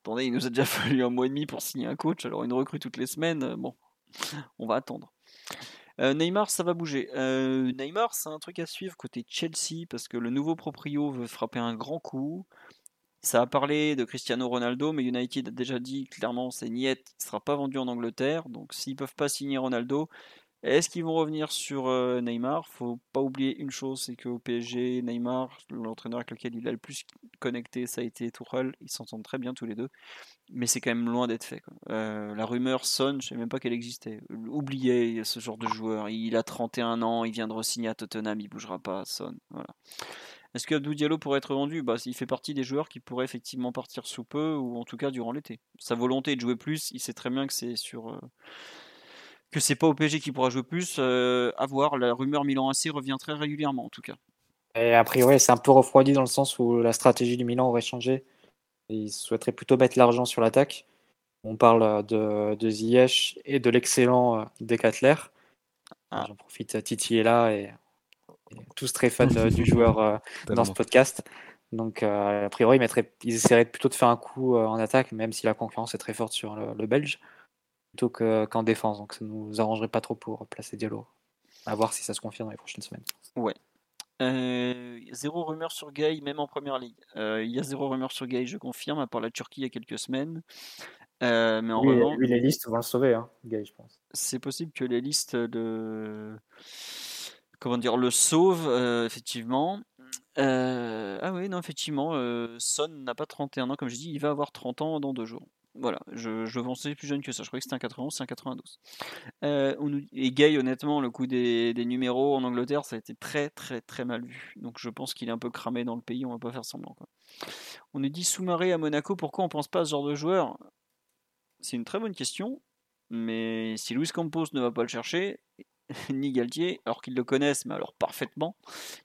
Attendez, il nous a déjà fallu un mois et demi pour signer un coach, alors une recrue toutes les semaines, euh, bon, on va attendre. Euh, Neymar, ça va bouger. Euh, Neymar, c'est un truc à suivre côté Chelsea parce que le nouveau proprio veut frapper un grand coup. Ça a parlé de Cristiano Ronaldo, mais United a déjà dit clairement c'est niet, il ne sera pas vendu en Angleterre. Donc s'ils peuvent pas signer Ronaldo, est-ce qu'ils vont revenir sur euh, Neymar? Faut pas oublier une chose, c'est qu'au PSG, Neymar, l'entraîneur avec lequel il a le plus connecté, ça a été Tuchel. Ils s'entendent très bien tous les deux, mais c'est quand même loin d'être fait. Euh, la rumeur sonne, je ne sais même pas qu'elle existait. Oubliez ce genre de joueur. Il a 31 ans, il vient de re-signer à Tottenham, il bougera pas. Sonne, voilà. Est-ce que Abdou Diallo pourrait être vendu bah, Il fait partie des joueurs qui pourraient effectivement partir sous peu, ou en tout cas durant l'été. Sa volonté de jouer plus, il sait très bien que c'est sur. Euh, que c'est pas au PSG qui pourra jouer plus. Euh, à voir, la rumeur Milan AC revient très régulièrement en tout cas.
Et a priori, c'est un peu refroidi dans le sens où la stratégie du Milan aurait changé. Ils souhaiteraient plutôt mettre l'argent sur l'attaque. On parle de, de Ziyech et de l'excellent euh, Decathlon. Ah. J'en profite, Titi est là et tous très fans euh, du joueur euh, dans ce podcast. Donc, euh, a priori, ils, essaieraient plutôt de faire un coup en attaque, même si la concurrence est très forte sur le, Belge, plutôt qu'en défense. Donc, ça nous arrangerait pas trop pour placer Diallo. À voir si ça se confirme dans les prochaines semaines.
Ouais. zéro rumeur sur Gay, même en première ligue. Il y a zéro rumeur sur Gay, je confirme, à part la Turquie il y a quelques semaines. mais en revanche,
les listes vont le sauver, hein, Gay, je pense.
C'est possible que les listes de comment dire, le sauve, euh, effectivement. Euh, ah oui, non, effectivement, euh, Son n'a pas 31 ans, comme je dis, il va avoir 30 ans dans deux jours. Voilà, je, je pensais plus jeune que ça, je croyais que c'était un 91, c'est un 92. et Gay, honnêtement, le coup des, numéros en Angleterre, ça a été très très très mal vu. Donc je pense qu'il est un peu cramé dans le pays, on va pas faire semblant. On nous dit Soumaré à Monaco, pourquoi on pense pas à ce genre de joueur? C'est une très bonne question, mais si Luis Campos ne va pas le chercher, ni Galtier, alors qu'ils le connaissent, mais alors parfaitement,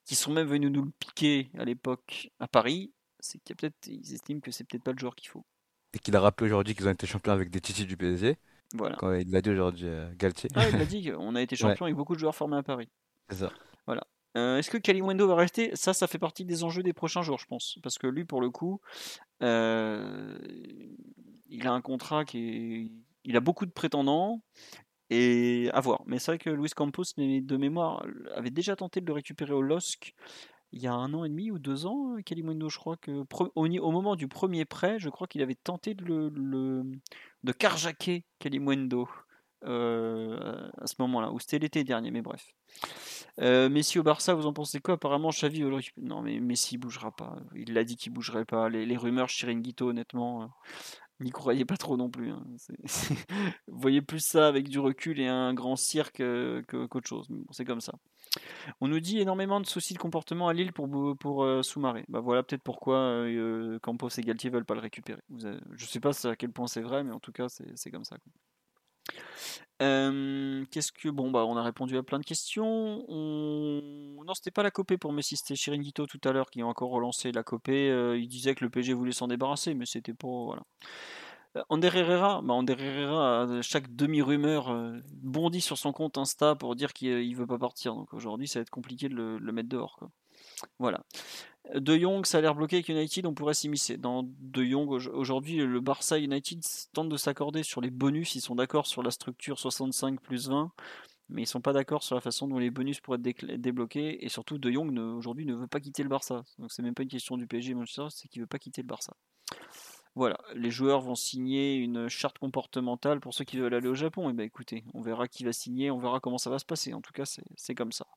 qui sont même venus nous le piquer à l'époque à Paris, c'est qu'ils estiment que c'est peut-être pas le joueur qu'il faut.
Et qu'il a rappelé aujourd'hui qu'ils ont été champions avec des titis du PSG.
Voilà.
Quand il l'a dit aujourd'hui, euh, Galtier.
Ah, il l'a dit qu'on a été champion avec beaucoup de joueurs formés à Paris.
C'est ça.
Voilà. Euh, est-ce que Kalimundo va rester? Ça, ça fait partie des enjeux des prochains jours, je pense. Parce que lui, pour le coup, euh, il a un contrat qui est. Il a beaucoup de prétendants. Et à voir. Mais c'est vrai que Luis Campos, de mémoire, avait déjà tenté de le récupérer au LOSC il y a un an et demi ou deux ans, Kalimundo, je crois que au, moment du premier prêt, je crois qu'il avait tenté de, le, de carjacker Kalimundo euh, à ce moment-là, ou c'était l'été dernier, mais bref. Euh, Messi au Barça, vous en pensez quoi? Apparemment, Xavi. Non, mais Messi bougera pas. Il l'a dit qu'il bougerait pas. Les, les rumeurs Chiringuito, honnêtement, n'y croyez pas trop non plus. Hein. Vous voyez plus ça avec du recul et un grand cirque euh, qu'autre chose. c'est comme ça. On nous dit énormément de soucis de comportement à Lille pour, pour euh, Soumaré. Bah voilà peut-être pourquoi euh, Campos et Galtier veulent pas le récupérer. je ne sais pas à quel point c'est vrai, mais en tout cas c'est comme ça. Qu'est-ce que bon bah on a répondu à plein de questions. On... Non c'était pas la copée pour Messi, c'était Chiringuito tout à l'heure qui a encore relancé la copée. il disait que le PG voulait s'en débarrasser, mais c'était pas voilà. Ander Herrera, bah Herrera, chaque demi-rumeur bondit sur son compte Insta pour dire qu'il veut pas partir. Donc aujourd'hui, ça va être compliqué de le, mettre dehors. Voilà. De Jong, ça a l'air bloqué avec United, on pourrait s'immiscer. Dans De Jong, aujourd'hui, le Barça United tente de s'accorder sur les bonus. Ils sont d'accord sur la structure 65 plus 20, mais ils sont pas d'accord sur la façon dont les bonus pourraient être débloqués. Et surtout, De Jong aujourd'hui ne veut pas quitter le Barça. Donc c'est même pas une question du PSG, c'est qu'il veut pas quitter le Barça. Voilà, les joueurs vont signer une charte comportementale pour ceux qui veulent aller au Japon. Et eh ben écoutez, on verra qui va signer, on verra comment ça va se passer. En tout cas, c'est comme ça.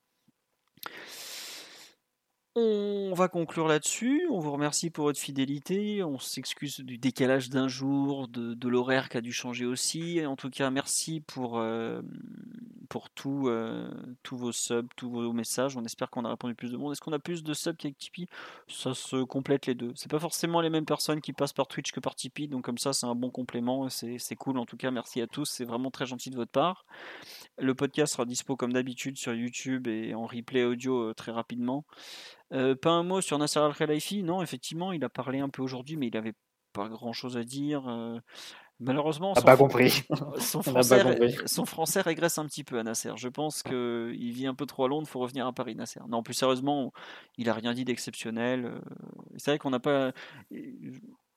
On va conclure là-dessus. On vous remercie pour votre fidélité. On s'excuse du décalage d'un jour, de, l'horaire qui a dû changer aussi. En tout cas, merci pour, euh, tout, euh, tous vos subs, tous vos messages. On espère qu'on a répondu plus de monde. Est-ce qu'on a plus de subs qu'avec Tipeee? Ça se complète les deux. C'est pas forcément les mêmes personnes qui passent par Twitch que par Tipeee. Donc, comme ça, c'est un bon complément. C'est cool. En tout cas, merci à tous. C'est vraiment très gentil de votre part. Le podcast sera dispo comme d'habitude sur YouTube et en replay audio euh, très rapidement. Euh, pas un mot sur Nasser Al-Khelaifi, non, effectivement, il a parlé un peu aujourd'hui, mais il n'avait pas grand-chose à dire. Euh, malheureusement,
son, pas compris.
Son, français, son français régresse un petit peu à Nasser. Je pense qu'il vit un peu trop à Londres, il faut revenir à Paris, Nasser. Non, plus sérieusement, il a rien dit d'exceptionnel. Euh, c'est vrai qu'on n'a pas...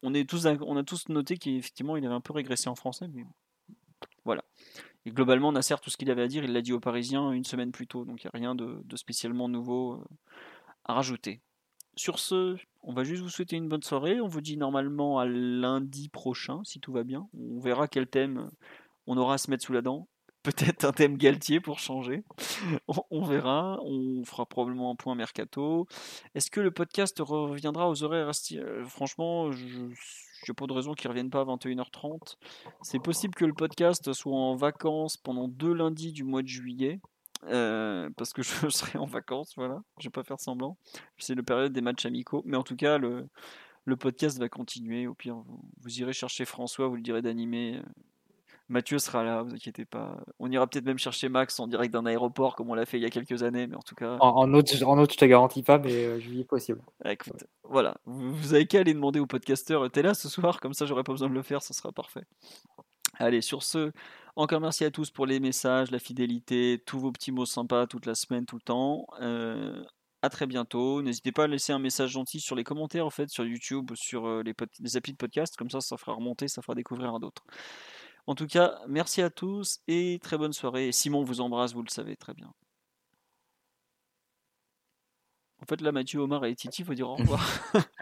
On, est tous, on a tous noté qu'effectivement, il avait un peu régressé en français, mais voilà. globalement, Nasser, tout ce qu'il avait à dire, il l'a dit aux Parisiens une semaine plus tôt, donc il n'y a rien de, spécialement nouveau rajouter. Sur ce, on va juste vous souhaiter une bonne soirée. On vous dit normalement à lundi prochain, si tout va bien. On verra quel thème on aura à se mettre sous la dent. Peut-être un thème Galtier pour changer. on, verra. On fera probablement un point mercato. Est-ce que le podcast reviendra aux horaires euh, Franchement, je n'ai pas de raison qu'il ne revienne pas à 21h30. C'est possible que le podcast soit en vacances pendant deux lundis du mois de juillet. Euh, parce que je serai en vacances, voilà, je vais pas faire semblant. C'est le période des matchs amicaux, mais en tout cas, le, le podcast va continuer. Au pire, vous, irez chercher François, vous le direz d'animer. Mathieu sera là, vous inquiétez pas. On ira peut-être même chercher Max en direct d'un aéroport, comme on l'a fait il y a quelques années, mais en tout cas.
En, autre, en autre, je te garantis pas, mais euh, je vis possible.
Écoute, voilà, vous, vous avez qu'à aller demander au podcasteur, t'es là ce soir, comme ça j'aurai pas besoin de le faire, ce sera parfait. Allez, sur ce, encore merci à tous pour les messages, la fidélité, tous vos petits mots sympas toute la semaine, tout le temps. Euh, à très bientôt. N'hésitez pas à laisser un message gentil sur les commentaires en fait sur YouTube, sur euh, les, les applis de podcast, comme ça ça fera remonter, ça fera découvrir à d'autres. En tout cas, merci à tous et très bonne soirée. Simon vous embrasse, vous le savez très bien. En fait, là, Mathieu, Omar et Titi, il faut dire au revoir.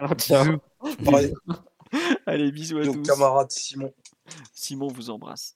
Allez, bisous à tous.
camarade Simon.
Simon vous embrasse.